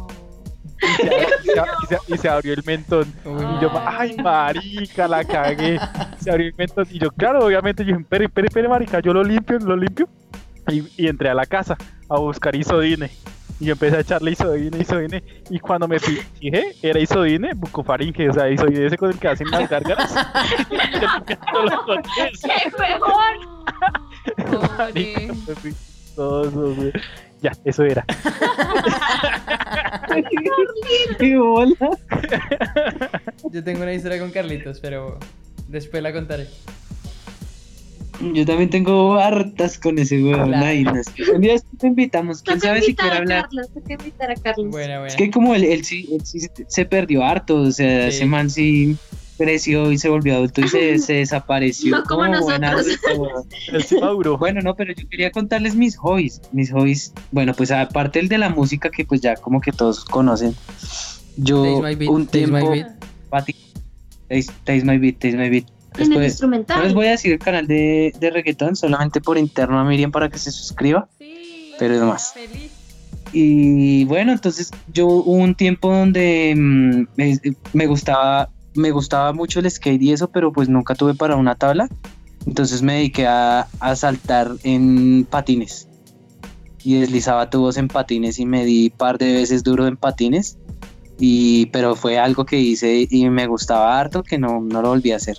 y se, y se- y se- y se abrió el mentón. Y yo, ay, marica, la cagué. Se abrió el mentón. Y yo, claro, obviamente, yo dije, espere, espere, espere, marica, yo lo limpio, lo limpio. Y, y entré a la casa a buscar isodine. Y yo empecé a echarle isodine, isodine. Y cuando me fijé, era isodine bucofaringe, o sea, isodine ese con el que hacen las gárgaras. ¡Qué mejor! chistoso, güey. Ya, eso era. ¡Qué bola! Yo tengo una historia con Carlitos, pero después la contaré. Yo también tengo hartas con ese weón. Ay, no, un día te invitamos. ¿Quién sabe si quiere hablar? Carlos, toca invitar a Carlos. Buena, buena. Es que como él, él sí, él sí se- perdió harto, o sea, Sí. ese man sí creció y se volvió adulto y se, se desapareció. No como nosotros. adulto, maduró. Bueno, no, pero yo quería contarles mis hobbies. Mis hobbies, bueno, pues aparte el de la música que pues ya como que todos conocen. Yo Taste my beat, un taste my tiempo beat. Taste my beat, taste my beat. En el Después, no les instrumental. voy a decir el canal de, de reggaetón, solamente por interno a Miriam para que se suscriba. Sí. Pero es más. Feliz. Y bueno, entonces yo hubo un tiempo donde mm, me, me gustaba me gustaba mucho el skate y eso, pero pues nunca tuve para una tabla. Entonces me dediqué a, a saltar en patines. Y deslizaba tubos en patines y me di par de veces duro en patines. Y, pero fue algo que hice y me gustaba harto que no, no lo volví a hacer.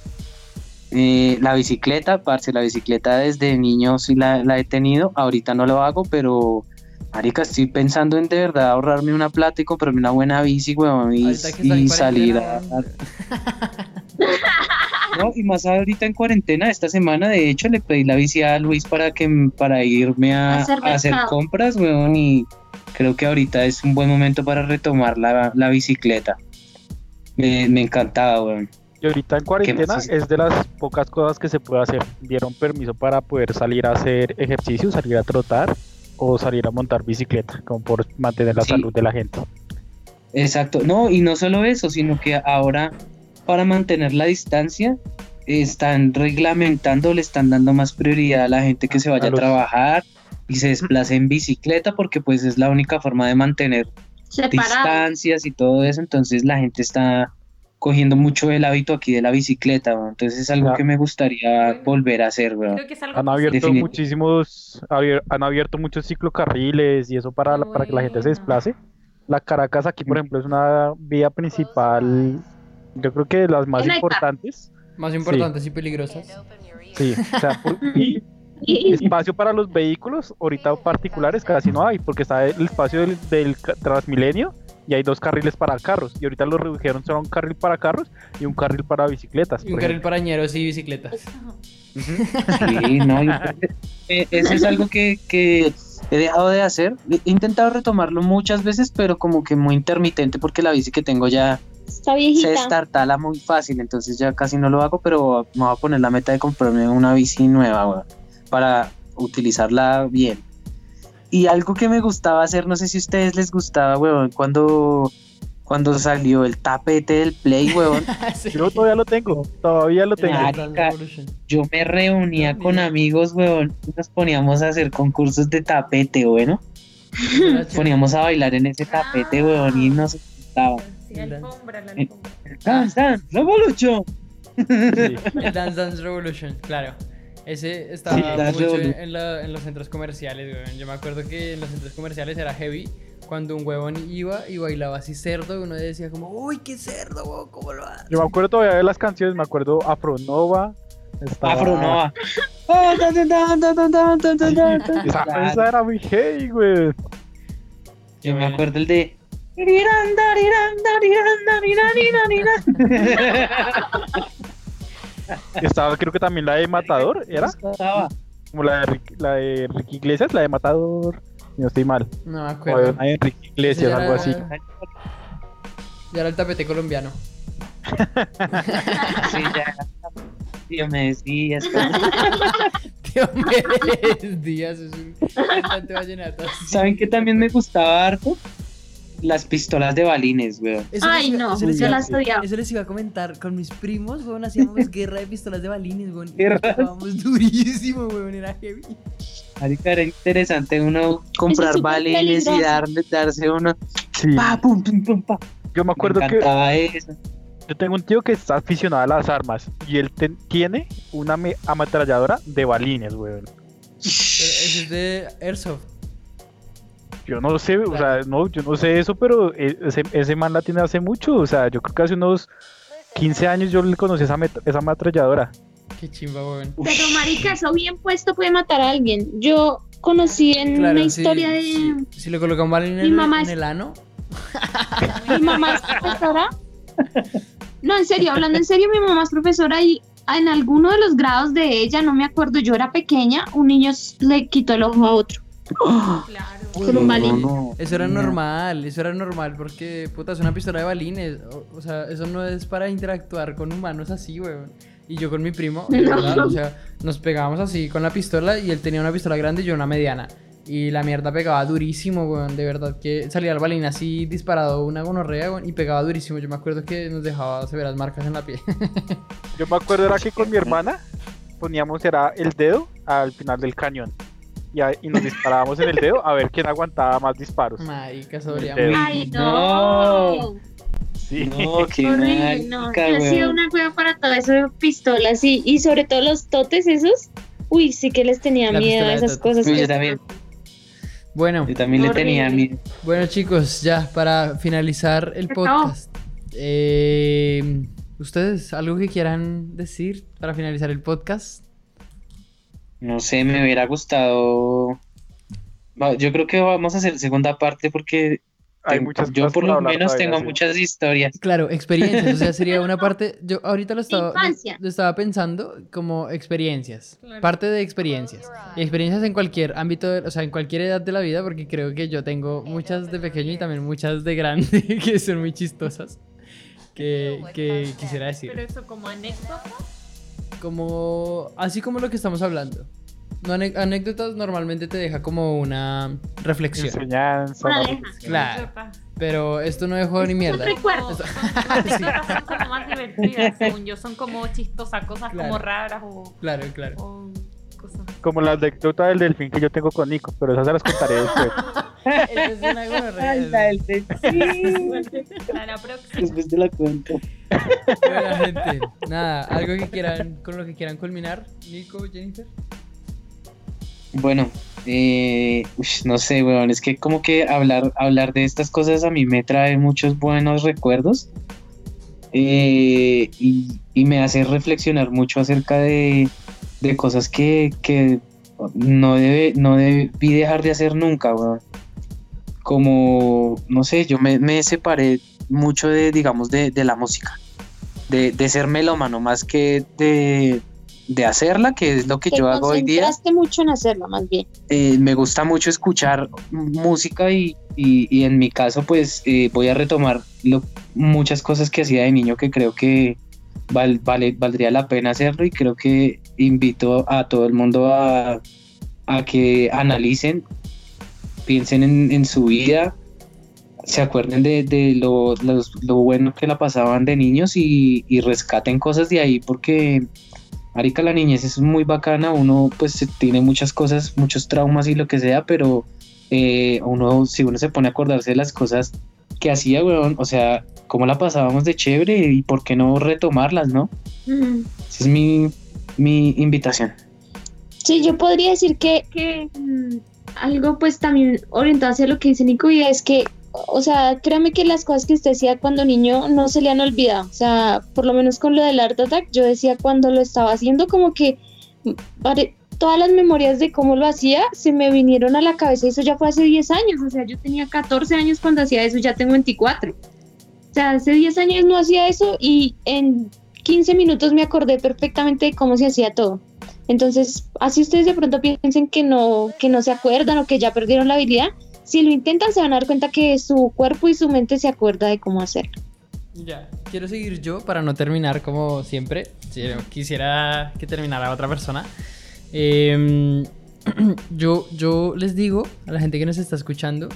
Eh, la bicicleta, parce, la bicicleta desde niño sí la, la he tenido. Ahorita no lo hago, pero Marica, estoy pensando en de verdad ahorrarme una plata y comprarme una buena bici, weón, y, salir a, No, y más ahorita en cuarentena, esta semana, de hecho, le pedí la bici a Luis para que para irme a, Hacer a hacer mercado. compras, weón, y creo que ahorita es un buen momento para retomar la, la bicicleta. Me, me encantaba, weón. Y ahorita en cuarentena es de las pocas cosas que se puede hacer. Dieron permiso para poder salir a hacer ejercicio, salir a trotar o salir a montar bicicleta, como por mantener la Sí. salud de la gente. Exacto, no, y no solo eso, sino que ahora para mantener la distancia están reglamentando, le están dando más prioridad a la gente que se vaya A trabajar y se desplace en bicicleta porque pues es la única forma de mantener Separado. distancias y todo eso, entonces la gente está cogiendo mucho el hábito aquí de la bicicleta, weón. entonces es algo Ya. que me gustaría volver a hacer, weón. Creo que es algo Han abierto Definitivo. muchísimos, abier- han abierto muchos ciclocarriles y eso para, para que la gente se desplace. La Caracas aquí, por ejemplo, es una vía principal, yo creo que de las más importantes. Más importantes y peligrosas. Sí, o sea, por- y espacio para los vehículos, ahorita particulares casi no hay, porque está el espacio del, del Transmilenio y hay dos carriles para carros. Y ahorita lo redujeron solo a un carril para carros y un carril para bicicletas. Y un carril ejemplo. para ñeros y bicicletas. Sí, no, y- eh, eso es algo que, que he dejado de hacer. He intentado retomarlo muchas veces, pero como que muy intermitente porque la bici que tengo ya Está se viejita. destartala muy fácil, entonces ya casi no lo hago, pero me voy a poner la meta de comprarme una bici nueva, para utilizarla bien. Y algo que me gustaba hacer, no sé si a ustedes les gustaba, weón, cuando, cuando salió el tapete del Play, weón, Sí. Yo todavía lo tengo, todavía lo tengo. Ah, marica. Yo me reunía con amigos, weón, y nos poníamos a hacer concursos de tapete, bueno, chévere. poníamos a bailar en ese tapete, weón, y nos gustaba. Sí, El alfombra, la Eh, alfombra. Dance Dance Revolution. Sí. El Dance Dance Revolution, claro. Ese estaba mucho en, los centros comerciales, güey. Yo me acuerdo que en los centros comerciales era heavy. Cuando un huevón iba y bailaba así cerdo, uno decía como, uy, qué cerdo, güey, ¿cómo lo hace? Yo me acuerdo todavía de las canciones, me acuerdo Afronova. Estaba... Afronova. esa, era muy heavy, güey. Yo me acuerdo el de Estaba creo que también la de Matador, ¿era? Estaba. Como la de, Ricky, la de Ricky Iglesias, la de Matador. Si No estoy mal. No me O acuerdo. de Enrique Iglesias, algo era- así. Ya era el tapete colombiano. Sí, ya. Yo me decías. Diomedes Díaz es un cantante vallenato. ¿Saben qué también me gustaba harto? Las pistolas de balines, weón. Eso Ay, les no, eso les yo iba- las odiaba. Eso les iba a comentar. Con mis primos, weón, hacíamos guerra de pistolas de balines, weón. Pegábamos durísimo, weón. Era heavy. Marica, era interesante uno comprar balines y darle, darse uno. Sí. Pa, pum, pum, pum, pa. Yo me acuerdo me que eso. yo tengo un tío que está aficionado a las armas y él ten- tiene una me- ametralladora de balines, güey. Pero ese es de Airsoft. Yo no sé, o sea, no, yo no sé eso, pero e- ese, ese man la tiene hace mucho, o sea, yo creo que hace unos 15 años yo le conocí esa, met- esa ametralladora. Qué chimba, weón. Pero marica, eso bien puesto puede matar a alguien. Yo conocí en una sí, historia de sí. Si le colocan Mi en, el- mamá en es- el ano, mi mamá es profesora. No, en serio, hablando en serio, mi mamá es profesora y en alguno de los grados de ella, no me acuerdo, yo era pequeña, un niño le quitó el ojo a otro. Claro. Con un balín. eso era No. normal, eso era normal porque, puta, es una pistola de balines. O, o sea, eso no es para interactuar con humanos así, weón. Y yo con mi primo, verdad, o sea, nos pegábamos así con la pistola y él tenía una pistola grande y yo una mediana. Y la mierda pegaba durísimo, weón. De verdad que salía el balín así disparado, una gonorrea, weón, y pegaba durísimo. Yo me acuerdo que nos dejaba severas marcas en la piel. Yo me acuerdo era que con mi hermana poníamos era el dedo al final del cañón y, a- y nos disparábamos en el dedo a ver quién aguantaba más disparos. Marica, mucho. Ay, no. no. Sí. No, qué Horrible, no. he sido una cueva para todo eso de pistolas y, y sobre todo los totes esos. Uy, sí que les tenía La miedo a esas cosas. Uy, yo también. Bueno, Yo también le tenía miedo. Bueno chicos, ya para finalizar el podcast. eh, ¿Ustedes algo que quieran decir para finalizar el podcast? No sé, me hubiera gustado. Yo creo que vamos a hacer segunda parte porque Hay ten- muchas yo por lo menos tengo muchas historias. Claro, experiencias, o sea, sería una parte, yo ahorita lo estaba, lo estaba pensando como experiencias, Claro. parte de experiencias, experiencias en cualquier ámbito, de- o sea, en cualquier edad de la vida, porque creo que yo tengo muchas de pequeño y también muchas de grande que son muy chistosas, que, que quisiera decir. Pero eso como anécdota. Como así como lo que estamos hablando. No, anécdotas normalmente te deja como una reflexión. Enseñanza. Una ¿no? leja. Claro. Pero esto no dejó ni mierda. Un recuerdo. Son- Las anécdotas son como más divertidas, según yo. Son como chistosas, cosas Claro. como raras o, Claro, claro. o cosas. Como la anécdota del delfín que yo tengo con Nico, pero esas se las contaré después. Es una la del delfín. La próxima. Después te la cuento. Bueno, gente, nada, algo que quieran, con lo que quieran culminar, Nico, Jennifer. Bueno, eh, no sé, weón, es que como que hablar, hablar de estas cosas a mí me trae muchos buenos recuerdos eh, y, y me hace reflexionar mucho acerca de, de cosas que, que no, debe, no debí dejar de hacer nunca, weón. Como, no sé, yo me, me separé mucho de, digamos, de, de la música, de, de ser melómano más que de, de hacerla, que es lo que Te yo hago hoy día mucho en hacerla, más bien. eh, me gusta mucho escuchar música y, y- y en mi caso pues eh, voy a retomar lo- muchas cosas que hacía de niño que creo que val- vale, valdría la pena hacerlo y creo que invito a todo el mundo a, a que analicen, piensen en, su vida, se acuerden de, de lo, lo bueno que la pasaban de niños y, y rescaten cosas de ahí porque Marica, la niñez es muy bacana, uno pues tiene muchas cosas, muchos traumas y lo que sea, pero eh, uno, si uno se pone a acordarse de las cosas, que hacía, weón. O sea, cómo la pasábamos de chévere y por qué no retomarlas, ¿no? Esa es mi, mi invitación. Sí, yo podría decir que, que, mm, algo pues también orientado hacia lo que dice Nico y es que, o sea, créame que las cosas que usted hacía cuando niño no se le han olvidado. O sea, por lo menos con lo del Art Attack, yo decía cuando lo estaba haciendo como que mm, todas las memorias de cómo lo hacía se me vinieron a la cabeza. Eso ya fue hace 10 años, o sea, yo tenía 14 años cuando hacía eso, ya tengo 24. O sea, hace 10 años no hacía eso y en 15 minutos me acordé perfectamente de cómo se hacía todo. Entonces, así ustedes de pronto piensen que no, que no se acuerdan o que ya perdieron la habilidad, si lo intentan se van a dar cuenta que su cuerpo y su mente se acuerda de cómo hacerlo. Ya, quiero seguir yo para no terminar como siempre. Si- Quisiera que terminara otra persona. Em, yo, yo les digo a la gente que nos está escuchando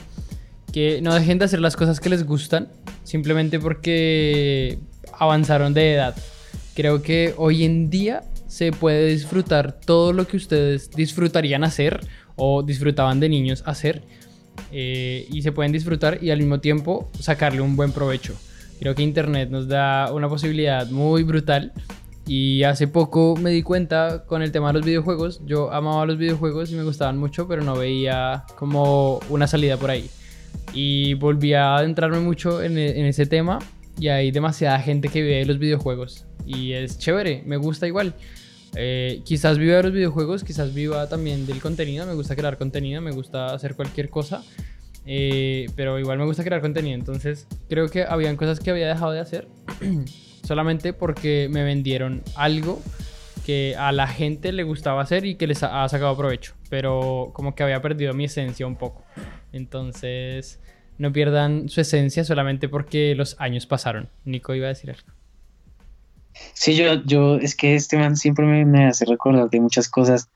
que no dejen de hacer las cosas que les gustan simplemente porque avanzaron de edad. Creo que hoy en día se puede disfrutar todo lo que ustedes disfrutarían hacer o disfrutaban de niños hacer eh, y se pueden disfrutar y al mismo tiempo sacarle un buen provecho. Creo que Internet nos da una posibilidad muy brutal y hace poco me di cuenta con el tema de los videojuegos. Yo amaba los videojuegos y me gustaban mucho, pero no veía como una salida por ahí. Y volví a adentrarme mucho en, e- ese tema y hay demasiada gente que vive de los videojuegos y es chévere, me gusta igual. Eh, quizás viva de los videojuegos, quizás viva también del contenido, me gusta crear contenido, me gusta hacer cualquier cosa, eh, pero igual me gusta crear contenido, entonces creo que habían cosas que había dejado de hacer solamente porque me vendieron algo que a la gente le gustaba hacer y que les ha sacado provecho, pero como que había perdido mi esencia un poco. Entonces, no pierdan su esencia solamente porque los años pasaron. Nico iba a decir algo. Sí, yo, yo, es que este man siempre me, me hace recordar de muchas cosas.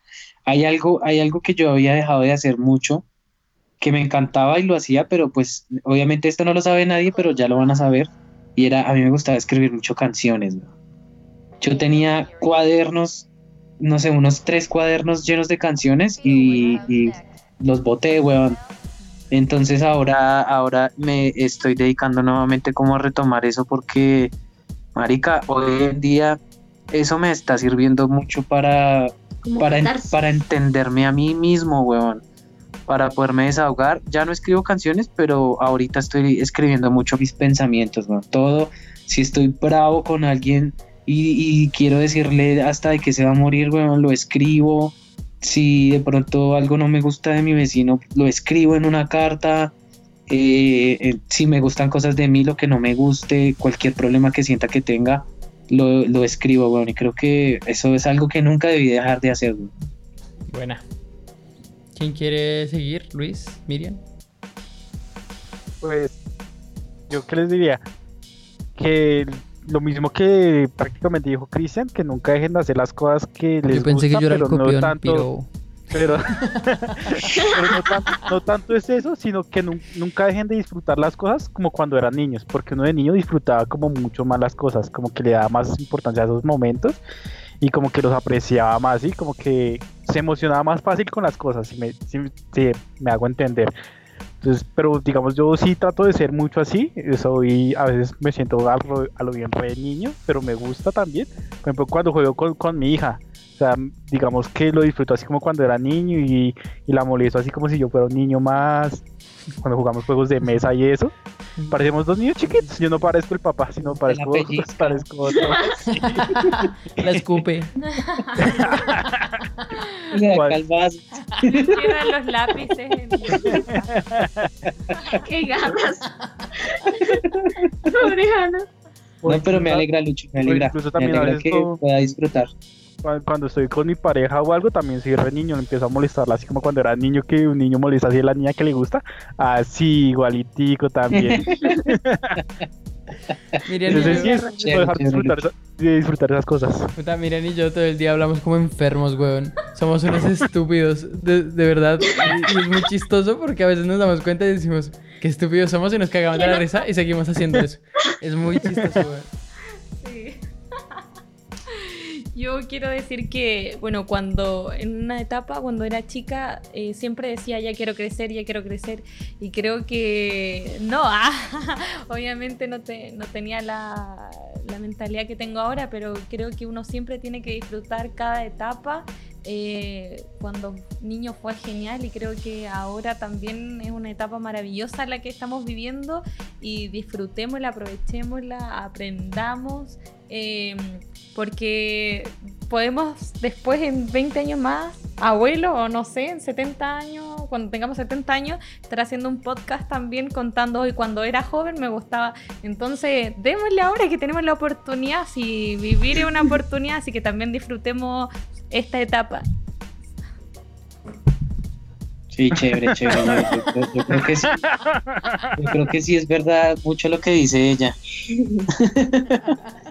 Hay algo, hay algo que yo había dejado de hacer mucho, que me encantaba y lo hacía, pero pues obviamente esto no lo sabe nadie, pero ya lo van a saber. Y era, a mí me gustaba escribir mucho canciones. ¿no? Yo tenía cuadernos, no sé, unos tres cuadernos llenos de canciones y, y los boté, weón. Entonces ahora, ahora me estoy dedicando nuevamente como a retomar eso porque, marica, hoy en día eso me está sirviendo mucho para, para, en- para entenderme a mí mismo, weón. Para poderme desahogar. Ya no escribo canciones, pero ahorita estoy escribiendo mucho mis pensamientos, weón. Todo, si estoy bravo con alguien y, y quiero decirle hasta de que se va a morir, weón, lo escribo. Si de pronto algo no me gusta de mi vecino, lo escribo en una carta. Eh, eh, si me gustan cosas de mí, lo que no me guste, cualquier problema que sienta que tenga, lo, lo escribo, weón. Y creo que eso es algo que nunca debí dejar de hacer. Buena. ¿Quién quiere seguir? Luis, Miriam. Pues, yo qué les diría, que lo mismo que prácticamente dijo Cristian, que nunca dejen de hacer las cosas que les yo pensé gustan, que yo era el pero no copión, tanto, pero pero, pero no, tan- no tanto es eso, sino que nun- nunca dejen de disfrutar las cosas como cuando eran niños, porque uno de niño disfrutaba como mucho más las cosas, como que le daba más importancia a esos momentos y como que los apreciaba más y como que se emocionaba más fácil con las cosas, si me, si- me hago entender. Entonces, pero digamos, yo sí trato de ser mucho así, soy, a veces me siento a lo, a lo bien re niño, pero me gusta también, por ejemplo, cuando juego con, con mi hija, o sea, digamos que lo disfruto así como cuando era niño y, y la molesto así como si yo fuera un niño más, cuando jugamos juegos de mesa y eso, parecemos dos niños chiquitos, yo no parezco el papá, sino parezco, parezco otro. la escupe. Los lápices. ¡Qué ganas! Pobre Hanna. No, pero me alegra, Lucho, me alegra. incluso Me también a alegra que pueda disfrutar. Cu- Cuando estoy con mi pareja o algo, también soy re niño, empiezo a molestarla, así como cuando era niño que un niño molesta así a la niña que le gusta, así igualitico también. Miriam y, Entonces sí, yo, es no Chévere, dejar de chévere. disfrutar, de disfrutar esas cosas. puta, Miriam y yo todo el día hablamos como enfermos, weón. Somos unos estúpidos, de, de verdad. Y, y es muy chistoso porque a veces nos damos cuenta Yo quiero decir que, bueno, cuando en una etapa, cuando era chica, eh, siempre decía, ya quiero crecer, ya quiero crecer. Y creo que no, ah, obviamente no, te, no tenía la, la mentalidad que tengo ahora, pero creo que uno siempre tiene que disfrutar cada etapa eh, cuando niño fue genial y creo que ahora también es una etapa maravillosa la que estamos viviendo y disfrutémosla, aprovechémosla, aprendamos, eh, porque podemos después en 20 años más, abuelo o no sé, en 70 años, cuando tengamos 70 años, estar haciendo un podcast también contando hoy cuando era joven me gustaba. Entonces, démosle ahora que tenemos la oportunidad, si vivir es una oportunidad, así que también disfrutemos esta etapa. Sí, chévere, chévere. Yo, yo- yo creo que sí. Yo creo que sí es verdad mucho lo que dice ella.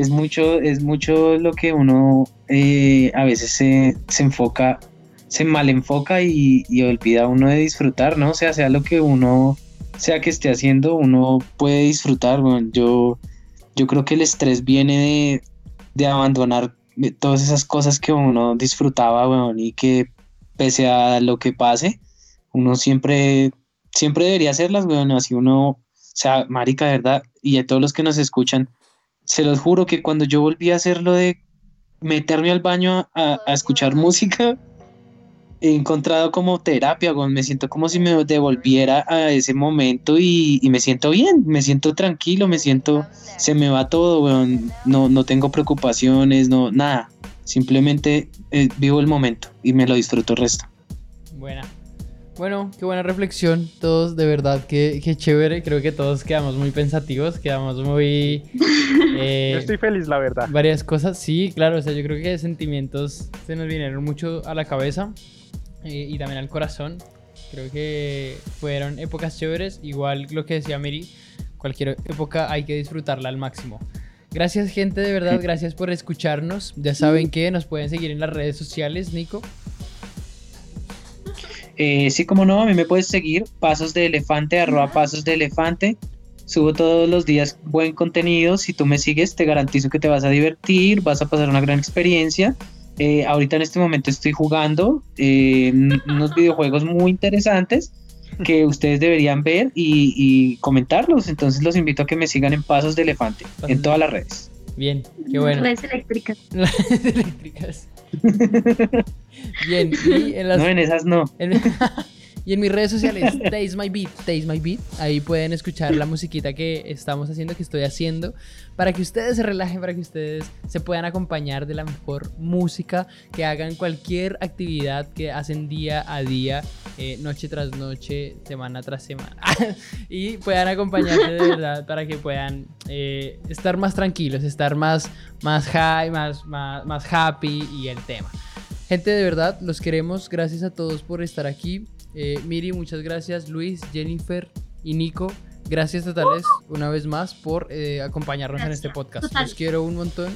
es mucho, es mucho lo que uno eh, a veces se, se enfoca, se malenfoca y, y olvida uno de disfrutar, ¿no? O sea, sea lo que uno sea que esté haciendo, uno puede disfrutar. Bueno, yo, yo creo que el estrés viene de, de abandonar todas esas cosas que uno disfrutaba, weón, y que pese a lo que pase, uno siempre, siempre debería hacerlas, weón, así uno, o sea, marica, verdad, y a todos los que nos escuchan, se los juro que cuando yo volví a hacer lo de meterme al baño a, a escuchar música, he encontrado como terapia, me siento como si me devolviera a ese momento y, y me siento bien, me siento tranquilo, me siento, se me va todo, no, no tengo preocupaciones, no, nada, simplemente eh, vivo el momento y me lo disfruto el resto. Buena. Bueno, qué buena reflexión. Todos, de verdad, qué, qué chévere. Creo que todos quedamos muy pensativos, quedamos muy... eh, Yo estoy feliz, la verdad. Varias cosas, sí, claro. O sea, yo creo que sentimientos se nos vinieron mucho a la cabeza eh, y también al corazón. Creo que fueron épocas chéveres. Igual lo que decía Miri, cualquier época hay que disfrutarla al máximo. Gracias, gente, de verdad. Gracias por escucharnos. Ya saben que nos pueden seguir en las redes sociales, Nico. Eh, sí, como no, a mí me puedes seguir, Pasos de Elefante, arroba Pasos de Elefante. Subo todos los días buen contenido. Si tú me sigues, te garantizo que te vas a divertir, vas a pasar una gran experiencia. Eh, ahorita en este momento estoy jugando eh, unos videojuegos muy interesantes que ustedes deberían ver y, y comentarlos. Entonces los invito a que me sigan en Pasos de Elefante, en todas las redes. Bien, qué bueno. Redes eléctricas. Las eléctricas. Bien, y en las No, en esas no. En- y en mis redes sociales, Taste My Beat, Taste My Beat. Ahí pueden escuchar la musiquita que estamos haciendo, que estoy haciendo, para que ustedes se relajen, para que ustedes se puedan acompañar de la mejor música, que hagan cualquier actividad que hacen día a día, eh, noche tras noche, semana tras semana. y puedan acompañarse de verdad para que puedan eh, estar más tranquilos, estar más, más high, más, más, más happy y el tema. Gente, de verdad, los queremos. Gracias a todos por estar aquí. Eh, Miri, muchas gracias. Luis, Jennifer y Nico, gracias totales una vez más por eh, acompañarnos en este podcast. total. Los quiero un montón.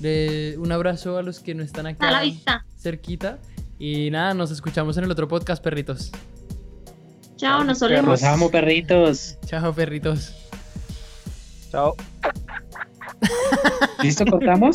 De, un abrazo a los que no están A la acá vista. cerquita. Y nada, nos escuchamos en el otro podcast, perritos. Chao, nos solemos. Los amo, perritos. Chao, perritos. Chao. ¿Listo? ¿Cortamos?